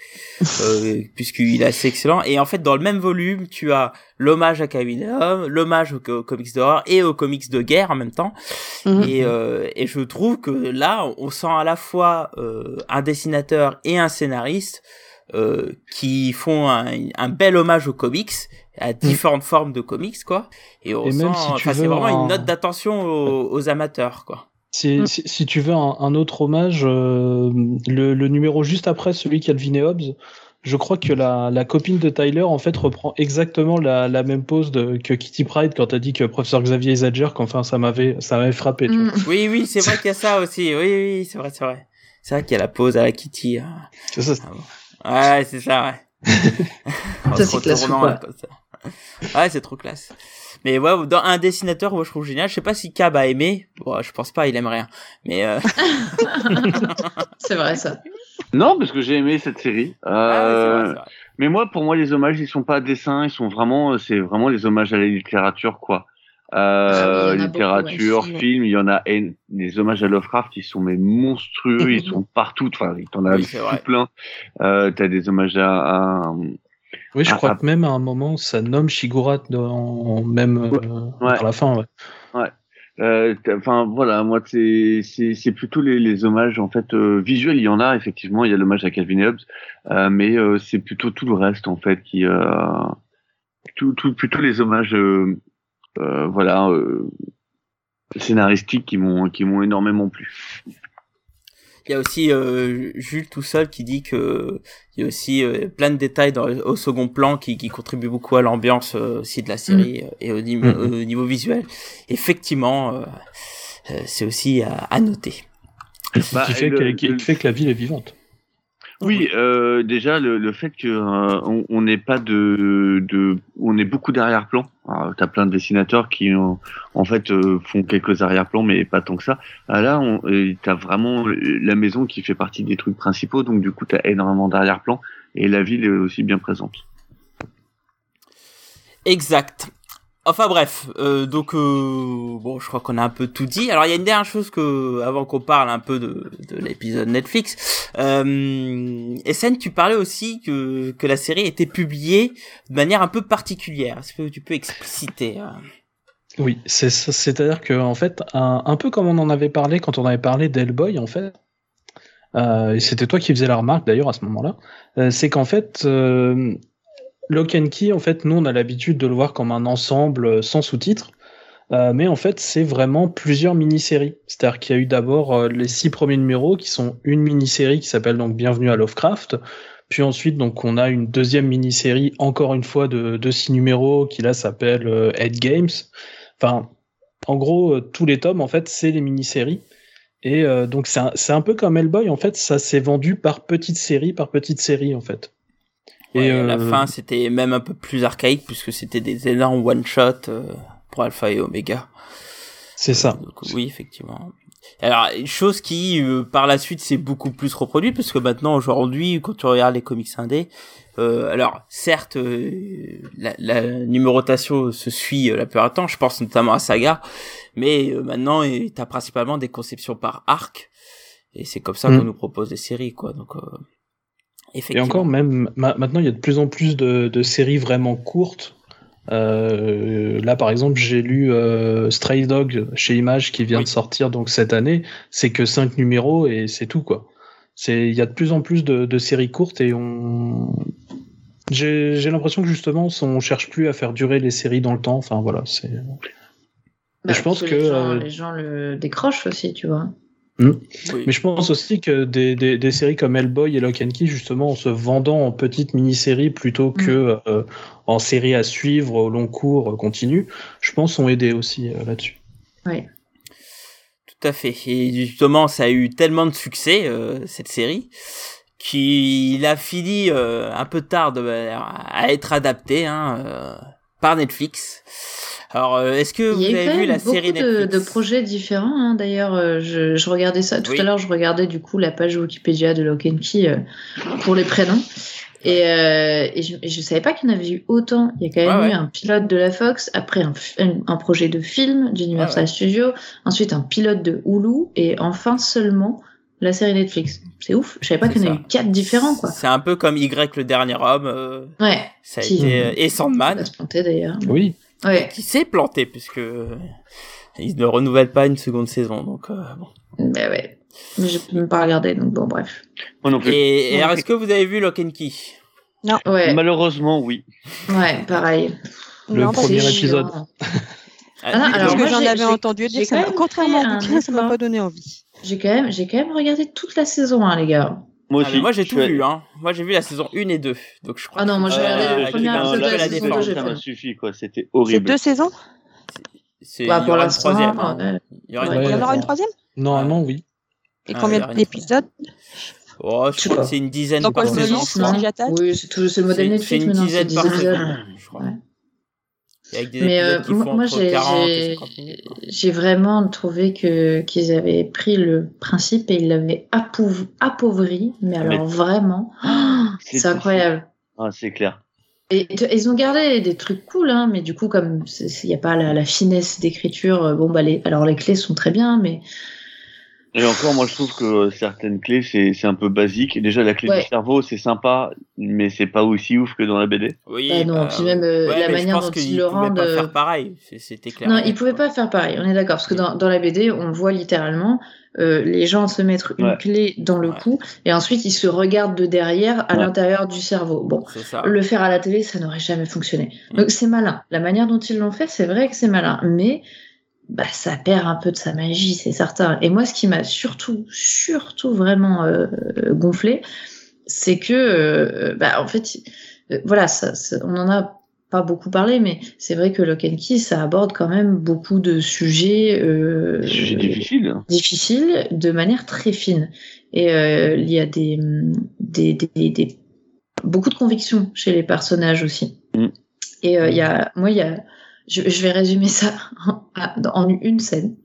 euh, puisqu'il est assez excellent. Et en fait, dans le même volume, tu as l'hommage à Calvin et Hobbes, l'hommage aux, aux comics d'horreur et aux comics de guerre en même temps. Mhm. Et, euh, et je trouve que là, on sent à la fois euh, un dessinateur et un scénariste euh, qui font un, un bel hommage aux comics à différentes formes de comics quoi et on Et sent même si tu c'est vraiment un- une note d'attention aux, aux amateurs quoi Si, Mm. si, si tu veux un, un autre hommage, euh, le, le numéro juste après celui Calvin et Hobbes, je crois que la, la copine de Tyler en fait reprend exactement la, la même pose de, que Kitty Pride quand t'as dit que professeur Xavier exagère, qu'enfin ça m'avait ça m'avait frappé. Tu vois. Mm. oui oui c'est vrai qu'il y a ça aussi oui oui c'est vrai c'est vrai c'est vrai qu'il y a la pause à la Kitty hein. C'est ça, Ouais, c'est ça, ouais. Ça, c'est classe. Ouais, c'est trop classe. Mais ouais, dans un dessinateur, moi, je trouve génial. Je sais pas si Cab a aimé. Bon, je pense pas, il aime rien. Mais, euh... C'est vrai ça. Non, parce que j'ai aimé cette série. ah ouais, c'est vrai, Euh, vrai. Mais moi, pour moi, les hommages, ils sont pas à dessin, ils sont vraiment, c'est vraiment les hommages à la littérature, quoi. Ah oui, Euh, littérature, beaucoup, ouais. film, il y en a en- les hommages à Lovecraft, ils sont mais monstrueux, ils sont partout. Enfin, t'en as Oui, tout plein. Euh, T'as des hommages à, à- Oui, je crois que même à un moment, ça nomme Shigura dans, même euh, Ouais. vers la fin. Ouais. Euh, t'as- Enfin voilà, moi c'est c'est c'est plutôt les, les hommages en fait euh, visuels. Il y en a effectivement, il y a l'hommage à Calvin et Hobbes, euh, mais euh, c'est plutôt tout le reste en fait qui euh, tout, tout plutôt les hommages euh, euh, voilà euh, scénaristiques qui m'ont qui m'ont énormément plu. Il y a aussi euh, Jules tout seul qui dit que il y a aussi euh, plein de détails dans, au second plan qui, qui contribuent beaucoup à l'ambiance euh, aussi de la série euh, et au, niveau Mm. au niveau visuel. Effectivement, euh, euh, c'est aussi à, à noter. Bah, qui, fait le- que, qui- le- qui fait que la ville est vivante. Oui, euh, déjà le, le fait que euh, on n'ait pas de, de on ait beaucoup d'arrière-plan. T'as plein de dessinateurs qui ont, en fait euh, font quelques arrière-plans, mais pas tant que ça. Ah, là, euh, t'as vraiment la maison qui fait partie des trucs principaux, donc du coup t'as énormément d'arrière-plan et la ville est aussi bien présente. Exact. Enfin bref, euh, donc euh, bon, je crois qu'on a un peu tout dit. Alors il y a une dernière chose que, avant qu'on parle un peu de, de l'épisode Netflix, euh, Essen, tu parlais aussi que que la série était publiée de manière un peu particulière. Est-ce que tu peux expliciter euh Oui, c'est c'est-à-dire que en fait, un, peu comme on en avait parlé quand on avait parlé d'Hellboy, en fait, euh, c'était toi qui faisais la remarque d'ailleurs à ce moment-là, euh, c'est qu'en fait, euh, Lock and Key, en fait, nous on a l'habitude de le voir comme un ensemble euh, sans sous-titres, euh, mais en fait c'est vraiment plusieurs mini-séries. C'est-à-dire qu'il y a eu d'abord euh, les six premiers numéros qui sont une mini-série qui s'appelle donc Bienvenue à Lovecraft, puis ensuite donc on a une deuxième mini-série encore une fois de, de six numéros qui là s'appelle euh, Head Games. Enfin, en gros, euh, tous les tomes, en fait, c'est les mini-séries. Et euh, donc, c'est un, un peu comme Hellboy, en fait, ça s'est vendu par petites séries, par petites séries, en fait. Et euh, la fin, c'était même un peu plus archaïque puisque c'était des énormes one shot pour Alpha et Omega. C'est ça. Donc, oui, effectivement. Alors, chose qui, euh, par la suite, s'est beaucoup plus reproduit, parce que maintenant, aujourd'hui, quand tu regardes les comics indés, euh, alors, certes, euh, la, la, numérotation se suit la plupart du temps, je pense notamment à Saga, mais maintenant, t'as principalement des conceptions par arc, et c'est comme ça Mm. qu'on nous propose des séries, quoi. Donc, Et encore, même ma- maintenant, il y a de plus en plus de, de séries vraiment courtes. Euh, là, par exemple, j'ai lu euh, Stray Dog chez Image qui vient Oui. de sortir donc cette année. C'est que cinq numéros et c'est tout quoi. C'est il y a de plus en plus de, de séries courtes et on j'ai j'ai l'impression que justement on cherche plus à faire durer les séries dans le temps. Enfin voilà, c'est Bah, je pense que, les gens, euh, les gens le décrochent aussi, tu vois. Oui. Mais je pense aussi que des, des, des séries comme Hellboy et Lock and Key, justement, en se vendant en petites mini-séries plutôt que euh, en séries à suivre au long cours euh, continu, je pense ont aidé aussi euh, là-dessus. Oui. Tout à fait. Et justement, ça a eu tellement de succès, euh, cette série, qu'il a fini euh, un peu tard de, à être adapté hein, euh, par Netflix. Alors, euh, est-ce que vous avez vu la beaucoup série de, Netflix de projets différents. hein. D'ailleurs, euh, je, je regardais ça tout Oui. à l'heure. Je regardais du coup la page Wikipédia de Lock and Key euh, pour les prénoms. Et, euh, et, je, je savais pas qu'il y en avait eu autant. Il y a quand même Ouais, eu un pilote de la Fox, après un, fi- un, un projet de film d'Universal ouais. Studios, ensuite un pilote de Hulu, et enfin seulement la série Netflix. C'est ouf. Je savais pas qu'il y en a ça. eu quatre différents, quoi. C'est un peu comme Y le dernier homme. euh, Ouais. ça a Qui- été euh, et Ça Sandman va se planter d'ailleurs. Oui, Ouais. qui s'est planté puisque euh, ils ne renouvellent pas une seconde saison. Donc euh, bon. Bah ouais. Mais je peux même pas regarder, donc bon, bref. Moi non plus. Et, et Ouais. alors, est-ce que vous avez vu Lock and Key? Ouais. Malheureusement, oui. Ouais, pareil. Le Non, parce premier que- épisode. Ah non, alors Parce que moi, j'en j'ai- avais entendu dire, contrairement au bouquin, ça m'a pas donné envie. J'ai quand même, j'ai quand même regardé toute la saison, hein, les gars. Moi Ah, aussi. moi j'ai tout suis- vu, hein. Moi j'ai vu la saison 1 et 2. Donc je crois Ah non, que- moi, j'ai regardé la la saison Ça m'a suffi, quoi. C'était C'est horrible. deux saisons C'est Bah, il y pour aura une l'instant, troisième. hein. ouais. Il y aura une Ouais, troisième. aura une troisième normalement oui. Et Ah, combien d'épisodes Oh, je crois que c'est une dizaine par quoi saison. Oui, c'est c'est le modèle C'est- Netflix c'est une c'est dizaine 10 par saison, je crois. Ouais. Avec des Mais euh, qui moi, font moi, entre j'ai 40 et j'ai- 50 minutes. quoi. j'ai vraiment trouvé que qu'ils avaient pris le principe et ils l'avaient appauv- appauvri, mais Ah, mais- alors vraiment, oh, C'est- incroyable. Ah, c'est clair. Et ils ont gardé des trucs cool, hein, mais du coup, comme il n'y a pas la, la finesse d'écriture, euh, bon, bah, les, alors les clés sont très bien, mais Et encore, moi, je trouve que euh, certaines clés, c'est c'est un peu basique. Déjà, la clé Ouais. du cerveau, c'est sympa, mais c'est pas aussi ouf que dans la BD. Oui, bah, non, bah, puis même euh, ouais, la manière dont ils le pouvaient rendent. pas euh, faire pareil, c'est- c'était clair. Non, ils pouvaient pas faire pareil, on est d'accord, parce que dans, dans la BD, on voit littéralement euh, les gens se mettre une Ouais. clé dans le Ouais. cou, et ensuite ils se regardent de derrière à Ouais. l'intérieur du cerveau. Bon, C'est ça. le faire à la télé, ça n'aurait jamais fonctionné. Mm. Donc c'est malin. La manière dont ils l'ont fait, c'est vrai que c'est malin, mais bah, ça perd un peu de sa magie, c'est certain. Et moi, ce qui m'a surtout, surtout vraiment euh, gonflé, c'est que, euh, bah, en fait, euh, voilà, ça, ça- on en a pas beaucoup parlé, mais c'est vrai que Lock and Key, ça aborde quand même beaucoup de sujets, euh, C'est sujet difficile. difficile de manière très fine. Et il y a des, des, des, des- beaucoup de convictions chez les personnages aussi. Mm. Et il y a, moi, il y a, je, je vais résumer ça en, en une scène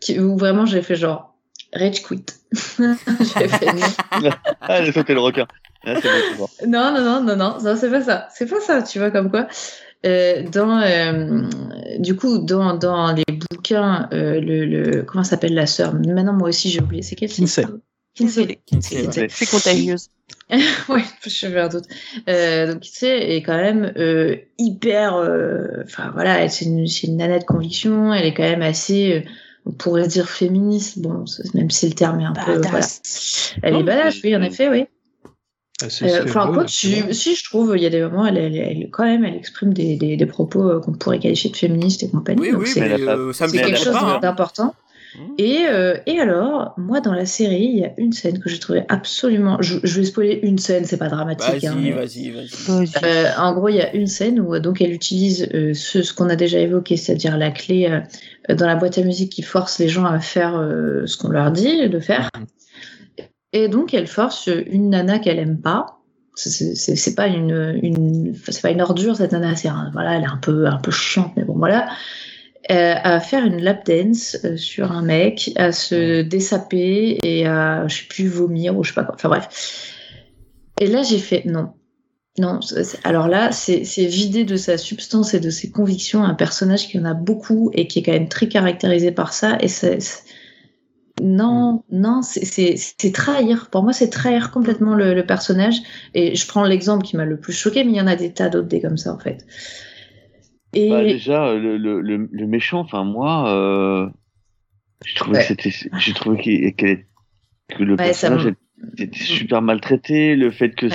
qui, où vraiment j'ai fait genre rage quit. j'ai fait non. Ah, elle a sauté le requin. Ah, bon, bon. Non, non, non, non, non, non, c'est pas ça. C'est pas ça, tu vois, comme quoi. Euh, dans, euh, du coup, dans, dans les bouquins, euh, le, le, comment s'appelle la sœur? Maintenant, moi aussi, j'ai oublié. C'est quelle Kinsey. Kinsey. Kinsey, Kinsey. ouais. C'est contagieuse. ouais, je vais un doute. Euh, donc, Kinsey est quand même euh, hyper. euh, Enfin, voilà, c'est une, c'est une nana de conviction. Elle est quand même assez. euh, on pourrait dire féministe, bon, même si le terme est un peu. Voilà. Badass. Elle Non, est badass, oui, en effet, oui. Euh, Enfin, quoi, si, si, je trouve, il y a des moments, elle, elle, elle- quand même, elle exprime des, des, des propos qu'on pourrait qualifier de féministes et compagnie. Oui, donc oui, c'est mais euh, ça me quelque chose pas. hein. Mmh. Et, euh, et alors, moi, dans la série, il y a une scène que j'ai trouvée absolument. Je, je vais spoiler une scène, c'est pas dramatique. hein, Vas-y, mais- vas-y, vas-y. Vas-y. Euh, en gros, il y a une scène où euh, donc elle utilise euh, ce, ce qu'on a déjà évoqué, c'est-à-dire la clé euh, dans la boîte à musique qui force les gens à faire euh, ce qu'on leur dit de faire. Et donc, elle force une nana qu'elle aime pas c'est pas une, une c'est pas une ordure cette nana. C'est voilà, elle est un peu un peu chiante, mais bon voilà. Euh, à faire une lap dance euh, sur un mec, à se dessaper et à je sais plus vomir ou je sais pas quoi. Enfin bref. Et là j'ai fait non. Non, alors là, c'est vider de sa substance et de ses convictions un personnage qui en a beaucoup et qui est quand même très caractérisé par ça. Et c'est non, mm. non, c'est trahir. Pour moi, c'est trahir complètement le, personnage. Et je prends l'exemple qui m'a le plus choqué, mais il y en a des tas d'autres des comme ça, en fait. Et... Bah, déjà, le, le, le, méchant, enfin, moi, euh, je trouvais que c'était, j'ai trouvé que le personnage était super maltraité, le fait que.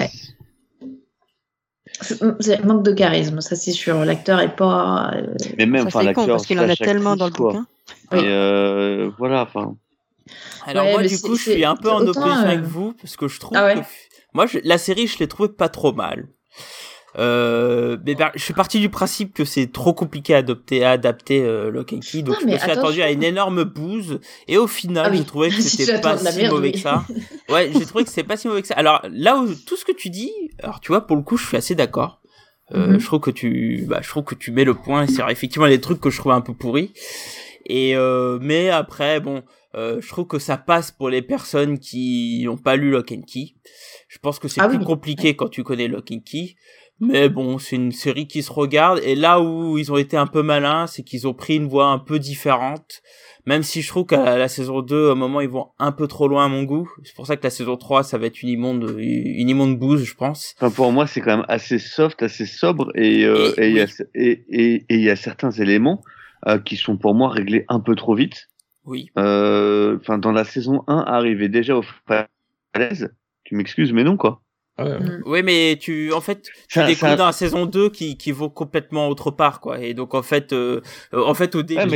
C'est manque de charisme, ça c'est sûr. L'acteur est pas. Euh, mais même, enfin, l'acteur. parce qu'il en a tellement dans le bouquin. Et euh, voilà, enfin. Alors moi, du coup, je suis un peu en opposition avec euh, vous parce que je trouve ah que moi, la série, je l'ai trouvée pas trop mal. Euh, mais ben, je suis parti du principe que c'est trop compliqué à adopter, à adapter euh, Lock and Key, donc je me suis attendu à une énorme bouse, et au final, ah j'ai trouvé que c'était pas si mauvais que ça. Ouais, j'ai trouvé que c'était pas si mauvais que ça. Alors là où tout ce que tu dis, alors tu vois, pour le coup, je suis assez d'accord. Euh, mhm. Je trouve que tu, bah, je trouve que tu mets le point. C'est effectivement les trucs que je trouve un peu pourris. Et euh, mais après, bon, euh, je trouve que ça passe pour les personnes qui n'ont pas lu Lock and Key. Je pense que c'est ah plus compliqué quand tu connais Lock and Key. Mais bon, c'est une série qui se regarde. Et là où ils ont été un peu malins, c'est qu'ils ont pris une voie un peu différente. Même si je trouve qu'à la saison 2, au moment, ils vont un peu trop loin à mon goût. C'est pour ça que la saison 3, ça va être une immonde, une immonde bouse, je pense. Enfin, pour moi, c'est quand même assez soft, assez sobre. Et euh, il et, y, a certains éléments euh, qui sont pour moi réglés un peu trop vite. Oui. Euh, enfin, dans la saison 1, arriver déjà au falaise, tu m'excuses, mais non, quoi. Mm. Oui, mais tu, en fait, tu découvres dans la saison 2 qui, qui vaut complètement autre part, quoi. Et donc, en fait, euh, en fait, au début,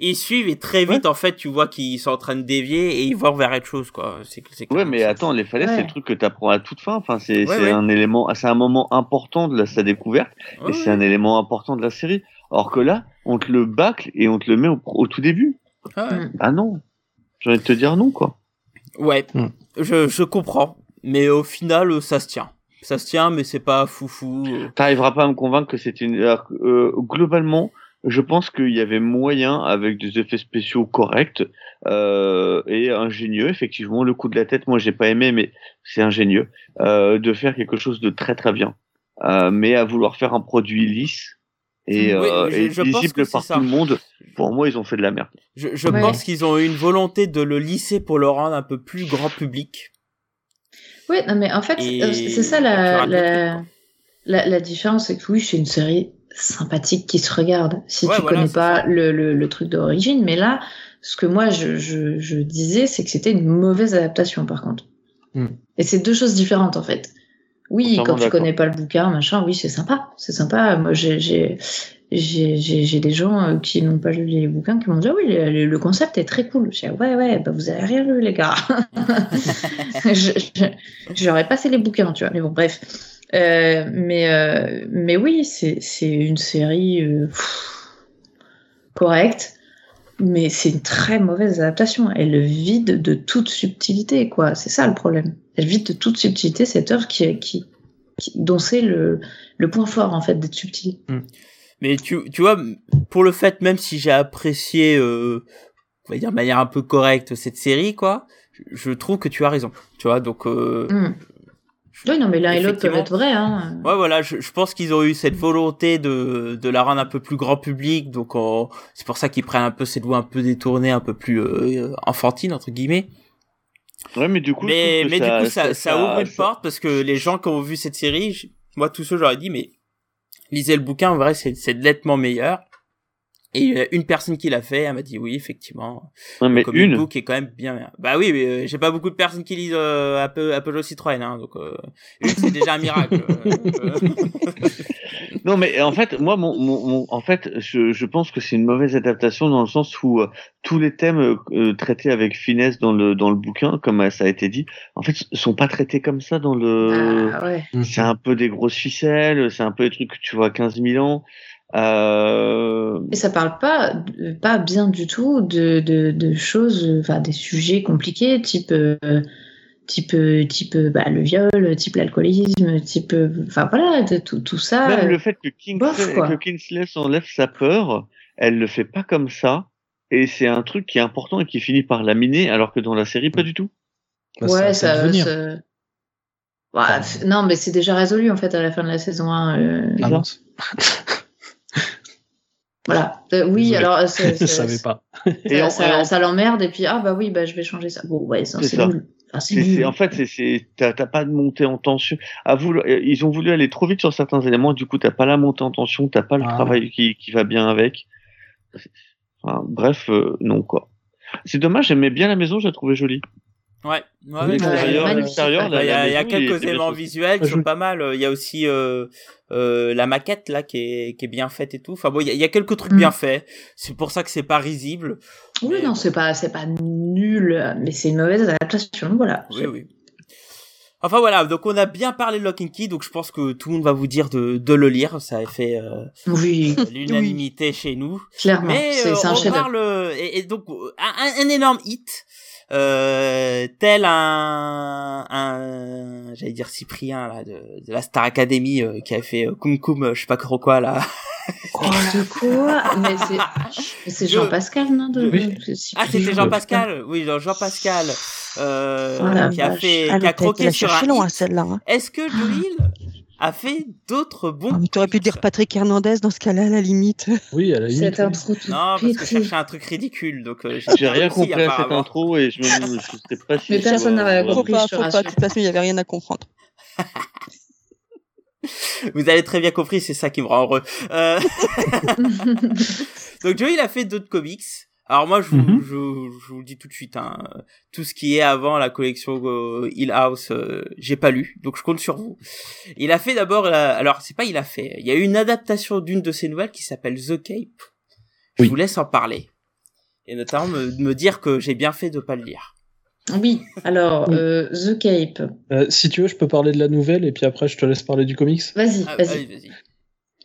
ils suivent et très vite, en fait, tu vois qu'ils sont en train de dévier et ils vont vers autre chose, quoi. C'est, c'est ouais, mais attends, les falaises, c'est le truc que tu apprends à toute fin. Enfin, c'est, c'est un élément, c'est un moment important de la, sa découverte et c'est un élément important de la série. Or que là, on te le bâcle et on te le met au, tout début. Ah, ah non. J'ai envie de te dire non, quoi. Ouais. Mm. Je, je comprends mais au final, ça se tient. Ça se tient, mais c'est pas foufou. T'arriveras pas à me convaincre que c'est une. Euh, globalement, je pense qu'il y avait moyen, avec des effets spéciaux corrects euh, et ingénieux, effectivement, le coup de la tête, moi j'ai pas aimé, mais c'est ingénieux, euh, de faire quelque chose de très très bien. Euh, mais à vouloir faire un produit lisse et, euh, lisible par tout le monde, pour moi ils ont fait de la merde. Je, je pense qu'ils ont eu une volonté de le lisser pour le rendre un peu plus grand public. Oui, non, mais en fait, euh, c'est ça la, la, la, différence, c'est que oui, c'est une série sympathique qui se regarde si tu connais pas le, le, le, truc d'origine. Mais là, ce que moi je, je, je disais, c'est que c'était une mauvaise adaptation par contre. Hmm. Et c'est deux choses différentes en fait. Oui, quand tu connais pas le bouquin, machin, oui, c'est sympa, c'est sympa. Moi, j'ai j'ai des gens euh, qui n'ont pas lu les bouquins qui m'ont dit ah oui le, concept est très cool. Je dis, ouais ouais bah vous avez rien lu les gars. J'aurais passé les bouquins tu vois. Mais bon bref. Euh, mais euh, mais oui c'est c'est une série euh, correcte mais c'est une très mauvaise adaptation. Elle vide de toute subtilité quoi. C'est ça le problème. Elle vide de toute subtilité cette œuvre qui qui, qui dont c'est le le point fort en fait d'être subtil. Mm. Mais tu, tu vois, pour le fait, même si j'ai apprécié, euh, on va dire de manière un peu correcte cette série, quoi, je, trouve que tu as raison. Tu vois, donc. Euh, hmm. Oui, non, mais l'un et l'autre peuvent être vrais. Hein. Ouais, voilà, je, je pense qu'ils ont eu cette volonté de, de la rendre un peu plus grand public, donc c'est pour ça qu'ils prennent un peu cette voix un peu détournée, un peu plus euh, enfantine entre guillemets. Ouais, mais du coup, mais, mais du coup, ça, ça, ouvre une porte parce que les gens qui ont vu cette série, moi, tous ceux, j'aurais dit, mais lisez le bouquin, en vrai, c'est nettement meilleur. Et une personne qui l'a fait, elle m'a dit oui, effectivement. mais le une. book est quand même bien. Bah oui, mais euh, j'ai pas beaucoup de personnes qui lisent euh, Apple, Apple Citroën, hein, donc euh, une c'est déjà un miracle. non, mais en fait, moi, mon, mon, en fait, je, je pense que c'est une mauvaise adaptation dans le sens où tous les thèmes traités avec finesse dans le dans le bouquin, comme ça a été dit, en fait, sont pas traités comme ça dans le. Ah, ouais. C'est un peu des grosses ficelles, c'est un peu des trucs que tu vois à 15 000 ans. Euh... Et ça parle pas, pas bien du tout de, de, de choses, enfin des sujets compliqués, type, euh, type type bah, le viol, type l'alcoolisme, type enfin voilà de, tout, tout ça. Même euh, le fait que Kingsley, que Kingsley s'enlève sa peur, elle le fait pas comme ça. Et c'est un truc qui est important et qui finit par la miner, alors que dans la série, pas du tout. Bah, ouais, ça va ça. f- non, mais c'est déjà résolu en fait à la fin de la saison 1. euh, Ah voilà. Euh, oui, Désolé. alors c'est- je c'est- savais pas. Et ça, ça- en- ça l'emmerde et puis ah bah oui bah je vais changer ça. Bon ouais ça, C'est ça. nul. C'est nul. en fait, c'est, t'as, pas de montée en tension. À vouloir- ils ont voulu aller trop vite sur certains éléments, du coup, t'as pas la montée en tension, t'as pas le Ah. travail qui, qui va bien avec. Enfin, bref, euh, non, quoi. C'est dommage, j'aimais bien la maison, je la trouvais jolie. Ouais. ouais, Oui, ouais, L'extérieur, Bah, Il y a, y a quelques éléments visuels qui sont pas mal. Il y a aussi euh, euh, la maquette là qui est, qui est bien faite et tout. Enfin bon, il y a, il y a quelques trucs Mm. bien faits. C'est pour ça que c'est pas risible. Oui mais non c'est pas c'est pas nul mais c'est une mauvaise adaptation voilà. Oui, oui. Enfin voilà, donc on a bien parlé de Lock and Key, donc je pense que tout le monde va vous dire de, de le lire. Ça a fait euh, Oui l'unanimité chez nous. clairement Mais c'est euh, c'est un on parle euh, et, et donc un, un énorme hit, euh, tel un, un j'allais dire Cyprien là de, de la Star Academy euh, qui a fait euh, Kum Kum, euh, je sais pas trop quoi là. De quoi? Mais c'est mais c'est Je- Jean Pascal non de, Oui. de- c'est Ah c'était Jean- Jean-Pascal, oui Jean- Jean-Pascal, euh, Oh la qui a fait, Ah, qui a été croqué sur un loin celle-là. Hein. Est-ce que Joel a fait d'autres bons Ah, mais T'aurais pu dire Patrick Hernandez dans ce cas-là, à la limite. Oui, à la limite. Cette intro toute Non, parce que je cherchais un truc ridicule, donc euh, J'ai rien compris à cette intro et je me je sais pas si. Mais personne va- n'a va- Faut compris, pas, faut pas. De toute façon, il y avait rien à comprendre. Vous avez très bien compris, c'est ça qui me rend heureux. Euh... Donc Joey, il a fait d'autres comics. Alors moi, je vous, Mhm. je, je vous le dis tout de suite, hein, tout ce qui est avant la collection euh, Hill House, euh, j'ai pas lu, donc je compte sur vous. Il a fait d'abord, la- alors c'est pas il a fait, il y a eu une adaptation d'une de ses nouvelles qui s'appelle The Cape. Je Oui. vous laisse en parler. Et notamment me, me dire que j'ai bien fait de pas le lire. Oui, alors Oui. euh, The Cape. Euh, si tu veux, je peux parler de la nouvelle et puis après, je te laisse parler du comics. Vas-y, Ah, vas-y. vas-y.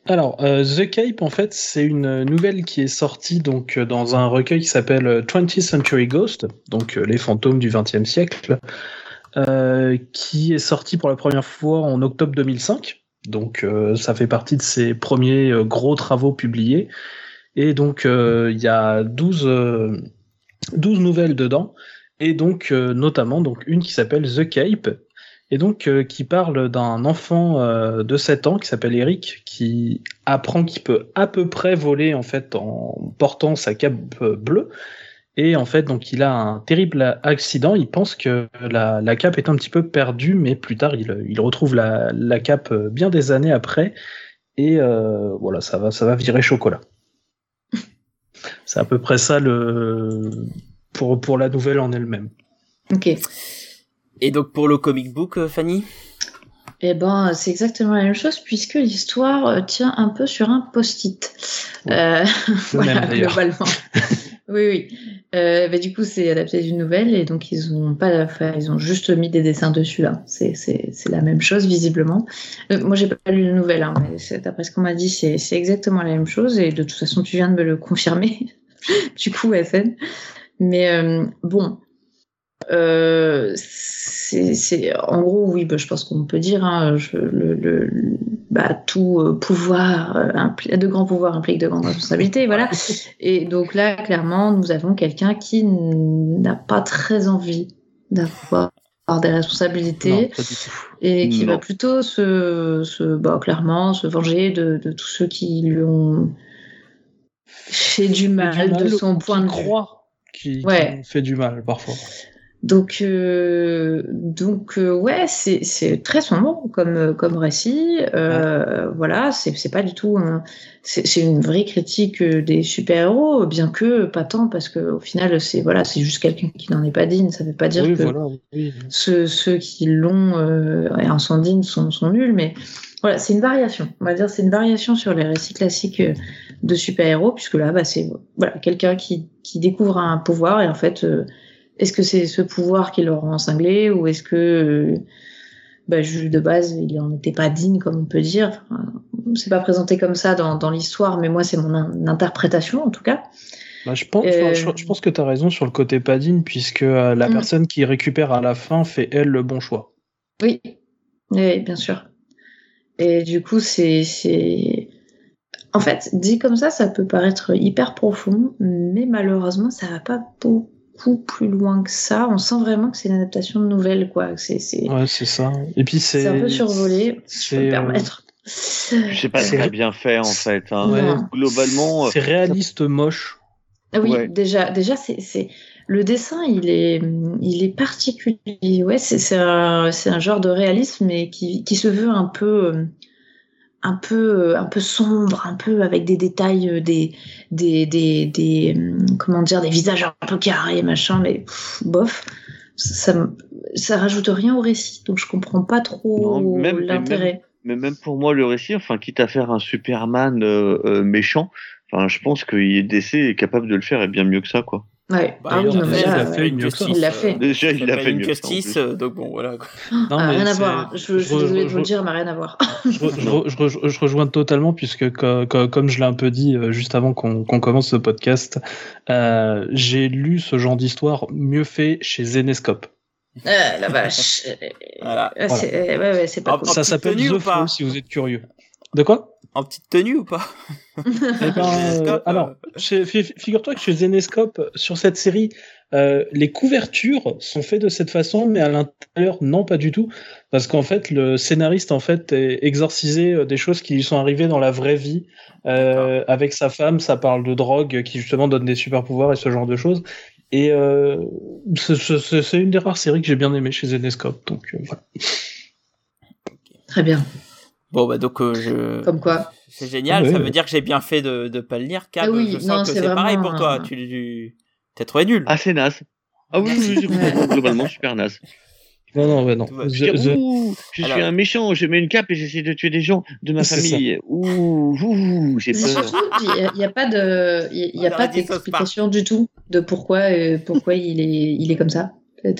Alors, euh, The Cape, en fait, c'est une nouvelle qui est sortie donc euh, dans un recueil qui s'appelle euh, 20th Century Ghost, donc euh, les fantômes du 20e siècle, euh, qui est sorti pour la première fois en octobre 2005. Donc, euh, ça fait partie de ses premiers euh, gros travaux publiés. Et donc, euh, il y a 12, euh, 12 nouvelles dedans, et donc euh, notamment donc une qui s'appelle The Cape, et donc euh, qui parle d'un enfant euh, de 7 ans qui s'appelle Eric qui apprend qu'il peut à peu près voler en fait en portant sa cape euh, bleue. Et en fait donc il a un terrible accident. Il pense que la, la cape est un petit peu perdue mais plus tard il, il retrouve la, la cape euh, bien des années après. Et euh, voilà ça va ça va virer chocolat. C'est à peu près ça le pour pour la nouvelle en elle-même. Ok. Et donc pour le comic book, euh, Fanny? Eh ben, c'est exactement la même chose puisque l'histoire euh, tient un peu sur un post-it. Oui. Euh, voilà, globalement. oui, oui. Euh, bah, du coup, c'est adapté d'une nouvelle et donc ils ont pas, enfin, ils ont juste mis des dessins dessus là. C'est, c'est, c'est la même chose visiblement. Euh, moi, j'ai pas lu la nouvelle, hein, mais c'est- d'après ce qu'on m'a dit, c'est, c'est exactement la même chose et de toute façon, tu viens de me le confirmer. du coup, FN. Mais euh, bon. Euh, c'est, en gros, oui, bah, je pense qu'on peut dire, hein, je, le, le, bah, tout euh, pouvoir, euh, de grands pouvoirs implique de grandes responsabilités, voilà. Et donc là, clairement, nous avons quelqu'un qui n'a pas très envie d'avoir des responsabilités non et qui Non. va plutôt se, se bah, clairement se venger de, de tous ceux qui lui ont fait du mal, Du de son qui point de vue. qui, qui Ouais. ont fait du mal parfois Donc, euh, donc euh, ouais, c'est c'est très sombre comme comme récit. Euh, Voilà, c'est c'est pas du tout. un- c'est c'est une vraie critique euh, des super héros, bien que pas tant parce que au final c'est voilà, c'est juste quelqu'un qui n'en est pas digne. Ça veut pas dire oui que voilà oui. ceux, ceux qui l'ont euh, et en sont dignes sont, sont nuls, mais voilà, c'est une variation. On va dire c'est une variation sur les récits classiques euh, de super-héros, puisque là, bah, c'est voilà, quelqu'un qui, qui découvre un pouvoir et en fait, euh, est-ce que c'est ce pouvoir qui le rend cinglé ou est-ce que euh, bah, juste de base, il en était pas digne, comme on peut dire? Enfin, c'est pas présenté comme ça dans, dans l'histoire, mais moi, c'est mon in- interprétation, en tout cas. Bah, je, pense, Euh, enfin, je, je pense que tu as raison sur le côté pas digne, puisque euh, la Mm. personne qui récupère à la fin fait, elle, le bon choix. Oui, oui, bien sûr. Et du coup, c'est, c'est, en fait, dit comme ça, ça peut paraître hyper profond, mais malheureusement, ça va pas beaucoup plus loin que ça. On sent vraiment que c'est une adaptation de nouvelle, quoi. C'est, c'est, Ouais, c'est ça. Et puis c'est. c'est un peu survolé, si je peux me euh, permettre. Je sais pas C'est- très bien fait en fait. hein. Ouais. Globalement, euh, C'est réaliste moche. Ah oui, Ouais. déjà, déjà, c'est, c'est le dessin, il est, il est particulier. Ouais, c'est, c'est un, c'est un genre de réalisme, mais qui, qui se veut un peu, euh, un peu, euh, un peu sombre, un peu avec des détails, euh, des, des, des, des, hum, comment dire, des visages un peu carrés, machin, mais pff, bof. Ça, ça rajoute rien au récit, donc je comprends pas trop l'intérêt. mais même pour moi, le récit, enfin, quitte à faire un Superman euh, euh, méchant, enfin, je pense que DC est capable de le faire et bien mieux que ça, quoi. Ouais. Bah, ah oui, il non, a mais fait- là, il a euh, fait mieux que ça. Il l'a fait. Déjà, il l'a fait mieux. En plus. euh, donc bon, voilà. quoi. Non, ah, mais rien à voir. Je, je, je- suis désolée de vous le dire, mais rien à voir. je, je, re- je re- je rejoins totalement puisque co- co- comme je l'ai un peu dit euh, juste avant qu'on commence ce podcast, euh, j'ai lu ce genre d'histoire mieux fait chez Zenescope. Ah, la vache. Voilà. Ah, ouais, ouais, pas Ah, cool. Ça s'appelle The Fall si vous êtes curieux. De quoi? En petite tenue ou pas? Eh ben, euh, Zenescope, alors, figure-toi que chez Zenescope, sur cette série, euh, les couvertures sont faites de cette façon, mais à l'intérieur, non, pas du tout, parce qu'en fait, le scénariste en fait est exorcisé euh, des choses qui lui sont arrivées dans la vraie vie. Euh, avec sa femme, ça parle de drogue qui justement donne des super pouvoirs et ce genre de choses. Et euh, c'est- une des rares séries que j'ai bien aimé chez Zenescope. Donc euh, voilà. Très bien. Bon, bah donc, euh, je. Comme quoi. C'est génial, Ah ouais, ça ouais. veut dire que j'ai bien fait de ne pas le lire. Ah oui, je sens non, que c'est c'est pareil vraiment pour toi. Tu, tu... t'as trouvé nul. Ah, c'est naze. Ah oui, oui, oui, oui, globalement, super naze. Non, non, ouais, non. Je, ouh, suis un méchant, je mets une cape et j'essaie de tuer des gens de ma famille. Ouh, ouh, j'ai peur. il n'y a, pas de, il y a- pas d'explication du tout de pourquoi, euh, pourquoi il est, il est comme ça.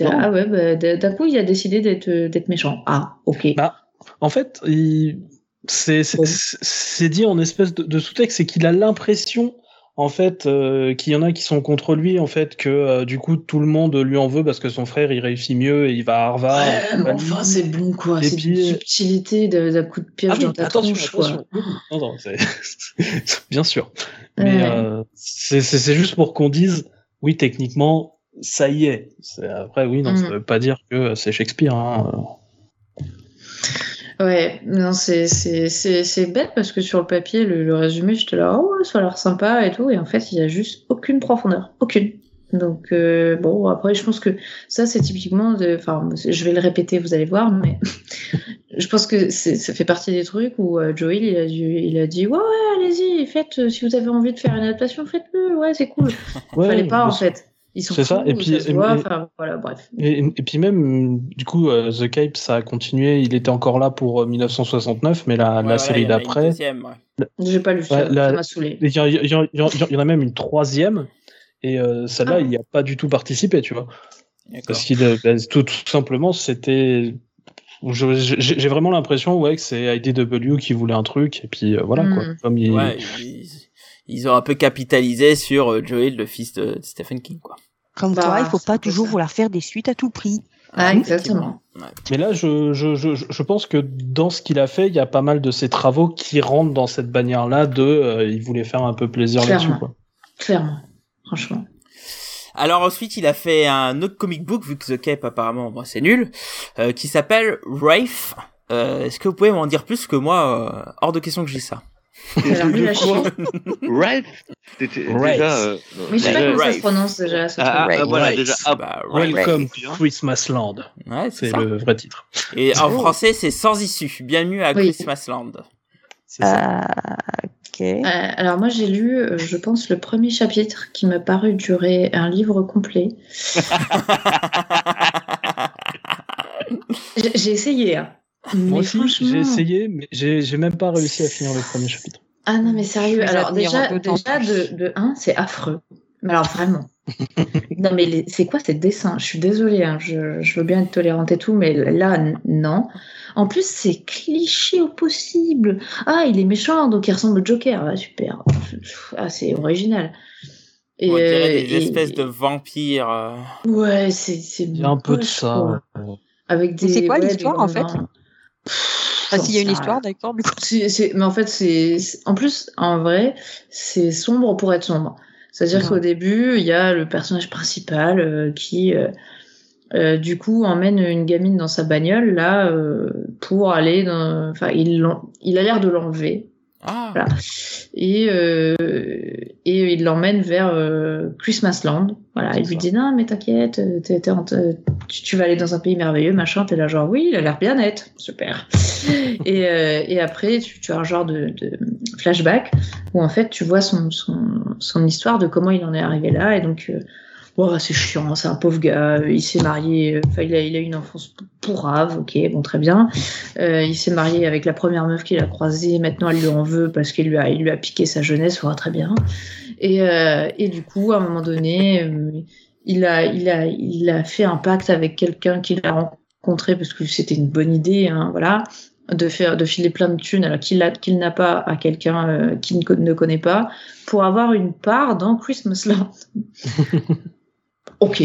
Ah ouais, bah, d'un coup, il a décidé d'être, d'être méchant. Ah, ok. Bah, En fait, il- c'est dit en espèce de, de sous-texte, c'est qu'il a l'impression en fait euh, qu'il y en a qui sont contre lui, en fait que euh, du coup tout le monde lui en veut parce que son frère il réussit mieux et il va à Harvard. Ouais, mais enfin, c'est bon, quoi. C'est puis, une euh, subtilité d'un coup de pioche Ah dans ta attention, tronche, quoi. attention. Non, bien sûr. Mais euh, c'est juste pour qu'on dise, oui, techniquement, ça y est. Après, oui, non, ça Mhm. veut pas dire que c'est Shakespeare. Hein. Ouais, non, c'est, c'est, c'est, c'est bête parce que sur le papier, le, le résumé, j'étais là, oh, ça a l'air sympa et tout, et en fait, il y a juste aucune profondeur. Aucune. Donc, euh, bon, après, je pense que ça, c'est typiquement de, enfin, je vais le répéter, vous allez voir, mais je pense que c'est, ça fait partie des trucs où euh, Joel, il a, dû, il a dit, ouais, ouais, allez-y, faites, euh, si vous avez envie de faire une adaptation, faites-le, ouais, c'est cool. Ouais, Fallait pas, en fait. Ils sont C'est ça, et puis- se et- voit, et- enfin, voilà, bref. Et, et puis même, du coup, euh, The Cape, ça a continué. Il était encore là pour euh, 1969, mais la, Ouais, la ouais, série il d'après, deuxième, ouais. J'ai pas lu ça, la- ça m'a saoulé. il y, en- il y il y il y en a même une troisième. Et euh, celle-là, Ah. il n'y a pas du tout participé, tu vois. D'accord. Parce qu'il euh, ben, tout, tout simplement, c'était. je- J'ai vraiment l'impression ouais, que c'est IDW qui voulait un truc, et puis euh, voilà quoi. Mm. Comme il... Ouais, ils, ils ont un peu capitalisé sur euh, Joel, le fils de Stephen King, quoi. Comme Bah, quoi, il faut pas toujours ça. vouloir faire des suites à tout prix. Ah, Ouais, exactement. Ouais. Mais là, je, je, je, je pense que dans ce qu'il a fait, il y a pas mal de ses travaux qui rentrent dans cette bannière-là de euh, il voulait faire un peu plaisir Clairement. là-dessus. quoi. Clairement. Franchement. Alors ensuite, il a fait un autre comic book, vu que The Cape apparemment, moi c'est nul, euh, qui s'appelle Rafe. Euh, Est-ce que vous pouvez m'en dire plus? Que moi euh, Hors de question que je dis ça. Alors, lui, la. Ralph C'était Right. déjà. euh, Mais je sais pas comment ça se prononce déjà. Ce Ah, ah, truc. ah, voilà, déjà. ah, Bah. Welcome to Christmas Land. Ouais, c'est le vrai titre. Et en français, c'est sans issue. Bienvenue à Oui. Christmasland. C'est ça. Euh, ok. Euh, alors moi j'ai lu, euh, je pense, le premier chapitre qui m'a paru durer un livre complet. J'ai j'ai essayé. Hein. Mais Moi aussi, franchement... j'ai essayé, mais j'ai j'ai même pas réussi à finir le premier chapitre. Ah non mais sérieux. Alors déjà, déjà de, de un, c'est affreux. Mais alors vraiment, non, mais les- c'est quoi ces dessins? Je suis désolée, hein, je, je veux bien être tolérante et tout, mais là, non. En plus, c'est cliché au possible. Ah, il est méchant, donc il ressemble au Joker. Ah, super. Ah, c'est original. Et, On dirait euh, des et- espèces de vampires. euh. Ouais, c'est c'est Il y a un peu de ça. quoi. Avec des. c'est quoi ouais, des l'histoire, en fait? Enfin, s'il y a une histoire, d'accord, du coup. C'est- c'est- mais en fait, c'est en plus, en vrai, c'est sombre pour être sombre. C'est-à-dire qu'au début, il y a le personnage principal euh, qui, euh, euh, du coup, emmène une gamine dans sa bagnole là euh, pour aller dans. Enfin, il a l'air de l'enlever. Ah, Voilà. Et, euh, et il l'emmène vers euh, Christmas Land. Voilà, il lui dit non, mais t'inquiète, t'es- t'es en- t'es- tu, tu vas aller dans un pays merveilleux, machin. T'es là genre oui, il a l'air bien net, super. et, euh, et après, tu, tu as un genre de, de flashback où en fait tu vois son, son, son histoire de comment il en est arrivé là. Et donc, bon, c'est chiant, c'est un pauvre gars, euh, il s'est marié, euh, enfin il a, il a une enfance pourrave, ok, bon très bien. Euh, il s'est marié avec la première meuf qu'il a croisée. Maintenant, elle lui en veut parce qu'il lui a, il lui a piqué sa jeunesse. Voilà, très bien. Et, euh, et du coup, à un moment donné, euh, il a, il a, il a fait un pacte avec quelqu'un qu'il a rencontré parce que c'était une bonne idée, hein, voilà, de faire, de filer plein de thunes alors qu'il a, qu'il n'a pas à quelqu'un euh, qu'il ne, ne connaît pas pour avoir une part dans Christmas Ok.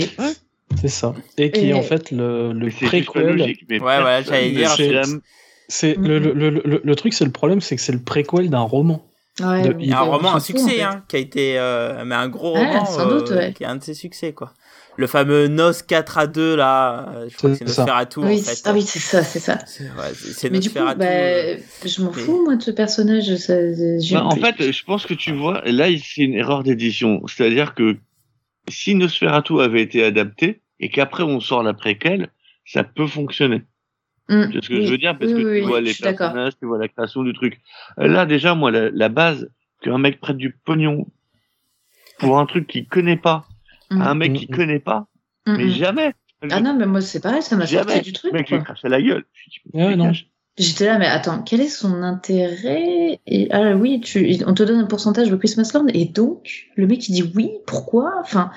C'est ça. Et qui Et- est en fait le, préquel. logique. Mais Ouais, voilà, j'allais dire, personne c'est- le, le, le, le- le truc, c'est le problème, c'est que c'est le préquel d'un roman. Ouais, De- il il y a un roman, un en succès, fait. hein, qui a été, euh, mais un gros Ouais, roman, sans doute, euh, ouais. qui est un de ses succès, quoi. Le fameux Nos 4 à 2, là, euh, je crois que C'est. Nosferatu, Oui, en fait. ah oui, c'est ça, c'est ça. C'est ouais, c'est- Mais du coup, bah, je m'en fous, moi, de ce personnage. Ça, Bah, en fait, je pense que tu vois, là, c'est une erreur d'édition. C'est-à-dire que si Nosferatu avait été adapté et qu'après on sort la préquelle, ça peut fonctionner. Mm, C'est ce que oui. je veux dire, parce Oui, que oui, tu oui, vois les personnages, tu vois la création du truc. Là, déjà, moi, la, la base, qu'un mec prenne du pognon pour un truc qu'il connaît pas, Mm, à un mec Mm, qui mm. connaît pas, mm, mais jamais. Ah non, mais moi, c'est pareil, ça m'a sorti jamais. du truc. Le mec quoi. lui crache à la gueule. Je dis, mais Ouais, non. J'étais là, mais attends, quel est son intérêt? Et, Ah oui, tu, on te donne un pourcentage de Christmas Land, et donc, le mec, il dit oui, pourquoi? Enfin.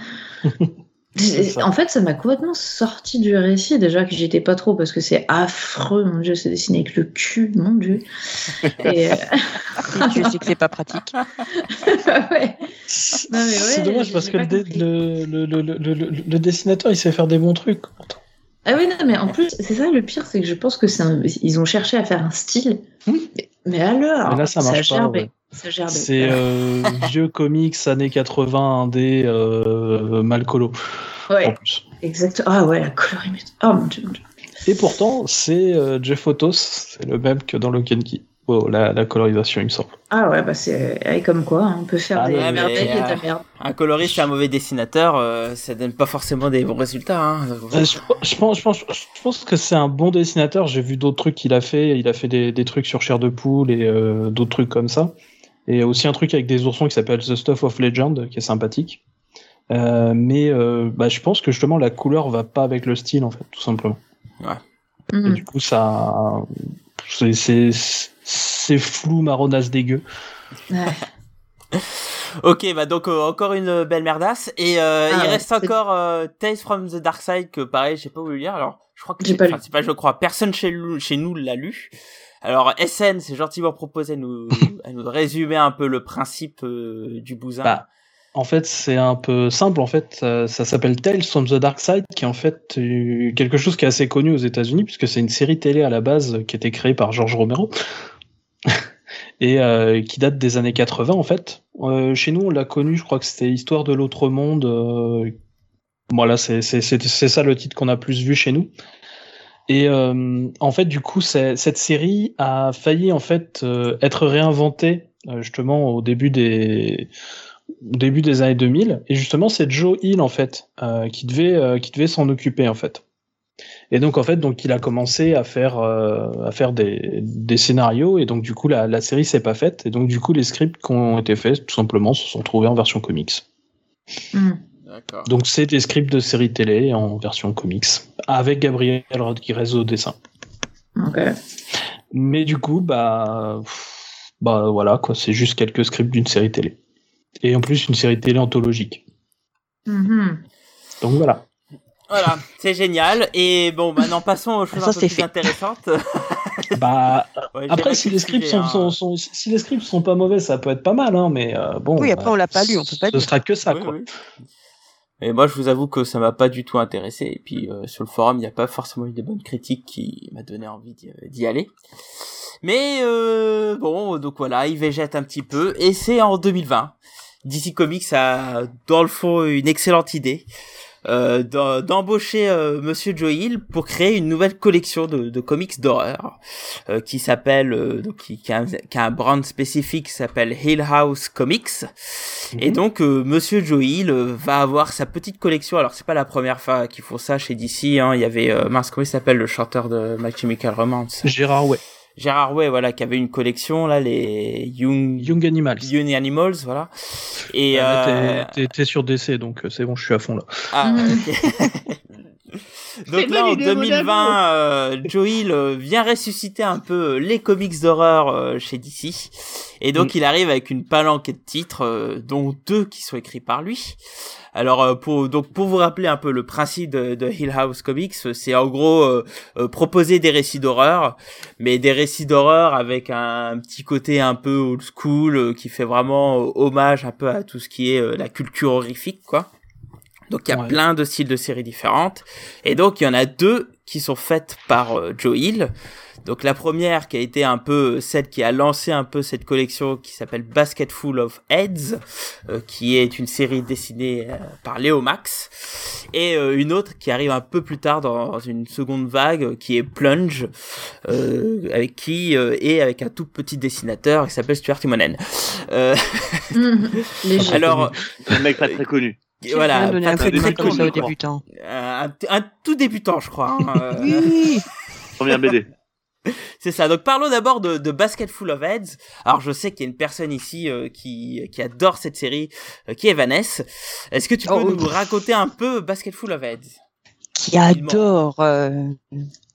En fait, ça m'a complètement sorti du récit, déjà que j'y étais pas trop, parce que c'est affreux, mon dieu, c'est dessiné avec le cul, mon dieu. Et, euh, Je sais que c'est pas pratique. ouais. C'est ouais, dommage parce que le, le, le, le, le, le- le dessinateur, il sait faire des bons trucs. Ah oui, non, mais en plus, c'est ça le pire, c'est que je pense que c'est un- ils ont cherché à faire un style. Hmm. Mais, alors, Mais là, ça marche pas, gerbait, ouais. Ça gerbait. C'est euh, vieux comics années 80 indé euh, mal colo en Ouais, exactement. Ah ouais, la colorimétrie. Oh mon dieu, mon dieu. Et pourtant, c'est euh, Jeff Otos, c'est le même que dans and Key. Oh, la, la colorisation, il me semble. Ah ouais, bah c'est ouais, comme quoi, hein, on peut faire Ah, des ouais, merveilles et de la merde. Un coloriste et un mauvais dessinateur, euh, ça donne pas forcément des bons résultats. Hein. Euh, je, je pense, je, pense, je pense que c'est un bon dessinateur. J'ai vu d'autres trucs qu'il a fait. Il a fait des, des trucs sur Chair de Poule et euh, d'autres trucs comme ça. Et aussi un truc avec des oursons qui s'appelle The Stuff of Legend, qui est sympathique. Euh, mais euh, bah, je pense que justement la couleur va pas avec le style en fait, tout simplement. Et Mhm. du coup, ça, c'est- c'est c'est flou, marronasse dégueu. Ouais. Ok, bah donc euh, encore une belle merdasse. Et euh, Ah il ouais, reste c'est- encore euh, Tales from the Dark Side que pareil, j'ai pas voulu lire. Alors, je crois que J'ai c'est- pas enfin, lu. c'est pas, je crois, personne chez, nous- chez nous l'a lu. Alors SN s'est gentiment proposé à nous, à nous résumer un peu le principe euh, du bousin. Bah, En fait, c'est un peu simple. En fait, ça, ça s'appelle Tales from the Dark Side, qui est en fait euh, quelque chose qui est assez connu aux États-Unis, puisque c'est une série télé à la base qui a été créée par George Romero et euh, qui date des années 80 en fait. Euh, chez nous, on l'a connu, je crois que c'était Histoire de l'autre monde. euh, Voilà, c'est ça le titre qu'on a plus vu chez nous. Et euh, en fait, du coup, cette série a failli en fait euh, être réinventée euh, justement au début des début des années 2000 et justement c'est Joe Hill en fait qui devait qui devait s'en occuper en fait et donc en fait donc il a commencé à faire euh, à faire des, des scénarios et donc du coup la, la série s'est pas faite et donc du coup les scripts qui ont été faits tout simplement se sont trouvés en version comics. D'accord. donc c'est des scripts de séries télé en version comics avec Gabriel Rodriguez au dessin Ok. mais du coup bah pff, bah voilà quoi c'est juste quelques scripts d'une série télé et en plus une série télé anthologique Mhm. Donc voilà. Voilà, c'est génial. Et bon, maintenant passons aux choses Ça, un peu plus fait. intéressantes. Bah, Ouais, après, si les scripts sont, récupéré sont, sont- si les scripts sont pas mauvais, ça peut être pas mal, hein, mais euh, bon. Oui, après, bah, on l'a pas lu, on peut pas Ce dire. sera que ça, Oui, quoi. oui. Et moi, je vous avoue que ça m'a pas du tout intéressé. Et puis euh, sur le forum, il n'y a pas forcément eu des bonnes critiques qui m'a donné envie d'y d'y aller. Mais euh, bon, donc voilà, il végète un petit peu. Et c'est en 2020. DC Comics a, dans le fond, une excellente idée. Euh, d'em- d'embaucher euh, Monsieur Joe Hill pour créer une nouvelle collection de, de comics d'horreur euh, qui s'appelle euh, donc qui, qui a un, qui a un brand spécifique qui s'appelle Hill House Comics et Mhm. donc euh, Monsieur Joe Hill euh, va avoir sa petite collection alors c'est pas la première fois qu'ils font ça chez DC hein. il y avait mince comment il s'appelle le chanteur de My Chemical Romance? Gérard Way, Gérard Way voilà qui avait une collection là les Young Young Animals. Young Animals voilà et Euh, euh, t'es- sur DC, donc euh, c'est bon, je suis à fond là. ah, Mhm. Donc là, en idée, mon 2020, euh, Joe Hill euh, vient ressusciter un peu euh, les comics d'horreur euh, chez DC. Et donc, Mm. il arrive avec une palanquée de titres, dont deux qui sont écrits par lui. Alors, pour, donc, pour vous rappeler un peu le principe de, de Hill House Comics, c'est en gros proposer des récits d'horreur, mais des récits d'horreur avec un, petit côté un peu old school, qui fait vraiment hommage un peu à tout ce qui est la culture horrifique, quoi. Donc il y a Ouais. plein de styles de séries différentes. Et donc il y en a deux qui sont faites par euh, Joe Hill. Donc la première qui a été un peu celle qui a lancé un peu cette collection qui s'appelle Basket Full of Heads, euh, qui est une série dessinée euh, par Léo Max. Et euh, une autre qui arrive un peu plus tard dans une seconde vague euh, qui est Plunge, euh, avec qui euh, et avec un tout petit dessinateur qui s'appelle Stuart Timonen. Euh. Léger. alors C'est un mec pas très connu. Voilà, pas très très connu, ça. Euh, un, un tout débutant, je crois. hein, euh, Oui. Première BD. c'est ça. Donc parlons d'abord de, de Basket Full of Heads. Alors je sais qu'il y a une personne ici euh, qui qui adore cette série, euh, qui est Vanessa. Est-ce que tu peux Oh. nous raconter un peu Basket Full of Heads? Qui adore. euh,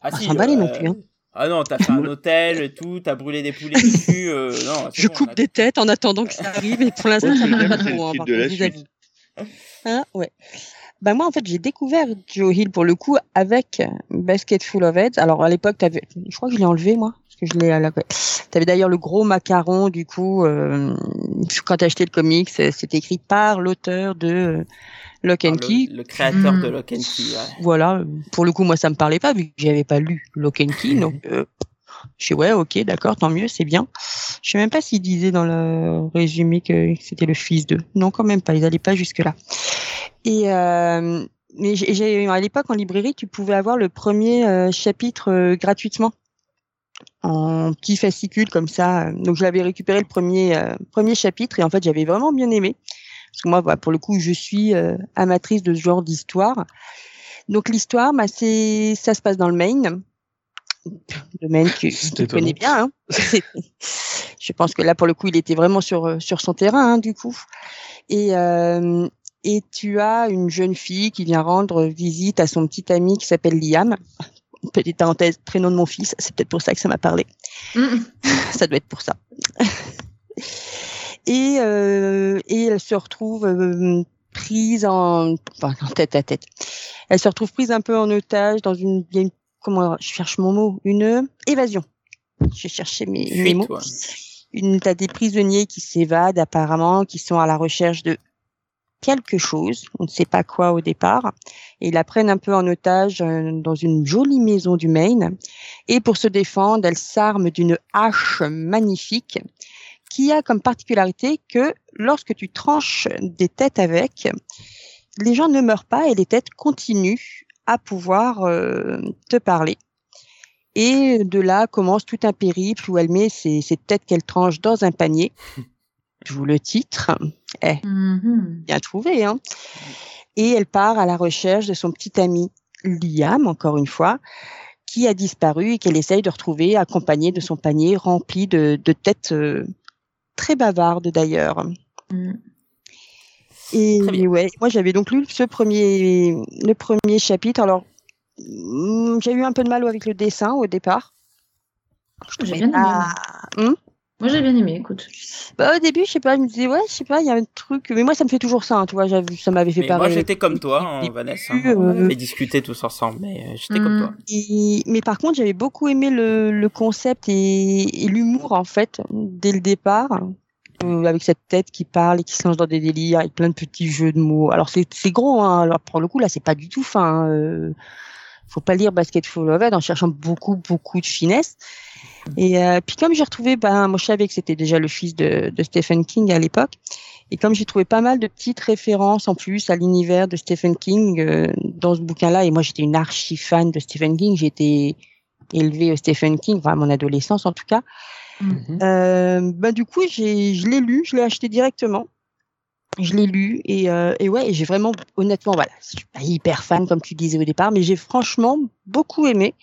Ah Pas s'emballer non plus, hein. Ah non, t'as fait un hôtel et tout, t'as brûlé des poulets dessus. Euh, non, Je bon, coupe a- des têtes en attendant que ça arrive et pour l'instant ça marche pas trop. Hein, par contre. Hein, ouais. Bah moi en fait j'ai découvert Joe Hill pour le coup avec Basket Full of Heads. Alors à l'époque t'avais, je crois que je l'ai enlevé moi parce que je l'ai à la. ouais. T'avais d'ailleurs le gros macaron du coup euh, quand t'as acheté le comics c'est c'est écrit par l'auteur de euh, Lock and Key. le, le créateur Hmm. de Lock and Key. ouais. Voilà, pour le coup, moi, ça me parlait pas vu que j'avais pas lu Lock and Key, donc euh, je suis ouais, ok, d'accord, tant mieux, c'est bien. Je sais même pas s'il disait dans le résumé que c'était le fils de. Non, quand même pas, ils allaient pas jusque là. Et euh, mais j'ai- à l'époque en librairie, tu pouvais avoir le premier euh, chapitre euh, gratuitement en petit fascicule comme ça. Donc je l'avais récupéré le premier euh, premier chapitre et en fait j'avais vraiment bien aimé parce que moi bah, pour le coup je suis amatrice de ce genre d'histoire. Donc l'histoire, bah, c'est ça se passe dans le Maine, le Maine que tu connais bien. Hein. Je pense que là pour le coup il était vraiment sur euh, sur son terrain hein, du coup. Et euh, et tu as une jeune fille qui vient rendre visite à son petit ami qui s'appelle Liam. Petite parenthèse, prénom de mon fils, c'est peut-être pour ça que ça m'a parlé. Mhm. ça doit être pour ça. et, euh, et elle se retrouve euh, prise en, enfin, en tête à tête. Elle se retrouve prise un peu en otage dans une, une- comment je cherche mon mot, une évasion. Je cherchais mes, mes mots. ouais. Une, t'as des prisonniers qui s'évadent apparemment, qui sont à la recherche de quelque chose, on ne sait pas quoi au départ, et ils la prennent un peu en otage euh, dans une jolie maison du Maine. Et pour se défendre, elle s'arme d'une hache magnifique qui a comme particularité que lorsque tu tranches des têtes avec, les gens ne meurent pas et les têtes continuent à pouvoir euh, te parler. Et de là commence tout un périple où elle met ses, ses têtes qu'elle tranche dans un panier. D'où le titre. Mhm. Bien trouvé, hein. Et elle part à la recherche de son petit ami Liam, encore une fois, qui a disparu et qu'elle essaye de retrouver, accompagnée de son panier rempli de, de têtes euh, très bavardes d'ailleurs. Mhm. Et ouais, moi j'avais donc lu ce premier, le premier chapitre. Alors mm, j'ai eu un peu de mal avec le dessin au départ. J'ai bien aimé, Hum Moi, j'ai bien aimé, écoute. Bah, au début, je sais pas, je me disais, ouais, je sais pas, il y a un truc. Mais moi, ça me fait toujours ça, hein, tu vois, ça m'avait fait Mais pareil. moi, j'étais comme toi, hein, Vanessa. hein. On avait discuté tous ensemble, mais euh, j'étais comme Mm. toi. Et- mais par contre, j'avais beaucoup aimé le, le concept et, et l'humour, en fait, dès le départ. Euh, avec cette tête qui parle et qui se lance dans des délires avec plein de petits jeux de mots. Alors c'est gros, hein. Alors pour le coup là c'est pas du tout fin. hein. Euh, faut pas lire Basketful of Ed en cherchant beaucoup beaucoup de finesse. Et euh, puis comme j'ai retrouvé, ben moi je savais que c'était déjà le fils de, de Stephen King à l'époque. Et comme j'ai trouvé pas mal de petites références en plus à l'univers de Stephen King euh, dans ce bouquin-là, et moi j'étais une archi fan de Stephen King, été élevée au Stephen King, enfin à mon adolescence en tout cas. Mhm. Euh, bah, du coup, je l'ai lu, je l'ai acheté directement. Je l'ai lu et, euh, et ouais, j'ai vraiment, honnêtement, voilà, je suis pas hyper fan comme tu disais au départ, mais j'ai franchement beaucoup aimé.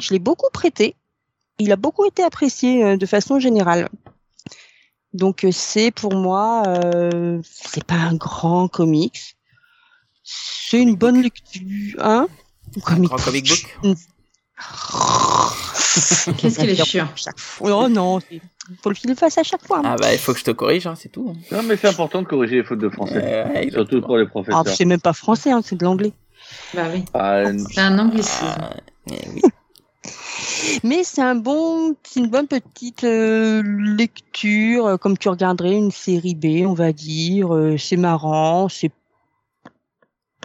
Je l'ai beaucoup prêté. Il a beaucoup été apprécié euh, de façon générale. Donc euh, c'est pour moi, c'est pas un grand comics. C'est une bonne lecture, hein Un Comic grand comic book. Qu'est-ce qu'il est chiant. Chaque fois. Oh non, c'est- faut le filer face à chaque fois. hein. Ah bah, il faut que je te corrige, hein, c'est tout. Non, mais c'est important de corriger les fautes de français. Euh, ouais, Surtout pour les Ah, professeurs. c'est même pas français, hein, c'est de l'anglais. Bah oui. Ah, C'est un anglicisme. Ah, oui. Mais c'est un bon, c'est une bonne petite euh, lecture, euh, comme tu regarderais une série B, on va dire. Euh, c'est marrant, c'est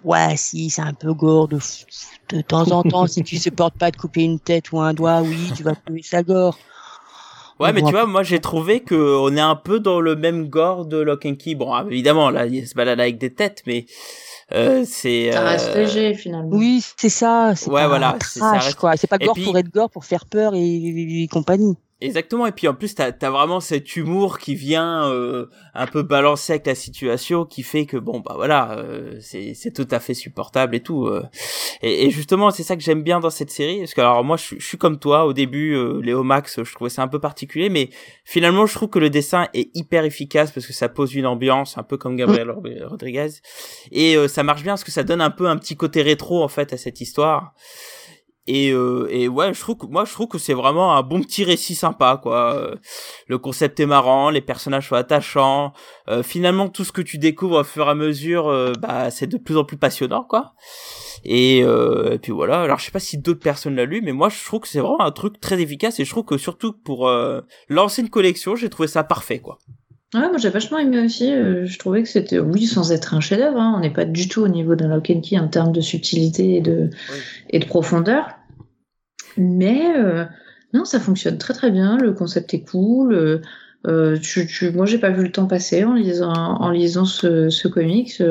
ouais, si c'est un peu gore de, f- de temps en temps. si tu supportes pas de couper une tête ou un doigt, oui, tu vas trouver ça gore. Ouais, mais tu vois, moi j'ai trouvé que on est un peu dans le même gore de Lock and Key. Bon, ah, évidemment, là, il se balade avec des têtes, mais euh, c'est. Ça reste euh, léger finalement. Oui, c'est ça. C'est Ouais, pas voilà, un c'est- ça trash, reste- quoi. C'est pas gore puis- pour être gore, pour faire peur et, et compagnie. Exactement. Et puis en plus, t'as as vraiment cet humour qui vient euh, un peu balancer avec la situation, qui fait que bon, bah voilà, euh, c'est tout à fait supportable et tout. euh. Et, et justement, c'est ça que j'aime bien dans cette série, parce que alors moi, je, je suis comme toi. Au début, euh, Léo Max, je trouvais ça un peu particulier, mais finalement, je trouve que le dessin est hyper efficace parce que ça pose une ambiance, un peu comme Gabriel Rodriguez, et euh, ça marche bien parce que ça donne un peu un petit côté rétro en fait à cette histoire. Et, euh, et ouais, je trouve que moi je trouve que c'est vraiment un bon petit récit sympa quoi. Euh, Le concept est marrant, les personnages sont attachants. Euh, finalement, tout ce que tu découvres au fur et à mesure, euh, bah c'est de plus en plus passionnant quoi. Et, euh, et puis voilà. Alors je sais pas si d'autres personnes l'ont lu, mais moi je trouve que c'est vraiment un truc très efficace et je trouve que surtout pour lancer une collection, j'ai trouvé ça parfait quoi. Ouais, moi j'ai vachement aimé aussi. euh, je trouvais que c'était, oui, sans être un chef-d'œuvre, hein, on n'est pas du tout au niveau d'un Lock and Key en termes de subtilité et de, Oui. et de profondeur. Mais euh, non, ça fonctionne très très bien. Le concept est cool. euh, euh, tu, tu, moi, j'ai pas vu le temps passer en lisant, en lisant ce, ce comics.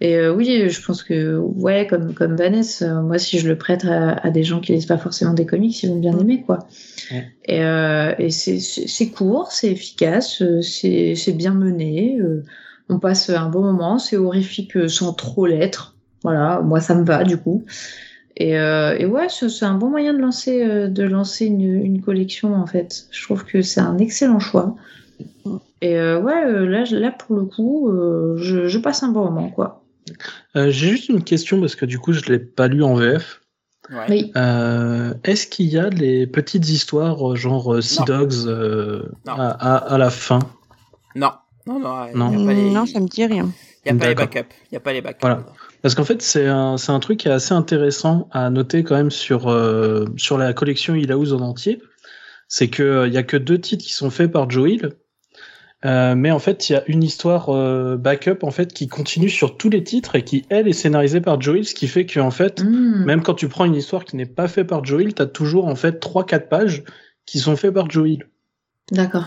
Et euh, oui, je pense que, ouais, comme, comme Vanessa, euh, moi, si je le prête à, à des gens qui lisent pas forcément des comics, ils vont bien aimer, quoi. Ouais. Et, euh, et c'est- court, c'est efficace, euh, c'est c'est bien mené. euh, on passe un bon moment, c'est horrifique euh, sans trop l'être. Voilà, moi, ça me va, du coup. Et, euh, et ouais, c'est un bon moyen de lancer, de lancer une, une collection, en fait. Je trouve que c'est un excellent choix. Et euh, ouais, là, là, pour le coup, euh, je, je passe un bon moment, quoi. Euh, J'ai juste une question parce que du coup, je l'ai pas lu en VF. Ouais. Oui. Euh, Est-ce qu'il y a les petites histoires euh, genre Sea Non. Dogs euh, Non. à, à- à la fin? Non, non, non. Il Non. y a pas les, Non, ça me dit rien. y a pas les backups. Il y a pas les backups. Voilà. Parce qu'en fait, c'est un, c'est un truc qui est assez intéressant à noter quand même sur, euh, sur la collection Hill House en entier. C'est qu'il y a que deux titres qui sont faits par Joe Hill. Euh, mais en fait, il y a une histoire euh, backup en fait qui continue sur tous les titres et qui elle est scénarisée par Joe Hill, ce qui fait que en fait, Mmh. même quand tu prends une histoire qui n'est pas faite par Joe Hill, t'as toujours en fait trois quatre pages qui sont faites par Joe Hill. D'accord.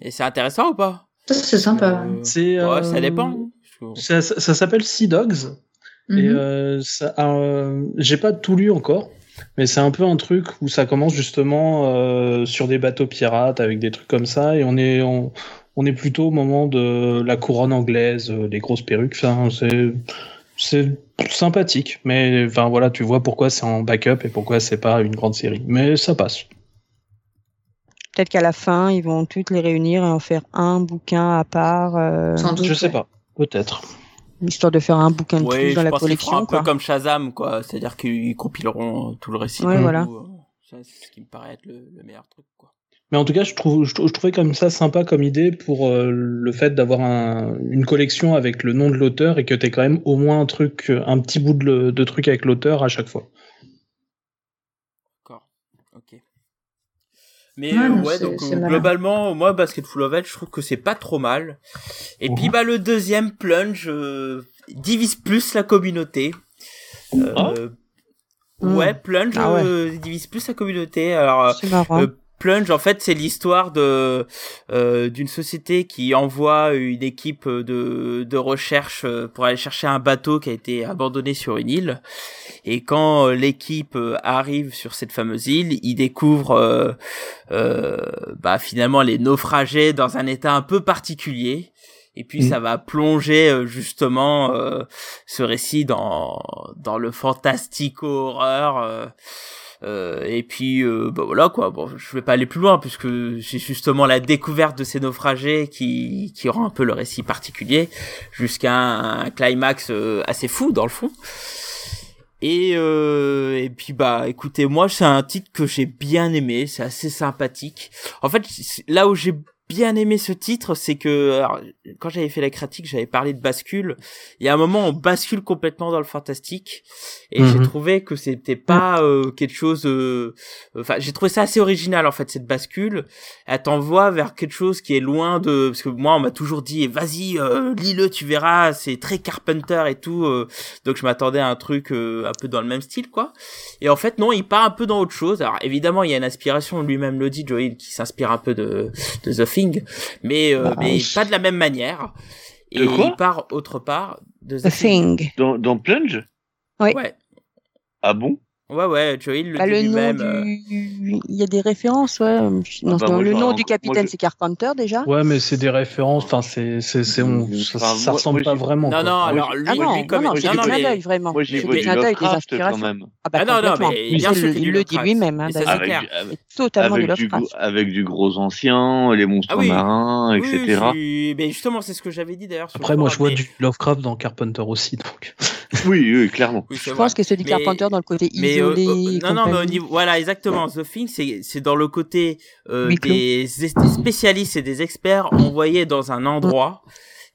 Et c'est intéressant ou pas? Ça, c'est sympa. Euh, C'est Ouais, ça dépend. Ça, ça, ça s'appelle Sea Dogs. Et Mhm. euh, ça, euh, j'ai pas tout lu encore, mais c'est un peu un truc où ça commence justement euh, sur des bateaux pirates avec des trucs comme ça, et on est on, on est plutôt au moment de la couronne anglaise, euh, les grosses perruques. Enfin, c'est c'est sympathique, mais enfin voilà, tu vois pourquoi c'est en backup et pourquoi c'est pas une grande série, mais ça passe. Peut-être qu'à la fin, ils vont toutes les réunir et en faire un bouquin à part, euh, Sans doute. Je sais ouais. pas, peut-être. histoire de faire un bouquin de Oui, plus je dans la pense qu'ils feront collection. un peu comme Shazam, quoi. C'est-à-dire qu'ils compileront tout le récit. Ouais, voilà. coup, euh, Ça, c'est ce qui me paraît être le, le meilleur truc, quoi. Mais en tout cas, je, trouve, je, trouvais comme ça sympa comme idée pour euh, le fait d'avoir un, une collection avec le nom de l'auteur et que tu aies quand même au moins un truc, un petit bout de, de truc avec l'auteur à chaque fois. D'accord. Ok. Mais ouais, euh, donc globalement, moi, Basketful of je trouve que c'est pas trop mal. Et puis, bah, le deuxième plunge divise plus la communauté. Oh. Ouais, Plunge ah divise plus la communauté. Alors, Plunge, en fait, c'est l'histoire de euh, d'une société qui envoie une équipe de, de recherche euh, pour aller chercher un bateau qui a été abandonné sur une île. Et quand euh, l'équipe euh, arrive sur cette fameuse île, ils découvrent euh, bah, finalement les naufragés dans un état un peu particulier. Et puis mm. ça va plonger justement ce récit dans dans le fantastico horreur. Euh, et puis euh, bah voilà quoi. Bon, je vais pas aller plus loin puisque c'est justement la découverte de ces naufragés qui qui rend un peu le récit particulier jusqu'à un, climax euh, assez fou dans le fond. Et euh, et puis bah écoutez moi c'est un titre que j'ai bien aimé, c'est assez sympathique. En fait là où j'ai bien aimé ce titre, c'est que quand j'avais fait la critique, j'avais parlé de bascule. Il y a un moment, on bascule complètement dans le fantastique, et j'ai mhm. trouvé que c'était pas euh, quelque chose. Euh, enfin, j'ai trouvé ça assez original en fait cette bascule. Elle t'envoie vers quelque chose qui est loin de. Parce que moi, on m'a toujours dit, vas-y, euh, lis-le, tu verras, c'est très Carpenter et tout. donc je m'attendais à un truc un peu dans le même style, quoi. Et en fait, non, il part un peu dans autre chose. Alors évidemment, il y a une inspiration, lui-même le dit, Joel, qui s'inspire un peu de, de The mais, euh, bah, mais pas de la même manière. Et il part autre part de The, Thing. Dans, dans Plunge? Oui. Ouais. Ah bon? Ouais, ouais, tu vois, il le bah, dit lui-même. Euh. Du... Il y a des références, ouais. Non, ah bah, le nom du capitaine, c'est Carpenter déjà. Ouais, mais c'est des références. Enfin, c'est, c'est, c'est, on... ça, ça ressemble pas vraiment. Non, non, alors lui, ah non, lui comme non, non, c'est du clin d'œil vraiment. Moi, j'ai vu Lovecraft des inspirations. Ah, bah, ah non, non, mais bien sûr, il le dit lui-même. Hein, avec, totalement du Lovecraft. Avec du gros ancien, les monstres marins, etc. Mais justement, c'est ce que j'avais dit d'ailleurs. Après, moi, je vois du Lovecraft dans Carpenter aussi, donc. Oui, oui, clairement. Je pense que c'est du Carpenter dans le côté isolé non, mais au niveau, voilà, exactement. The Thing, c'est, c'est dans le côté euh, des, spécialistes et des experts envoyés dans un endroit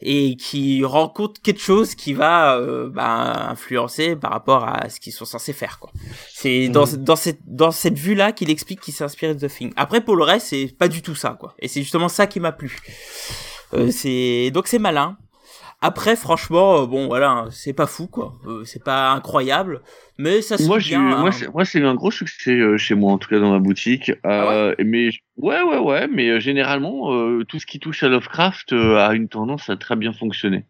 et qui rencontrent quelque chose qui va euh, bah, influencer par rapport à ce qu'ils sont censés faire. Quoi. C'est dans, mm. dans cette, dans cette vue-là qu'il explique qu'il s'inspire de The Thing. Après, pour le reste, c'est pas du tout ça. quoi. Et c'est justement ça qui m'a plu. Euh, c'est donc c'est malin. Après, franchement, euh, bon, voilà, hein, c'est pas fou, quoi. Euh, c'est pas incroyable, mais ça se moi, bien. Hein. moi, c'est un gros succès euh, chez moi, en tout cas dans ma boutique. Ah ouais? mais ouais, ouais, ouais, mais généralement, tout ce qui touche à Lovecraft a une tendance à très bien fonctionner.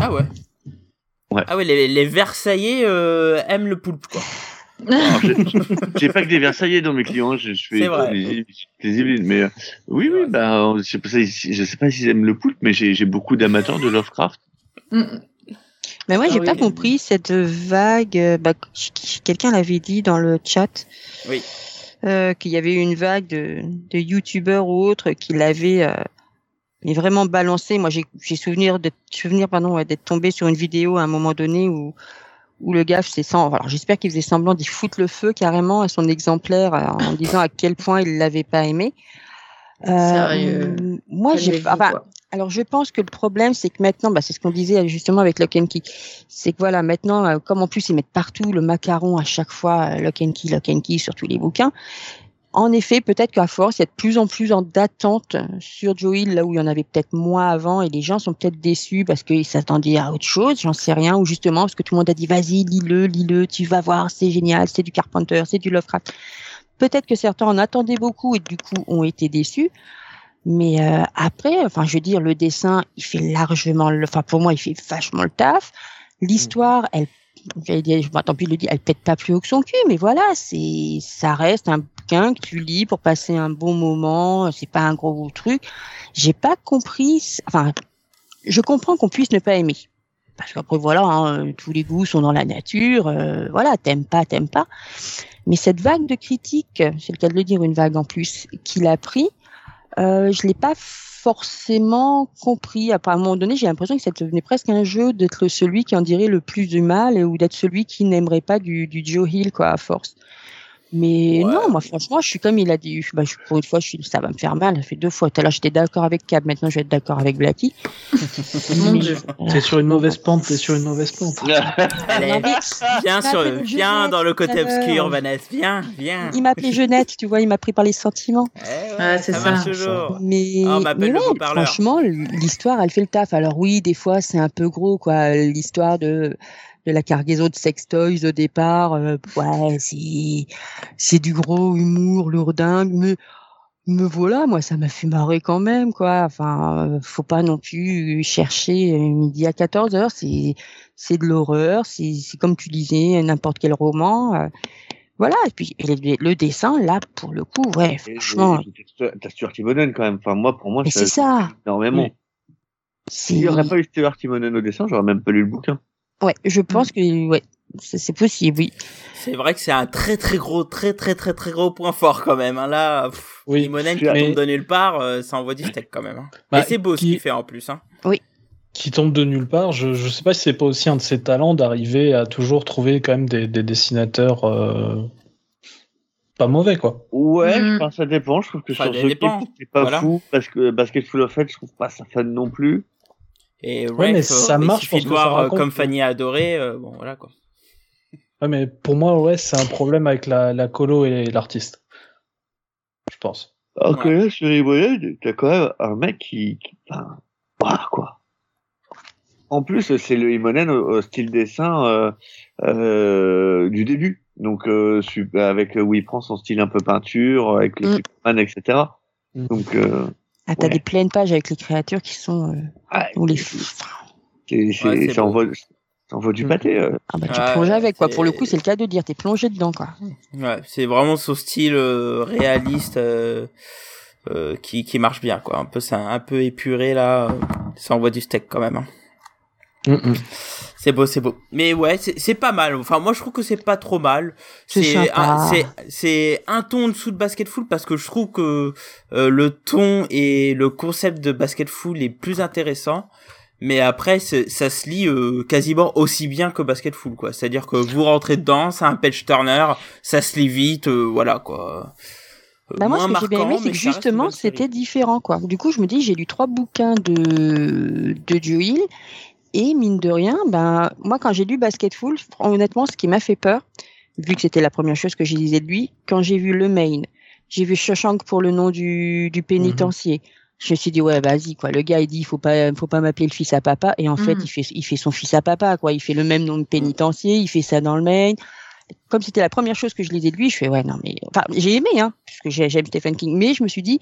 Ah ouais? Ouais. Ah ouais, les, les Versaillais aiment le poulpe, quoi. J'ai pas que des Versaillais dans mes clients, je, je fais des, des, mais oui, oui, bah, je sais pas, je sais pas s'ils aiment le poulpe, mais j'ai beaucoup d'amateurs de Lovecraft. Mais moi, j'ai ah pas compris cette vague. Euh, bah, Quelqu'un l'avait dit dans le chat. Oui. Euh, qu'il y avait une vague de, de youtubeurs ou autres qui l'avaient euh, vraiment balancé. Moi, j'ai souvenir d'être souvenir pardon d'être tombé sur une vidéo à un moment donné où où le gars faisait sans. Alors, j'espère qu'il faisait semblant d'y foutre le feu carrément à son exemplaire en disant à quel point il l'avait pas aimé. Euh, moi, j'ai. Enfin, alors je pense que le problème, c'est que maintenant, bah, c'est ce qu'on disait justement avec Lock and Key, c'est que voilà, maintenant, euh, comme en plus ils mettent partout le macaron à chaque fois, euh, Lock and Key, Lock and Key sur tous les bouquins. En effet, peut-être qu'à force, il y a de plus en plus d'attente sur Joe là où il y en avait peut-être moins avant, et les gens sont peut-être déçus parce qu'ils s'attendaient à autre chose, j'en sais rien, ou justement parce que tout le monde a dit vas-y, lis-le, lis-le, tu vas voir, c'est génial, c'est du Carpenter, c'est du Lovecraft. Peut-être que certains en attendaient beaucoup et du coup ont été déçus. Mais euh, après, enfin, je veux dire, le dessin, il fait largement, le, enfin, pour moi, il fait vachement le taf. L'histoire, elle, j'allais dire, tant pis le dit, elle pète pas plus haut que son cul, mais voilà, c'est, ça reste un bouquin que tu lis pour passer un bon moment. C'est pas un gros, truc. J'ai pas compris, enfin, je comprends qu'on puisse ne pas aimer. Parce qu'après, voilà, hein, tous les goûts sont dans la nature. Euh, voilà, t'aimes pas, t'aimes pas. Mais cette vague de critiques, c'est le cas de le dire, une vague en plus, qu'il a pris, euh, je l'ai pas forcément compris. À un moment donné, j'ai l'impression que ça devenait presque un jeu d'être celui qui en dirait le plus du mal ou d'être celui qui n'aimerait pas du, du Joe Hill, quoi, à force. Mais Ouais. non, moi franchement, je suis comme il a dit. Bah, je- pour une fois, je suis, ça va me faire mal. Ça fait deux fois. Tout à l'heure, j'étais d'accord avec Cab. Maintenant, je vais être d'accord avec Blacky. Mon Dieu. T'es sur une mauvaise pente, t'es sur une mauvaise pente. Viens, sur, viens dans le côté obscur, Vanessa. Viens, viens. il m'a appelé Jeunette, tu vois, il m'a pris par les sentiments. Eh ouais, Ah, c'est ça. toujours. Mais, m'appelle mais ouais, franchement, l'histoire, elle fait le taf. Alors oui, des fois, c'est un peu gros, quoi. L'histoire de de la cargaison de sextoys au départ, euh, ouais, c'est c'est du gros humour lourdingue, mais me voilà, moi, ça m'a fait marrer quand même, quoi. Enfin, faut pas non plus chercher midi à 14 heures. C'est c'est de l'horreur. C'est c'est comme tu disais, n'importe quel roman. euh, voilà. Et puis le, le dessin, là, pour le coup, ouais, Et- franchement, T'as Stuart Timonen quand même. Enfin, moi, pour moi, c'est ça. énormément. S'il n'y aurait pas eu Stuart Timonen au dessin, j'aurais même pas lu le bouquin. Ouais, je pense que ouais, c'est possible, oui. C'est vrai que c'est un très très gros, très très très très gros point fort quand même. hein. Là, pff, Oui, qui mais- tombe de nulle part, euh, ça envoie du steak quand même. hein. Bah, Et c'est beau ce qui- qu'il fait en plus. Hein. Qui tombe de nulle part. Je, je sais pas si c'est pas aussi un de ses talents d'arriver à toujours trouver quand même des, des dessinateurs euh, pas mauvais, quoi. Ouais, Mm. ça dépend. Je trouve que Enfin, sur ça ce c'est pas Voilà. fou parce que Basket Full of Fate, je trouve pas ça fun non plus. Et Ouais, mais ça euh, il marche suffit parce de que ça euh, raconte comme que- Fanny a adoré. euh, bon, voilà quoi. Ouais, mais pour moi, ouais, c'est un problème avec la, la colo et l'artiste. Je pense. Alors que Ouais. là, sur t'as quand même un mec qui, qui enfin, voilà, quoi. En plus, c'est le Imonen au, au style dessin euh, euh, du début. Donc, euh, avec où il prend son style un peu peinture, avec les Mm. Superman, etc. Mm. Donc, euh, Ah, t'as Ouais. des pleines pages avec les créatures qui sont euh, ah, ou les c'est- c'est- Ouais, c'est ça beau. envoie, ça envoie du Mm. pâté. euh. ah bah tu Ouais, plonges avec quoi. Pour le coup, c'est le cas de dire, t'es plongé dedans quoi. Ouais, c'est vraiment son style euh, réaliste euh, euh, qui, qui marche bien quoi. Un peu c'est un peu épuré là, ça envoie du steak quand même. hein. Mm, mm. C'est beau, c'est beau. Mais ouais, c'est pas mal. Enfin, moi je trouve que c'est pas trop mal. C'est C'est un, ton en dessous de Basketful parce que je trouve que euh, le ton et le concept de Basketful est plus intéressant. Mais après, ça se lit euh, quasiment aussi bien que Basketful, quoi. C'est-à-dire que vous rentrez dedans, c'est un page turner, ça se lit vite, euh, voilà, quoi. Euh, Bah moi, ce que j'ai bien aimé, c'est que justement, c'était différent, quoi. Du coup, je me dis, j'ai lu trois bouquins de, de Hill, et mine de rien, ben, moi, quand j'ai lu Basketful, honnêtement, ce qui m'a fait peur, vu que c'était la première chose que j'ai lisais de lui, quand j'ai vu le main, j'ai vu Shawshank pour le nom du, du pénitencier. Je me suis dit, ouais, vas-y, quoi. Le gars, il dit, il faut pas, faut pas m'appeler le fils à papa. Et en fait, Mhm. il fait, il fait son fils à papa, quoi. Il fait le même nom de pénitencier, il fait ça dans le main. Comme c'était la première chose que je lisais de lui, je fais, ouais, non, mais, enfin, j'ai aimé, hein, parce que j'ai- j'aime Stephen King. Mais je me suis dit,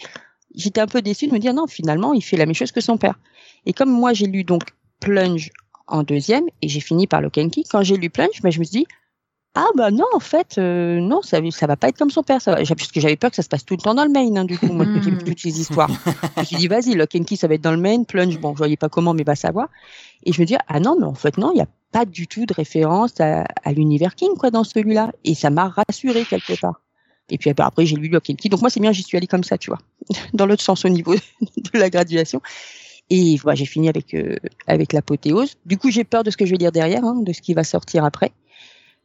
j'étais un peu déçue de me dire, non, finalement, il fait la même chose que son père. Et comme moi, j'ai lu donc Plunge en deuxième, et j'ai fini par and Key, quand j'ai lu Plunge, ben, je me suis dit, ah bah non, en fait, euh, non, ça, ça va pas être comme son père. Ça va. Parce que j'avais peur que ça se passe tout le temps dans le main, hein, du coup, moi, toutes toutes ces histoires. je me suis dit, vas-y, and Key, ça va être dans le main, Plunge, bon, je voyais pas comment, mais va savoir. Et je me dis, ah non, mais en fait, non, il n'y a pas du tout de référence à, à l'univers King, quoi, dans celui-là. Et ça m'a rassuré quelque part. Et puis bah, après, j'ai lu and Key. Donc moi, c'est bien, j'y suis allée comme ça, tu vois, dans l'autre sens au niveau de la graduation. Et voilà, j'ai fini avec euh, avec l'apothéose. Du coup, j'ai peur de ce que je vais dire derrière, hein, de ce qui va sortir après.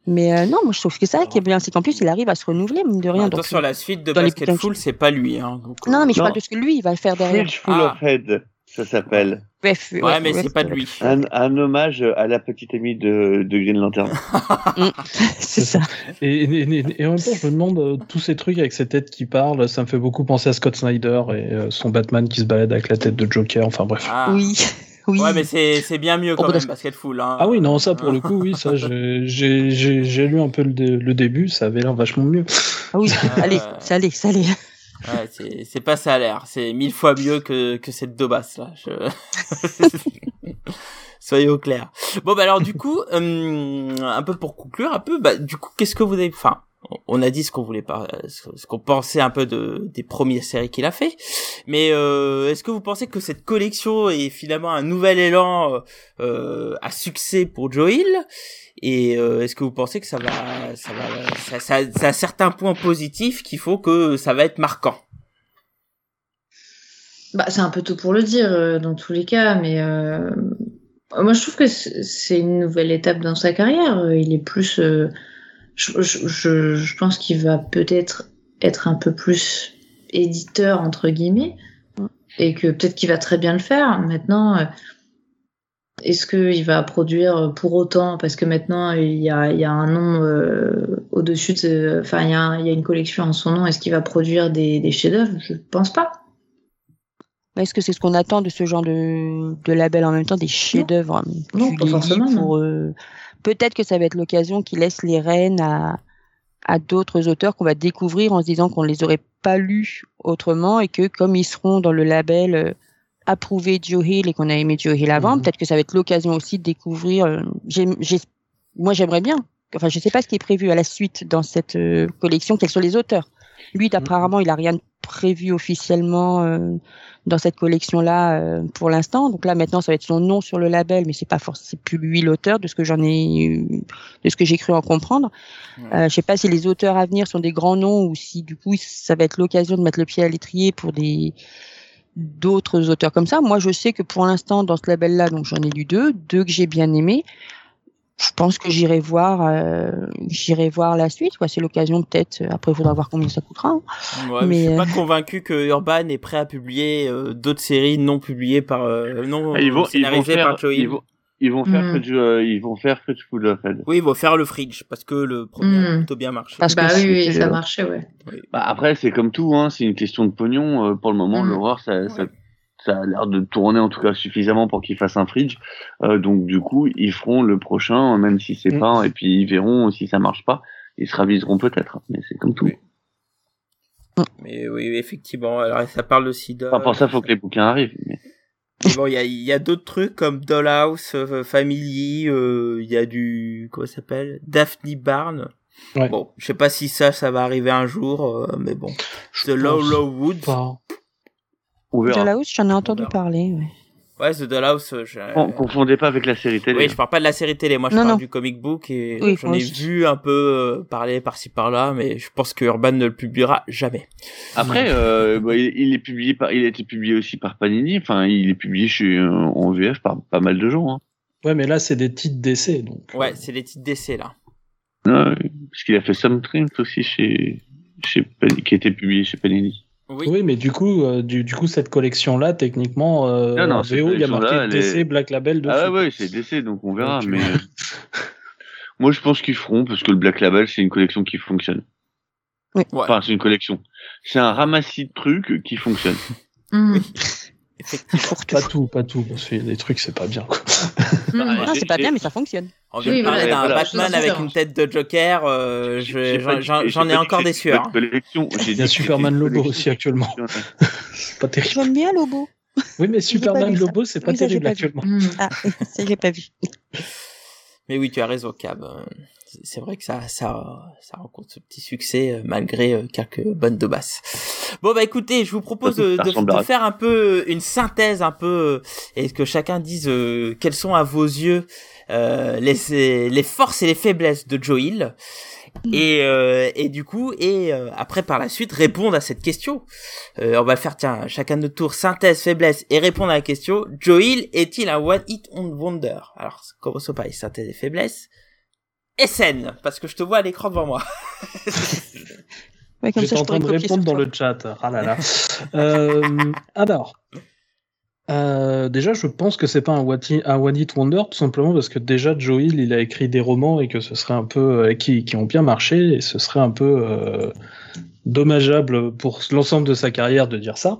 Mais euh, non, moi je trouve que ça qui est bien, c'est qu'en plus il arrive à se renouveler, mine de rien. Attends, Donc, sur la suite de dans les Basketful, c'est pas lui, hein. donc, euh, Non, mais je Non. parle de ce que lui il va faire derrière. Full Ah. of Head, ça s'appelle. Ouais, mais c'est pas de lui. Un, un hommage à la petite amie de, de Green Lantern. c'est ça. Et, et, et- et en même temps, je me demande, euh, tous ces trucs avec ces têtes qui parlent, ça me fait beaucoup penser à Scott Snyder et euh, son Batman qui se balade avec la tête de Joker, enfin bref. Ah. Oui, oui. Ouais, mais c'est c'est bien mieux quand Oh, même, parce- Basketful. Hein. Ah oui, non, ça pour le coup, oui, ça, j'ai- j'ai j'ai- j'ai lu un peu le, dé- le début, ça avait l'air vachement mieux. Ah oui, allez, ça allait, ça allait. Ouais, c'est c'est pas l'air. C'est mille fois mieux que que cette daubasse là. Je... Soyez au clair. Bon bah alors du coup, euh, un peu pour conclure, un peu, bah du coup, qu'est-ce que vous avez, enfin, on a dit ce qu'on voulait pas, ce qu'on pensait un peu de des premières séries qu'il a fait, mais euh, est-ce que vous pensez que cette collection est finalement un nouvel élan euh, à succès pour Joe Hill et euh, est-ce que vous pensez que ça va, ça va, ça, a certains points positifs qu'il faut que ça va être marquant? Bah, c'est un peu tôt pour le dire euh, dans tous les cas, mais euh, moi je trouve que c'est une nouvelle étape dans sa carrière. Il est plus, je, pense qu'il va peut-être être un peu plus éditeur entre guillemets et que peut-être qu'il va très bien le faire. Maintenant, est-ce qu'il va produire pour autant? Parce que maintenant il y a, il y a un nom euh, au-dessus de, enfin il y, a, il y a une collection en son nom. Est-ce qu'il va produire des, des chefs-d'œuvre? Je pense pas. Est-ce que c'est ce qu'on attend de ce genre de, de label en même temps, des chefs-d'œuvre Non, Tu pas forcément, non. pour, euh, Peut-être que ça va être l'occasion qui laisse les rênes à, à d'autres auteurs qu'on va découvrir en se disant qu'on les aurait pas lus autrement et que comme ils seront dans le label euh, approuvé Joe Hill et qu'on a aimé Joe Hill avant, Mhm. peut-être que ça va être l'occasion aussi de découvrir. euh, j'ai- j'ai- moi, j'aimerais bien. Enfin, je sais pas ce qui est prévu à la suite dans cette euh, collection. Quels sont les auteurs Lui, apparemment, il a rien prévu officiellement euh, dans cette collection-là euh, pour l'instant. Donc là, maintenant, ça va être son nom sur le label, mais c'est pas forcément plus lui l'auteur de ce que j'en ai, de ce que j'ai cru en comprendre. Ouais. Euh, je sais pas si les auteurs à venir sont des grands noms ou si du coup ça va être l'occasion de mettre le pied à l'étrier pour des d'autres auteurs comme ça. Moi, je sais que pour l'instant, dans ce label-là, donc j'en ai lu deux, deux que j'ai bien aimés. Je pense que j'irai voir, euh, j'irai voir la suite. Quoi. C'est l'occasion peut-être. euh, Après, il faudra voir combien ça coûtera. hein. Ouais, mais je suis euh, pas convaincu que Urban est prêt à publier euh, d'autres séries non publiées par euh, non Ah, ils vont, ils vont scénarisées faire, par Joe ils Hill. vont, ils vont faire Mm. Fudge, euh, ils vont faire Fudge Full of Head. Oui, ils vont faire le Fridge parce que le premier a Mm. plutôt bien marché. Parce bah que oui, oui, ça marchait, ouais. Bah, après, c'est comme tout, hein, c'est une question de pognon. euh, pour le moment, Mm. l'horreur, ça, ça, Ouais. ça a l'air de tourner en tout cas suffisamment pour qu'ils fassent un fridge. Euh, donc du coup, ils feront le prochain, même si c'est Mm. pas, et puis ils verront si ça marche pas. Ils se raviseront peut-être, mais c'est comme tout. Oui. Mais oui, effectivement. Alors ça parle de sida. Enfin, pour ça, faut que les bouquins arrivent. Mais bon, il y a, il y a d'autres trucs comme Dollhouse, euh, Family, euh, il y a du comment ça s'appelle? Daphne Barn. Ouais. Bon, je sais pas si ça, ça va arriver un jour, euh, mais bon. Je The Low Low Woods. hausse, j'en ai entendu parler. ouais. Ouais, The Dollhouse. euh, je... Con- confondez pas avec la série télé. Oui, je parle pas de la série télé, moi je Non, parle non. du comic book et Oui, j'en ai aussi. vu un peu euh, parler par-ci par-là, mais je pense que Urban ne le publiera jamais. Après, euh, bah, il, il est publié par, il a été publié aussi par Panini. Enfin, il est publié chez euh, en VF par pas mal de gens. Hein. Ouais, mais là, c'est des titres d'essai. Donc, Ouais, c'est les titres d'essai là. Ouais, parce qu'il a fait Some Dreams aussi chez, chez Panini, qui a été publié chez Panini. Oui. Oui, mais du coup, euh, du, du coup, cette collection-là, techniquement, euh, Non, non, VO, il y a marqué DC est- Black Label dessus. Ah ouais, c'est DC, donc on verra. Donc, mais euh, moi, je pense qu'ils feront parce que le Black Label, c'est une collection qui fonctionne. Ouais. Enfin, c'est une collection. C'est un ramassis de trucs qui fonctionne. Mm. Effectivement. Pour tout. Pas tout, pas tout, parce qu'il y a des trucs, c'est pas bien. Quoi. Non, c'est pas bien, mais ça fonctionne. On vient de parler d'un voilà, Batman avec une tête de Joker. euh, j'en ai encore des sueurs. Il y a Superman Lobo aussi actuellement. C'est pas terrible. J'aime bien Lobo. Oui, mais Superman. Lobo, c'est pas terrible actuellement. Mm. Ah, ça, j'ai pas vu. Mais oui, tu as raison, Cab. Euh, c'est- vrai que ça, ça, ça rencontre ce petit succès euh, malgré euh, quelques bonnes de basse. Bon bah écoutez, je vous propose de, de- de faire un peu une synthèse, un peu, euh, et que chacun dise euh, quelles sont à vos yeux euh, les, les forces et les faiblesses de Joe Hill. Et, euh, et du coup, et euh, après par la suite répondre à cette question. Euh, on va le faire, tiens, chacun de notre tour, synthèse, faiblesse et répondre à la question. Joe Hill est-il un one hit wonder? Alors, commençons par les synthèses et faiblesses. SN, parce que je te vois à l'écran devant moi. Ouais, comme J'étais ça, je en train pourrais de répondre dans toi. le chat. Ah là là. Euh, alors, euh, déjà, je pense que c'est pas un, what i- un One Hit Wonder, tout simplement parce que déjà, Joe Hill, il a écrit des romans et que ce serait un peu. euh, qui, qui ont bien marché et ce serait un peu euh, dommageable pour l'ensemble de sa carrière de dire ça.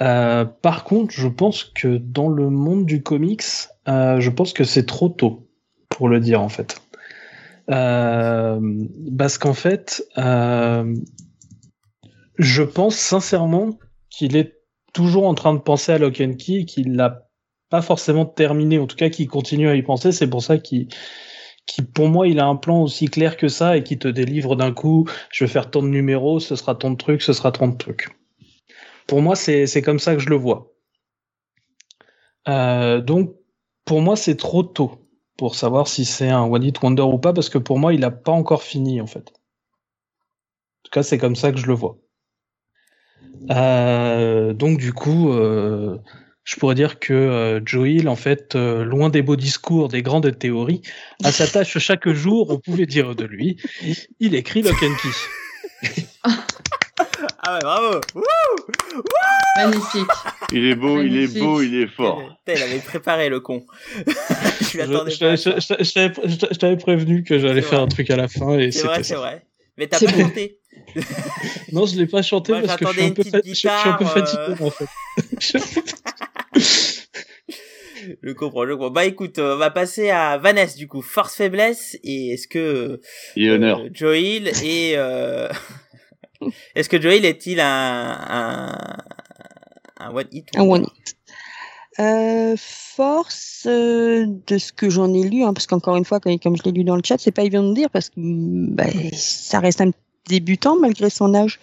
Euh, par contre, je pense que dans le monde du comics, euh, je pense que c'est trop tôt pour le dire en fait. Euh, parce qu'en fait, euh, je pense sincèrement qu'il est toujours en train de penser à Lock and Key et qu'il l'a pas forcément terminé, en tout cas qu'il continue à y penser. C'est pour ça qu'il, qu'il, pour moi, il a un plan aussi clair que ça et qui te délivre d'un coup. Je vais faire tant de numéros, ce sera tant de trucs, ce sera tant de trucs. Pour moi, c'est c'est comme ça que je le vois. Euh, donc, pour moi, c'est trop tôt pour savoir si c'est un One Hit Wonder ou pas, parce que pour moi, il a pas encore fini, en fait. En tout cas, c'est comme ça que je le vois. Euh, donc, du coup, euh, je pourrais dire que euh, Joe Hill, en fait, euh, loin des beaux discours, des grandes théories, à sa tâche chaque jour, on pouvait dire de lui, il écrit Lock and Key. Ah ouais, bravo Magnifique. Il est beau, il est beau, il est fort. Il avait préparé le con. je t'avais- prévenu que j'allais faire un truc à la fin et C'est vrai, c'est vrai. Mais t'as pas chanté. Non, je l'ai pas chanté parce que je suis, un peu, je, suis un fatigué euh. en fait. Je comprends, je comprends. Bah écoute, euh, on va passer à Vanessa du coup. Force faiblesse et est-ce que Et honneur. euh, Joel est euh... est-ce que Joel est-il un un un one hit Un one hit. Euh, force euh, de ce que j'en ai lu, hein, parce qu'encore une fois, comme, comme je l'ai lu dans le chat, c'est pas évident de dire parce que bah, ça reste un débutant malgré son âge.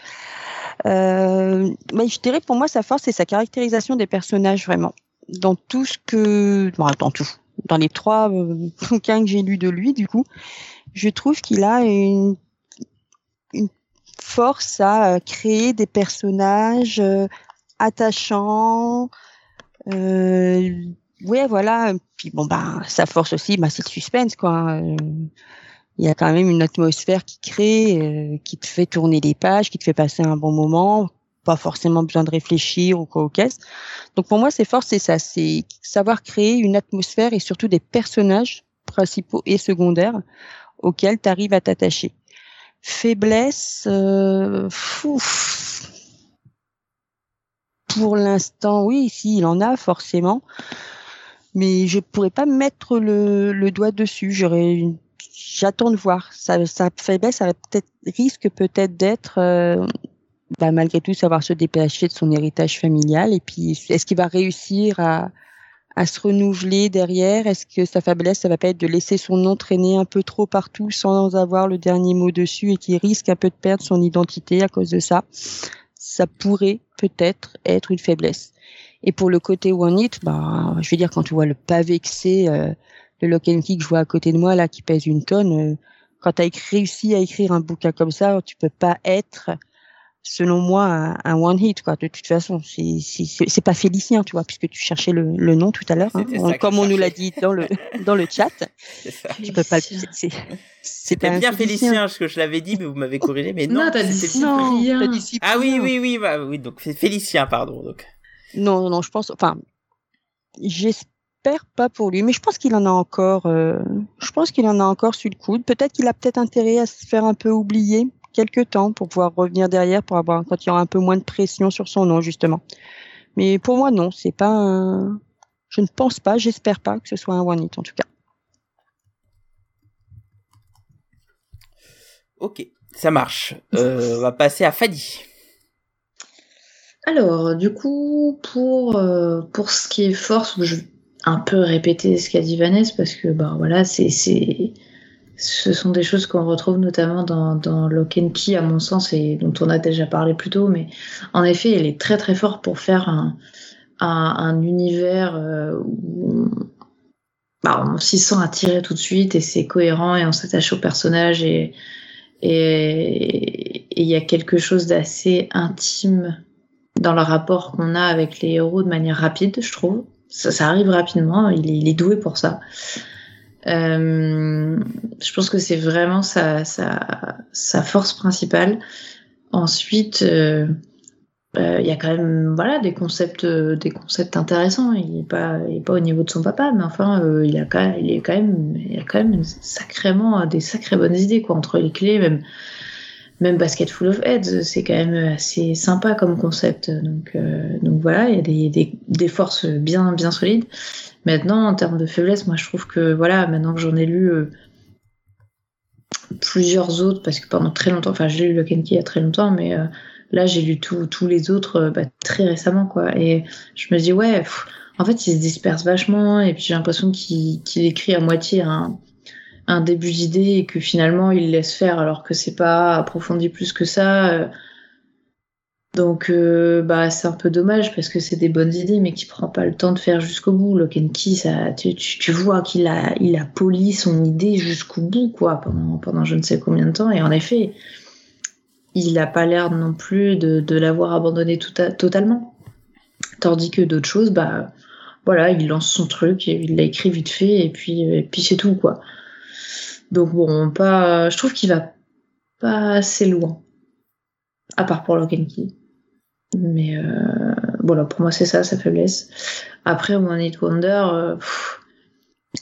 Euh, mais je dirais pour moi sa force c'est sa caractérisation des personnages vraiment dans tout ce que bon, dans tout dans les trois euh, bouquins que j'ai lus de lui du coup je trouve qu'il a une une force à créer des personnages attachants euh, ouais voilà puis bon bah sa force aussi bah c'est le suspense quoi Euh, il y a quand même une atmosphère qui crée, euh, qui te fait tourner les pages, qui te fait passer un bon moment, pas forcément besoin de réfléchir ou quoi au caisse. Donc pour moi, c'est fort, c'est ça, c'est savoir créer une atmosphère et surtout des personnages principaux et secondaires auxquels tu arrives à t'attacher. Faiblesse, euh. Pour l'instant, oui, si, il en a forcément, mais je pourrais pas mettre le, doigt dessus. J'attends de voir. Sa, faiblesse, peut-être risque peut-être d'être euh, bah, malgré tout savoir se détacher de son héritage familial. Et puis, est-ce qu'il va réussir à, se renouveler derrière? Est-ce que sa faiblesse, ça va pas être de laisser son nom traîner un peu trop partout sans avoir le dernier mot dessus et qui risque un peu de perdre son identité à cause de ça? Ça pourrait peut-être être une faiblesse. Et pour le côté one hit, bah, je veux dire quand tu vois le pavé que c'est. Euh, le lock and key que je vois à côté de moi là qui pèse une tonne euh, quand tu as réussi à écrire un bouquin comme ça tu peux pas être selon moi un, un one hit quoi de toute façon c'est c'est c'est pas Félicien tu vois puisque tu cherchais le, le nom tout à l'heure hein. Comme je on nous l'a dit dans le dans le chat C'est ça. tu peux pas C'était bien Félicien, parce que je l'avais dit, mais vous m'avez corrigé. Mais non, Non, t'as dit dit. Ah oui, oui, oui, bah, oui. Donc c'est Félicien, pardon. Donc Non, non, non, je pense, enfin, j'espère pas pour lui, mais je pense qu'il en a encore, euh, je pense qu'il en a encore sur le coude. Peut-être qu'il a peut-être intérêt à se faire un peu oublier quelques temps pour pouvoir revenir derrière, pour avoir, quand il y aura un peu moins de pression sur son nom, justement. Mais pour moi, non, c'est pas un, je ne pense pas, j'espère pas que ce soit un one hit, en tout cas. ok, ça marche. Euh, on va passer à Fadi. Alors, du coup, pour, euh, pour ce qui est force, je vais un peu répéter ce qu'a dit Vanessa parce que, ben voilà, c'est, c'est, ce sont des choses qu'on retrouve notamment dans, dans Key, à mon sens, et dont on a déjà parlé plus tôt, mais en effet, elle est très très forte pour faire un, un, un univers euh, où on, bah, on s'y sent attiré tout de suite et c'est cohérent et on s'attache au personnage et il y a quelque chose d'assez intime dans le rapport qu'on a avec les héros de manière rapide, je trouve. Ça, arrive rapidement, il il est doué pour ça. Euh, je pense que c'est vraiment sa, sa, sa force principale. Ensuite, euh, euh, il y a quand même voilà des concepts, euh, des concepts intéressants. Il est pas, il est pas au niveau de son papa, mais enfin, euh, il a quand il est quand même, il a quand même sacrément des sacrées bonnes idées quoi entre les clés, même même Basket Full of Heads, c'est quand même assez sympa comme concept. Donc, euh, voilà, il y a des, forces bien, bien solides. Maintenant, en termes de faiblesse, moi je trouve que voilà, maintenant que j'en ai lu euh, plusieurs autres, parce que pendant très longtemps, enfin j'ai lu Lock and il y a très longtemps, mais euh, là j'ai lu tous les autres bah, très récemment. Et je me dis, ouais, en fait, il se disperse vachement, et puis j'ai l'impression qu'il qu'il écrit à moitié un, un début d'idée et que finalement il laisse faire alors que c'est pas approfondi plus que ça. euh. Donc euh, bah c'est un peu dommage parce que c'est des bonnes idées mais qu'il prend pas le temps de faire jusqu'au bout. Lock and Key, ça, tu, vois qu'il a, il a poli son idée jusqu'au bout quoi pendant, pendant je ne sais combien de temps et en effet il a pas l'air non plus de, de l'avoir abandonné tout à- totalement. Tandis que d'autres choses, bah voilà, il lance son truc, et il l'a écrit vite fait, et puis, et puis c'est tout, quoi. Donc bon, pas, je trouve qu'il va pas assez loin. À part pour Lock and Key. Mais euh, voilà, pour moi c'est ça, sa faiblesse. Après, One Hit Wonder, euh,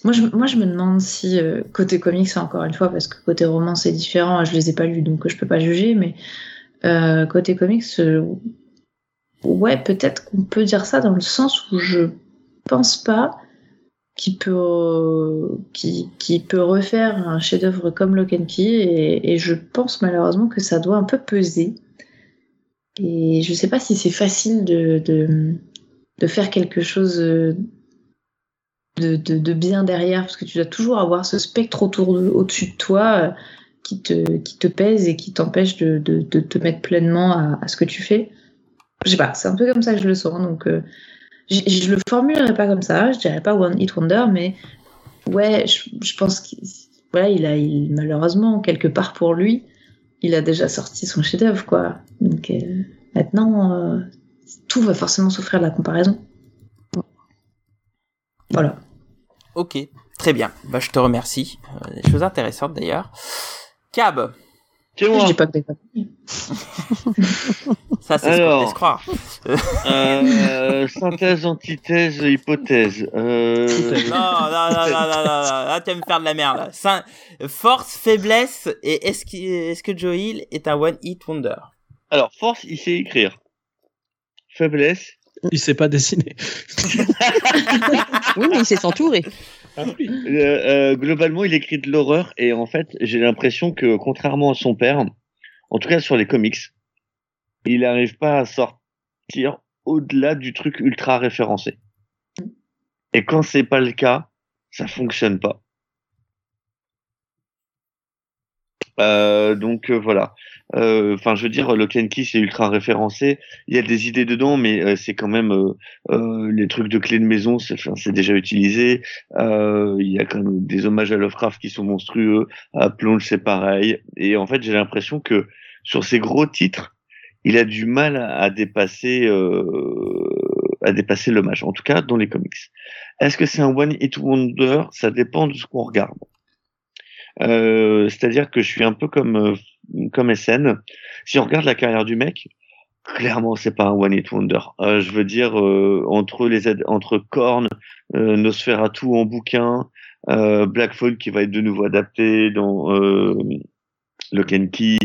moi, je, moi je me demande si, euh, côté comics, encore une fois, parce que côté roman c'est différent, je les ai pas lus donc je peux pas juger, mais euh, côté comics, euh, ouais, peut-être qu'on peut dire ça dans le sens où je pense pas qu'il peut, qui, qui peut refaire un chef-d'œuvre comme Lock and Key, et, je pense malheureusement que ça doit un peu peser. Et je sais pas si c'est facile de, de, de faire quelque chose de, de, de bien derrière, parce que tu dois toujours avoir ce spectre autour de, au-dessus de toi euh, qui, te, qui te pèse et qui t'empêche de, te mettre pleinement à, à ce que tu fais. Je sais pas, c'est un peu comme ça que je le sens. Donc, euh, je, je le formulerai pas comme ça, je dirais pas One Hit Wonder, mais ouais, je, pense qu'il voilà, il a malheureusement, quelque part pour lui, il a déjà sorti son chef-d'œuvre, quoi. Donc euh, maintenant, euh, tout va forcément souffrir de la comparaison. Voilà. Ok, très bien. Bah, je te remercie. Euh, des choses intéressantes d'ailleurs. Cab, C'est Je moi. dis pas que t'es pas ça c'est ce qu'on Alors. laisse croire. Euh, synthèse, antithèse, hypothèse. Euh, Non, non, non, non, non, non, non. Là, tu vas me faire de la merde. là. Cin- Force, faiblesse, et est-ce est-ce que Joe Hill est un one hit wonder Alors, force, il sait écrire. Faiblesse, Il sait pas dessiner. Oui, mais il s'est entouré. Ah oui. euh, euh, globalement, il écrit de l'horreur et en fait, j'ai l'impression que contrairement à son père, en tout cas sur les comics, il n'arrive pas à sortir au-delà du truc ultra référencé. Et quand c'est pas le cas, ça fonctionne pas. Euh, donc euh, voilà. Euh, Enfin, je veux dire, le Key c'est ultra référencé. Il y a des idées dedans, mais euh, c'est quand même euh, euh, les trucs de clés de maison, c'est déjà utilisé. Euh, il y a quand même des hommages à Lovecraft qui sont monstrueux. À Plonge, c'est pareil. Et en fait, j'ai l'impression que sur ces gros titres, il a du mal à, dépasser euh, à dépasser l'hommage. En tout cas, dans les comics. Est-ce que c'est un one hit wonder? Ça dépend de ce qu'on regarde. Euh, C'est-à-dire que je suis un peu comme euh, comme SN. Si on regarde la carrière du mec, clairement c'est pas un one hit wonder. Euh, je veux dire euh, entre les entre Korn, euh, Nosferatu en bouquin, euh, Black Phone qui va être de nouveau adapté dans euh, Key,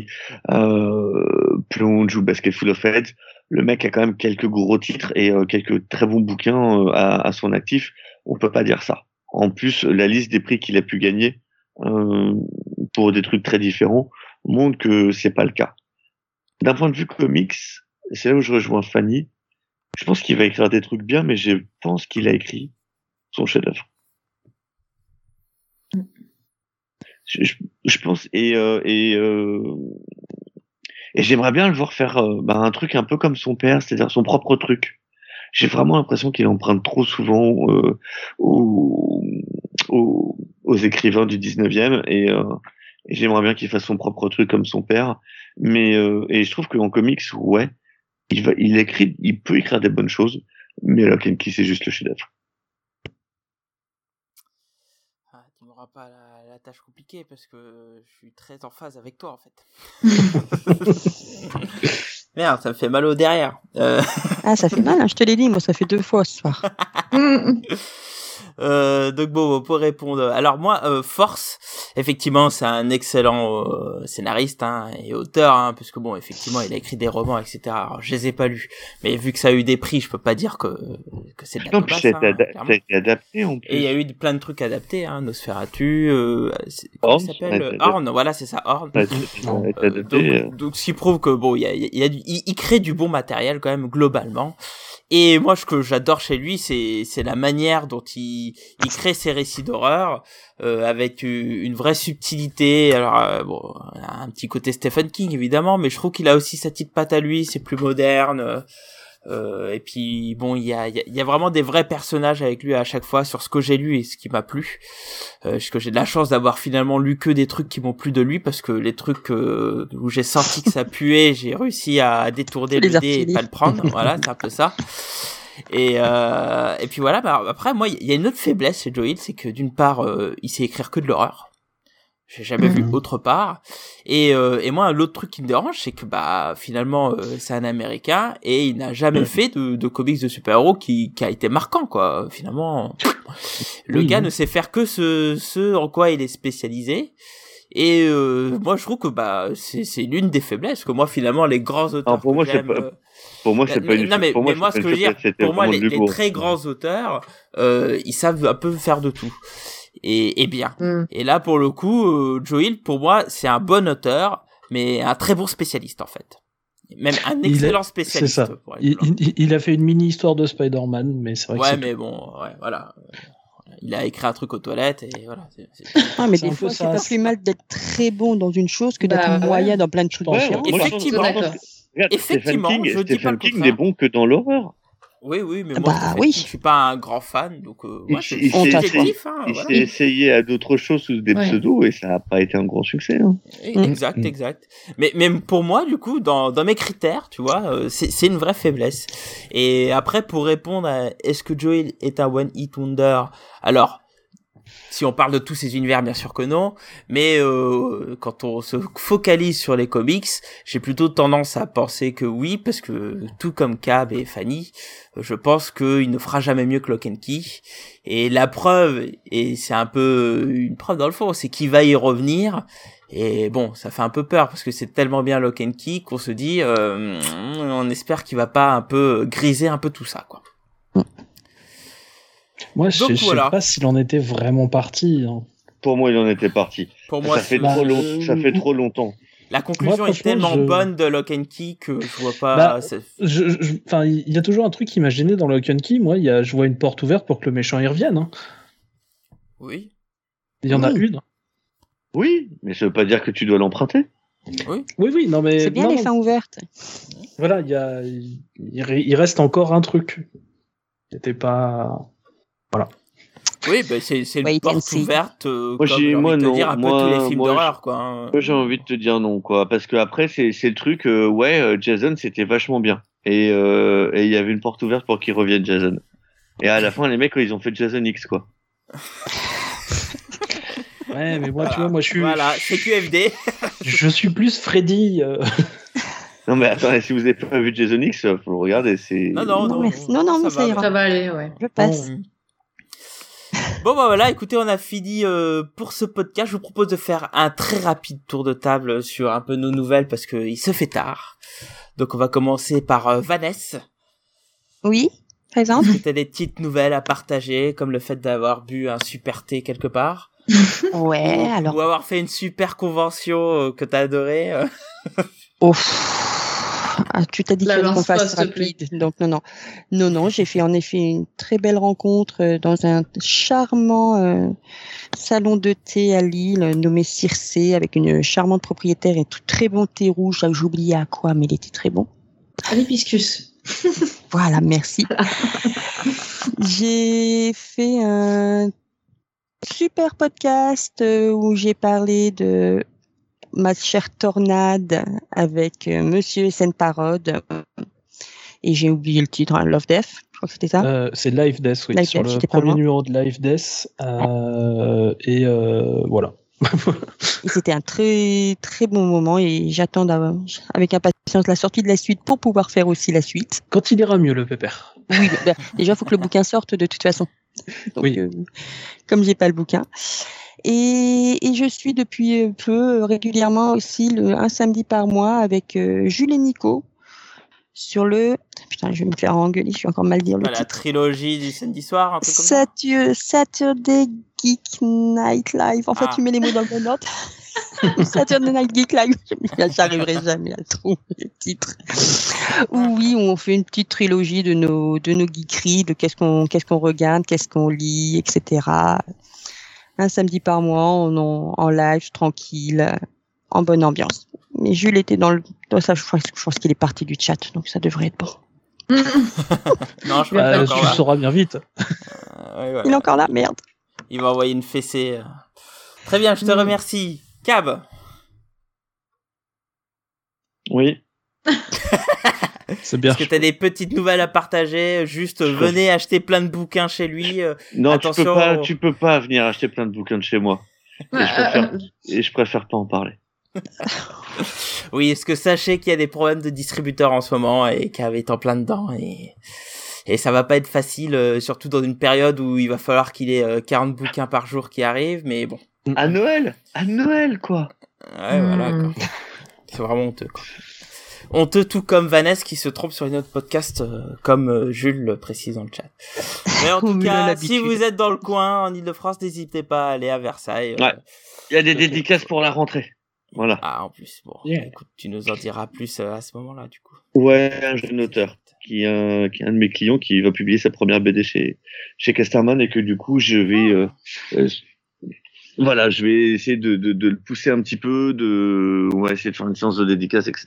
euh, Plunge ou Basket Full of Heads. Le mec a quand même quelques gros titres et quelques très bons bouquins à, à son actif. On peut pas dire ça. En plus, la liste des prix qu'il a pu gagner euh, pour des trucs très différents montre que c'est pas le cas. D'un point de vue comics, c'est là où je rejoins Fanny. Je pense qu'il va écrire des trucs bien, mais je pense qu'il a écrit son chef-d'œuvre. Je, pense et euh, et euh, et j'aimerais bien le voir faire euh, bah, un truc un peu comme son père, c'est-à-dire son propre truc. J'ai vraiment l'impression qu'il emprunte trop souvent euh, aux, aux, aux écrivains du 19e et, euh, et j'aimerais bien qu'il fasse son propre truc comme son père. Mais euh, et je trouve qu'en comics, ouais, il va, il écrit, il peut écrire des bonnes choses, mais Lock and Key c'est juste le chef-d'œuvre. Ah, Tu m'auras pas la, la tâche compliquée parce que je suis très en phase avec toi en fait. Merde, ça me fait mal au derrière. Euh, Ah, ça fait mal, hein, je te l'ai dit, moi, ça fait deux fois ce soir. Euh, donc bon, pour répondre, alors moi, euh, Force, effectivement, c'est un excellent euh, scénariste hein, et auteur, hein, parce que bon, effectivement, il a écrit des romans, etc. Alors, je les ai pas lus, mais vu que ça a eu des prix, je peux pas dire que que c'est de la Non, puis ça a, été adapté en plus. Et il y a eu plein de trucs adaptés, hein, Nosferatu, euh, Horn, s'appelle. Horn, voilà, c'est ça, Horn. Été Euh, donc, donc, ce qui prouve que bon, il y a, y a du- il crée du bon matériel quand même globalement. Et moi, ce que j'adore chez lui, c'est c'est la manière dont il il crée ses récits d'horreur euh, avec u- une vraie subtilité. Alors euh, bon, un petit côté Stephen King évidemment, mais je trouve qu'il a aussi sa petite patte à lui. C'est plus moderne. Euh, et puis bon, il y a, il y a vraiment des vrais personnages avec lui à chaque fois sur ce que j'ai lu et ce qui m'a plu. Euh, parce que j'ai de la chance d'avoir finalement lu que des trucs qui m'ont plu de lui parce que les trucs euh, où j'ai senti que ça puait, j'ai réussi à détourner le dé et pas le prendre. voilà, c'est un peu ça. Et, euh, et puis voilà, bah, après, moi, il y a une autre faiblesse chez Joe Hill, c'est que d'une part, euh, il sait écrire que de l'horreur. J'ai jamais vu Mhm. autre part. Et, euh, et moi, l'autre truc qui me dérange, c'est que bah finalement, euh, c'est un Américain et il n'a jamais fait de, de comics de super-héros qui, qui a été marquant, quoi. Finalement, le Oui, gars oui. ne sait faire que ce, ce en quoi il est spécialisé. Et euh, moi, je trouve que bah c'est c'est l'une des faiblesses. Que moi, finalement, les grands auteurs. Alors, pour moi, c'est j'aime, pas- euh, Pour moi, c'est pas une. non, mais, pour mais c'est moi, ce que je veux dire, pour moi, les, les très grands auteurs, euh, ils savent un peu faire de tout. Et, et bien. Mm. Et là, pour le coup, euh, Joe Hill, pour moi, c'est un bon auteur, mais un très bon spécialiste, en fait. Même un excellent C'est spécialiste. ça. pour être Il, blanc. il- il a fait une mini histoire de Spider-Man, mais c'est vrai que Ouais, mais bon, ouais, voilà. Il a écrit un truc aux toilettes et voilà. Ah, mais des fois, c'est pas plus mal d'être très bon dans une chose que d'être Bah, ouais. moyen dans plein de trucs Ouais, différents. Effectivement. Effectivement, Stephen King, je dis pas King n'est bon que dans l'horreur. Oui, oui, mais moi, bah, Stephen oui. Je suis pas un grand fan, donc euh, Il moi, c'est s'est- subjectif, hein, Il voilà. essayé à d'autres choses sous des Ouais. pseudos et ça n'a pas été un grand succès. hein. Exact, Mm. exact. Mais même pour moi, du coup, dans, dans mes critères, tu vois, euh, c'est c'est une vraie faiblesse. Et après, pour répondre à est-ce que Joel est un one hit wonder? Alors, si on parle de tous ces univers, bien sûr que non. Mais euh, quand on se focalise sur les comics, j'ai plutôt tendance à penser que oui, parce que tout comme Cab et Fanny, je pense qu'il ne fera jamais mieux que Lock and Key. Et la preuve, et c'est un peu une preuve dans le fond, c'est qu'il va y revenir. Et bon, ça fait un peu peur parce que c'est tellement bien Lock and Key qu'on se dit, euh, on espère qu'il va pas un peu griser un peu tout ça, quoi. Moi, je Donc, sais je sais voilà. pas s'il en était vraiment parti. hein. Pour moi, il en était parti. Pour moi, ça, fait Bah, trop long- euh, ça fait trop longtemps. la conclusion moi, est tellement je- bonne de Lock and Key que je vois pas. Bah, c'est- Je- je- Enfin, il y a toujours un truc qui m'a gêné dans Lock and Key. Moi, il y a, je vois une porte ouverte pour que le méchant y revienne. hein. Oui. Il y en a Oui. une. Oui, mais ça veut pas dire que tu dois l'emprunter. Oui, oui, non, mais C'est bien non, les fins ouvertes. voilà, il y a, il, il reste encore un truc. C'était pas. Oui, bah, c'est c'est une porte ouverte, euh, Moi, j'ai- moi, de te non. dire un Moi- peu tous les films moi, d'horreur, quoi. hein. Moi, j'ai envie de te dire non, quoi. Parce que après, c'est c'est le truc, euh, ouais, euh, Jason, c'était vachement bien. Et euh, et il y avait une porte ouverte pour qu'il revienne, Jason. Et à la fin, les mecs, ils ont fait Jason X, quoi. Ouais, mais moi, Voilà. tu vois, moi, je suis, Voilà, c'est QFD. je suis plus Freddy. euh, Non, mais attendez, si vous avez pas vu Jason X, faut le regarder. C'est. Non, non, Non, non. merci. Non, non, mais ça va. ira. Ça va aller, ouais. Je passe. Bon. Bon bah voilà, écoutez, on a fini euh, pour ce podcast. Je vous propose de faire un très rapide tour de table sur un peu nos nouvelles parce que il se fait tard. Donc on va commencer par euh, Vanessa. Oui, présente. C'était des petites nouvelles à partager, comme le fait d'avoir bu un super thé quelque part, Ouais, ou, alors. ou avoir fait une super convention euh, que t'as adoré. euh? Ah, tu t'as dit qu'on fasse rapide. Donc, non, non. Non, non, j'ai fait en effet une très belle rencontre euh, dans un charmant euh, salon de thé à Lille, euh, nommé Circé, avec une charmante propriétaire et tout très bon thé rouge. Ah, oublié à quoi, mais il était très bon. L'hibiscus. Voilà, merci. j'ai fait un super podcast où j'ai parlé de ma chère tornade avec euh, Monsieur SN Parode. Et j'ai oublié le titre, hein, Love Death, je crois que c'était ça. euh, c'est Live Death, oui, Live sur Death, le premier numéro de Live Death. euh, et euh, voilà. Et c'était un très très bon moment et j'attends avec impatience la sortie de la suite pour pouvoir faire aussi la suite. Quand il ira mieux, le pépère. Oui, bah, déjà faut que le bouquin sorte de toute façon. Donc, Oui. comme j'ai pas le bouquin. Et, et je suis depuis peu euh, régulièrement aussi le, un samedi par mois avec euh, Jules et Nico sur le putain je vais me faire engueuler je suis encore mal dire le Bah, la titre. trilogie du samedi soir, un truc comme ça. Saturday Geek Night Live. En fait Ah. tu mets les mots dans le bon ordre Saturday Night Geek Live. J'arriverai jamais à le trouver le titre. Où oui on fait une petite trilogie de nos de nos geekeries de qu'est-ce qu'on qu'est-ce qu'on regarde qu'est-ce qu'on lit etc un samedi par mois en, en, en live tranquille en bonne ambiance mais Jules était dans le dans ça je pense, qu'il est parti du chat donc ça devrait être bon non, je Bah, tu le sauras bien vite. Euh, ouais, voilà. Il est encore là, merde. Il va envoyer une fessée. Très bien, je te Mm. remercie. Cab, Oui. C'est bien. est-ce que tu as des petites nouvelles à partager Juste, euh, venez acheter plein de bouquins chez lui. euh, Non, Attention tu peux pas, au- tu peux pas venir acheter plein de bouquins de chez moi. Et je préfère, et je préfère pas en parler. Oui, est-ce que sachez qu'il y a des problèmes de distributeurs en ce moment et Cab est en plein dedans et et ça va pas être facile, euh, surtout dans une période où il va falloir qu'il ait euh, 40 bouquins par jour qui arrivent, mais bon. À Noël, à Noël, quoi. Ouais, voilà, Hmm. quoi. C'est vraiment honteux, quoi. Honteux tout comme Vanessa qui se trompe sur une autre podcast, euh, comme euh, Jules le précise dans le chat. Mais en tout cas, si vous êtes dans le coin, en Ile-de-France, n'hésitez pas à aller à Versailles. euh, Ouais. Il y a des dédicaces pour la rentrée. Voilà. Ah, en plus, bon. Yeah. Écoute, tu nous en diras plus euh, à ce moment-là, du coup. Ouais, un jeune auteur qui est un, qui est un de mes clients qui va publier sa première BD chez, chez Casterman et que du coup, je vais, euh, euh, voilà, je vais essayer de, de, de le pousser un petit peu, de, on va essayer de faire une séance de dédicace, etc.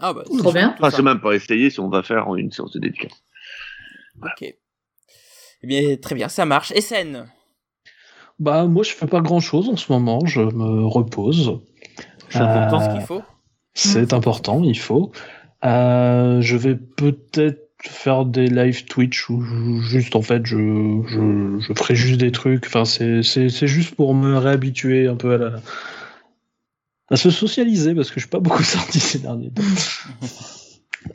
Ah, bah, Trop bien. Enfin, c'est même pas essayer si on va faire une séance de dédicace. Ok. Eh bien, très bien, ça marche. SN Bah, moi, je fais pas grand chose en ce moment. Je me repose. C'est important Euh, ce qu'il faut? C'est important, il faut. Euh, je vais peut-être faire des live Twitch où je- juste en fait je, je, je ferai juste des trucs. Enfin, c'est, c'est, c'est juste pour me réhabituer un peu à la à se socialiser parce que je suis pas beaucoup sorti ces derniers temps.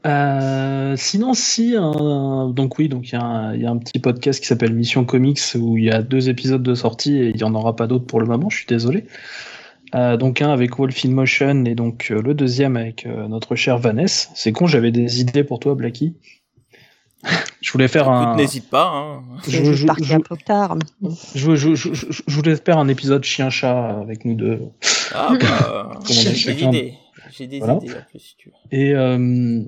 Euh, sinon, si, un- donc oui, donc il y, a un- il y a un petit podcast qui s'appelle Mission Comics où il y a deux épisodes de sortie et il y en aura pas d'autres pour le moment. Je suis désolé. Euh, donc un avec Wolf in Motion et donc euh, le deuxième avec euh, notre chère Vanessa. C'est con, j'avais des idées pour toi, Blacky. Je voulais faire Écoute, un. n'hésite pas. Hein. Je, Je, je- vais partir je- un peu tard. je- je- je- je- je voulais faire un épisode chien-chat avec nous deux. Ah, bah, j'ai des idées. J'ai des Voilà. idées, en plus, si tu veux. Et, euh,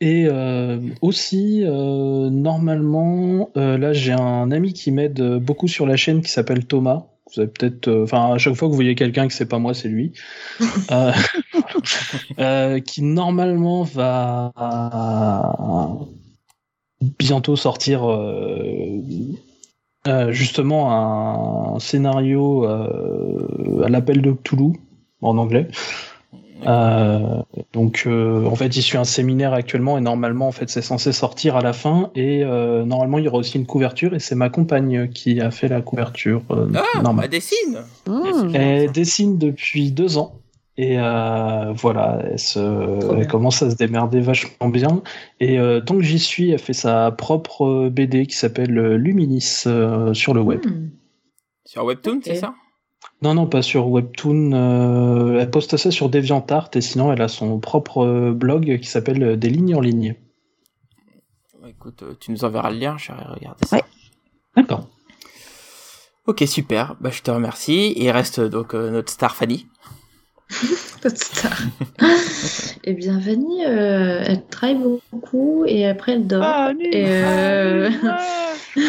et euh, aussi, euh, normalement, euh, là j'ai un ami qui m'aide beaucoup sur la chaîne qui s'appelle Thomas. Vous avez peut-être, euh, enfin, à chaque fois que vous voyez quelqu'un que c'est pas moi, c'est lui, Euh, euh, qui normalement va bientôt sortir euh, euh, justement un scénario euh, à l'appel de Cthulhu en anglais. Euh, donc euh, en fait il suit un séminaire actuellement et normalement en fait c'est censé sortir à la fin et euh, normalement il y aura aussi une couverture et c'est ma compagne qui a fait la couverture euh, Ah, bah, normale. dessine. Mmh. Elle dessine depuis deux ans et euh, voilà elle, se- elle commence à se démerder vachement bien et euh, tant que j'y suis elle fait sa propre euh, BD qui s'appelle euh, Luminis euh, sur le web. Hmm. Sur Webtoon, c'est ça? Non, non, pas sur Webtoon. euh, elle poste ça sur DeviantArt et sinon elle a son propre blog qui s'appelle Des lignes en ligne. Écoute, tu nous enverras le lien, je vais regarder ça. Ouais. D'accord. Ok, super. Bah, je te remercie. Il reste donc euh, notre star Fanny. Pas de star. Eh bien, Vanny, euh, elle travaille beaucoup et après elle dort. Et euh,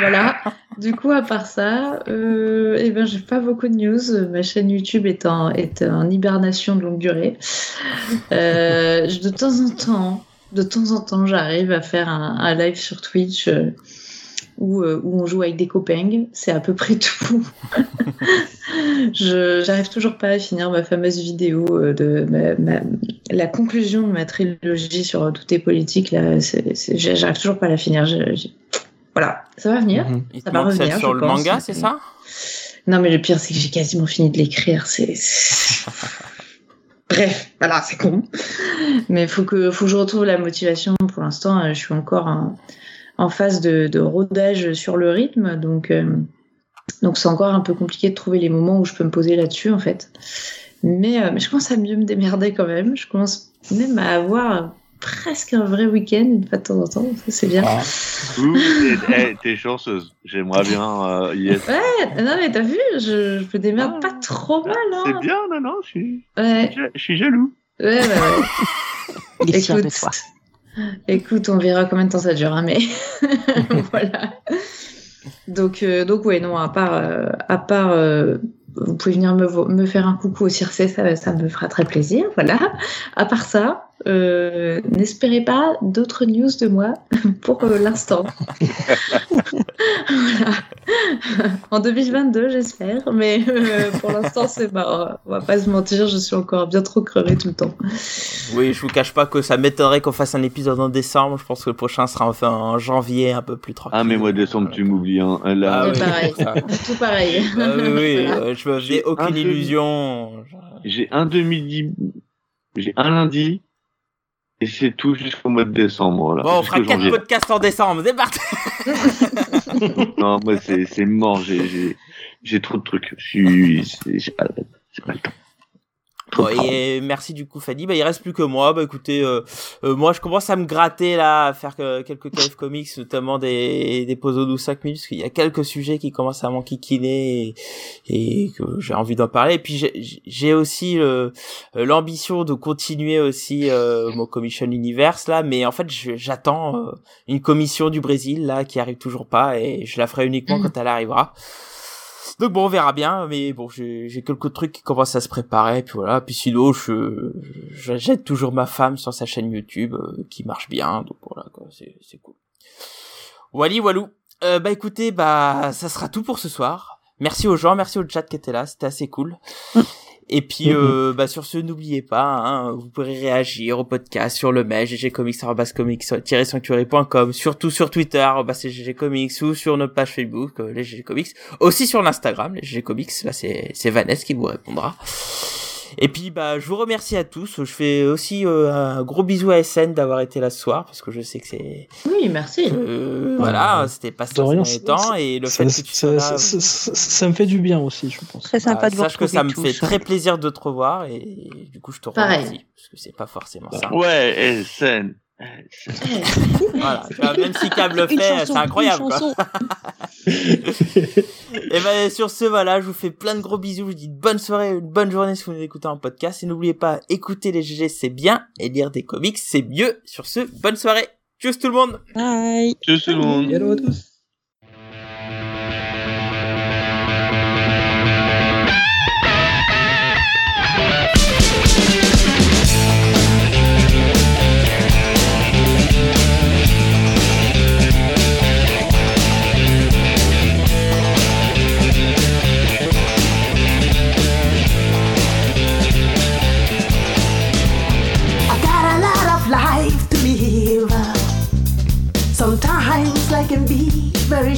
voilà. Du coup, à part ça, euh, eh ben, j'ai pas beaucoup de news. Ma chaîne YouTube est en, est en hibernation de longue durée. De temps en temps, de temps en temps, j'arrive à faire un, un live sur Twitch où, euh, où on joue avec des copains. C'est à peu près tout. je j'arrive toujours pas à finir ma fameuse vidéo euh, de ma- ma- la conclusion de ma trilogie sur tout est politique. Là, c'est- c'est- j'arrive toujours pas à la finir. Je- je- Voilà, ça va venir. Mhm. Ça va revenir, sur je le pense. manga, c'est ça? Non, mais le pire, c'est que j'ai quasiment fini de l'écrire. C'est. Bref, voilà, c'est con. Mais faut que, faut que je retrouve la motivation. Pour l'instant, euh, je suis encore en, en phase de, de rodage sur le rythme. Donc, euh, donc c'est encore un peu compliqué de trouver les moments où je peux me poser là-dessus, en fait. Mais, euh, mais je commence à mieux me démerder quand même. Je commence même à avoir presque un vrai week-end une fois de temps en temps. C'est bien. Ah. Ouh, t'es eh, t'es chanceuse. J'aimerais bien euh, y être. Ouais, non, mais t'as vu, je, je me démerde Ah. pas trop mal. Hein. C'est bien, non, non, je suis, Ouais, je suis jaloux. ouais, ouais. ouais. Il est fier de Écoute, toi. Écoute, on verra combien de temps ça dure, hein, mais voilà. Donc, euh, donc ouais, non, à part, euh, à part, euh, vous pouvez venir me, faire un coucou au Circe, ça, ça me fera très plaisir, voilà. À part ça, euh, n'espérez pas d'autres news de moi pour euh, l'instant. Voilà. En 2022, j'espère, mais euh, pour l'instant, c'est pas. On va pas se mentir, je suis encore bien trop crevée tout le temps. Oui, je vous cache pas que ça m'étonnerait qu'on fasse un épisode en décembre. Je pense que le prochain sera enfin en janvier, un peu plus tranquille. Ah, mais moi, décembre, tu m'oublies. Hein. Là, Ah oui. pareil. Tout pareil. Ah oui, oui, Voilà. euh, je me aucune illusion. J'ai un demi j'ai un lundi, et c'est tout jusqu'au mois de décembre. Là, Bon, on fera Jusqu'au 4 janvier. podcasts en décembre, c'est parti Non, moi, c'est c'est mort. J'ai trop de trucs. Je suis, c'est- j'ai pas, c'est pas le temps. Bon, et merci du coup Fanny. Bah il reste plus que moi. Bah écoutez, euh, euh, moi je commence à me gratter là, à faire que- quelques KF comics, notamment des des pauses de 5 minutes, parce qu'il y a quelques sujets qui commencent à m'enquiquiner et, et que j'ai envie d'en parler. Et puis j'ai- j'ai aussi euh, euh, l'ambition de continuer aussi euh, mon commission universe là, mais en fait j'attends euh, une commission du Brésil là qui arrive toujours pas et je la ferai uniquement Mhm. quand elle arrivera. Donc bon, on verra bien, mais bon, j'ai quelques trucs qui commencent à se préparer, puis voilà. Puis sinon, je j'aide toujours ma femme sur sa chaîne YouTube euh, qui marche bien, donc voilà, quoi, c'est c'est cool. Wally Walou. Euh, bah écoutez, bah ça sera tout pour ce soir. Merci aux gens, merci au chat qui était là, c'était assez cool. Et puis, euh, bah, sur ce, n'oubliez pas, hein, vous pourrez réagir au podcast sur le mail ggcomics.com, surtout sur Twitter, ggcomics, ou sur notre page Facebook, euh, les ggcomics, aussi sur l'Instagram, les ggcomics, là c'est Vanessa qui vous répondra. Et puis, bah, je vous remercie à tous. Je fais aussi euh, un gros bisou à SN d'avoir été là ce soir, parce que je sais que c'est, Oui, merci. euh, voilà, c'était pas De ça rien, temps, et le ça, fait que tu sois ça, là, ça- ça- ça me fait du bien aussi, je pense. Très sympa bah, de vous sache que ça me fait très plaisir de te revoir, et du coup, je te Pareil. remercie, parce que c'est pas forcément ça. Ouais, scène. Voilà, tu vois, même si Cab le Une fait, c'est incroyable. Quoi. Et ben sur ce, voilà, je vous fais plein de gros bisous. Je vous dis bonne soirée, une bonne journée si vous nous écoutez en podcast. Et n'oubliez pas, écouter les GG c'est bien et lire des comics c'est mieux. Sur ce, bonne soirée. Tchuss tout le monde. Bye. Tchuss tout le monde. Hello à tous.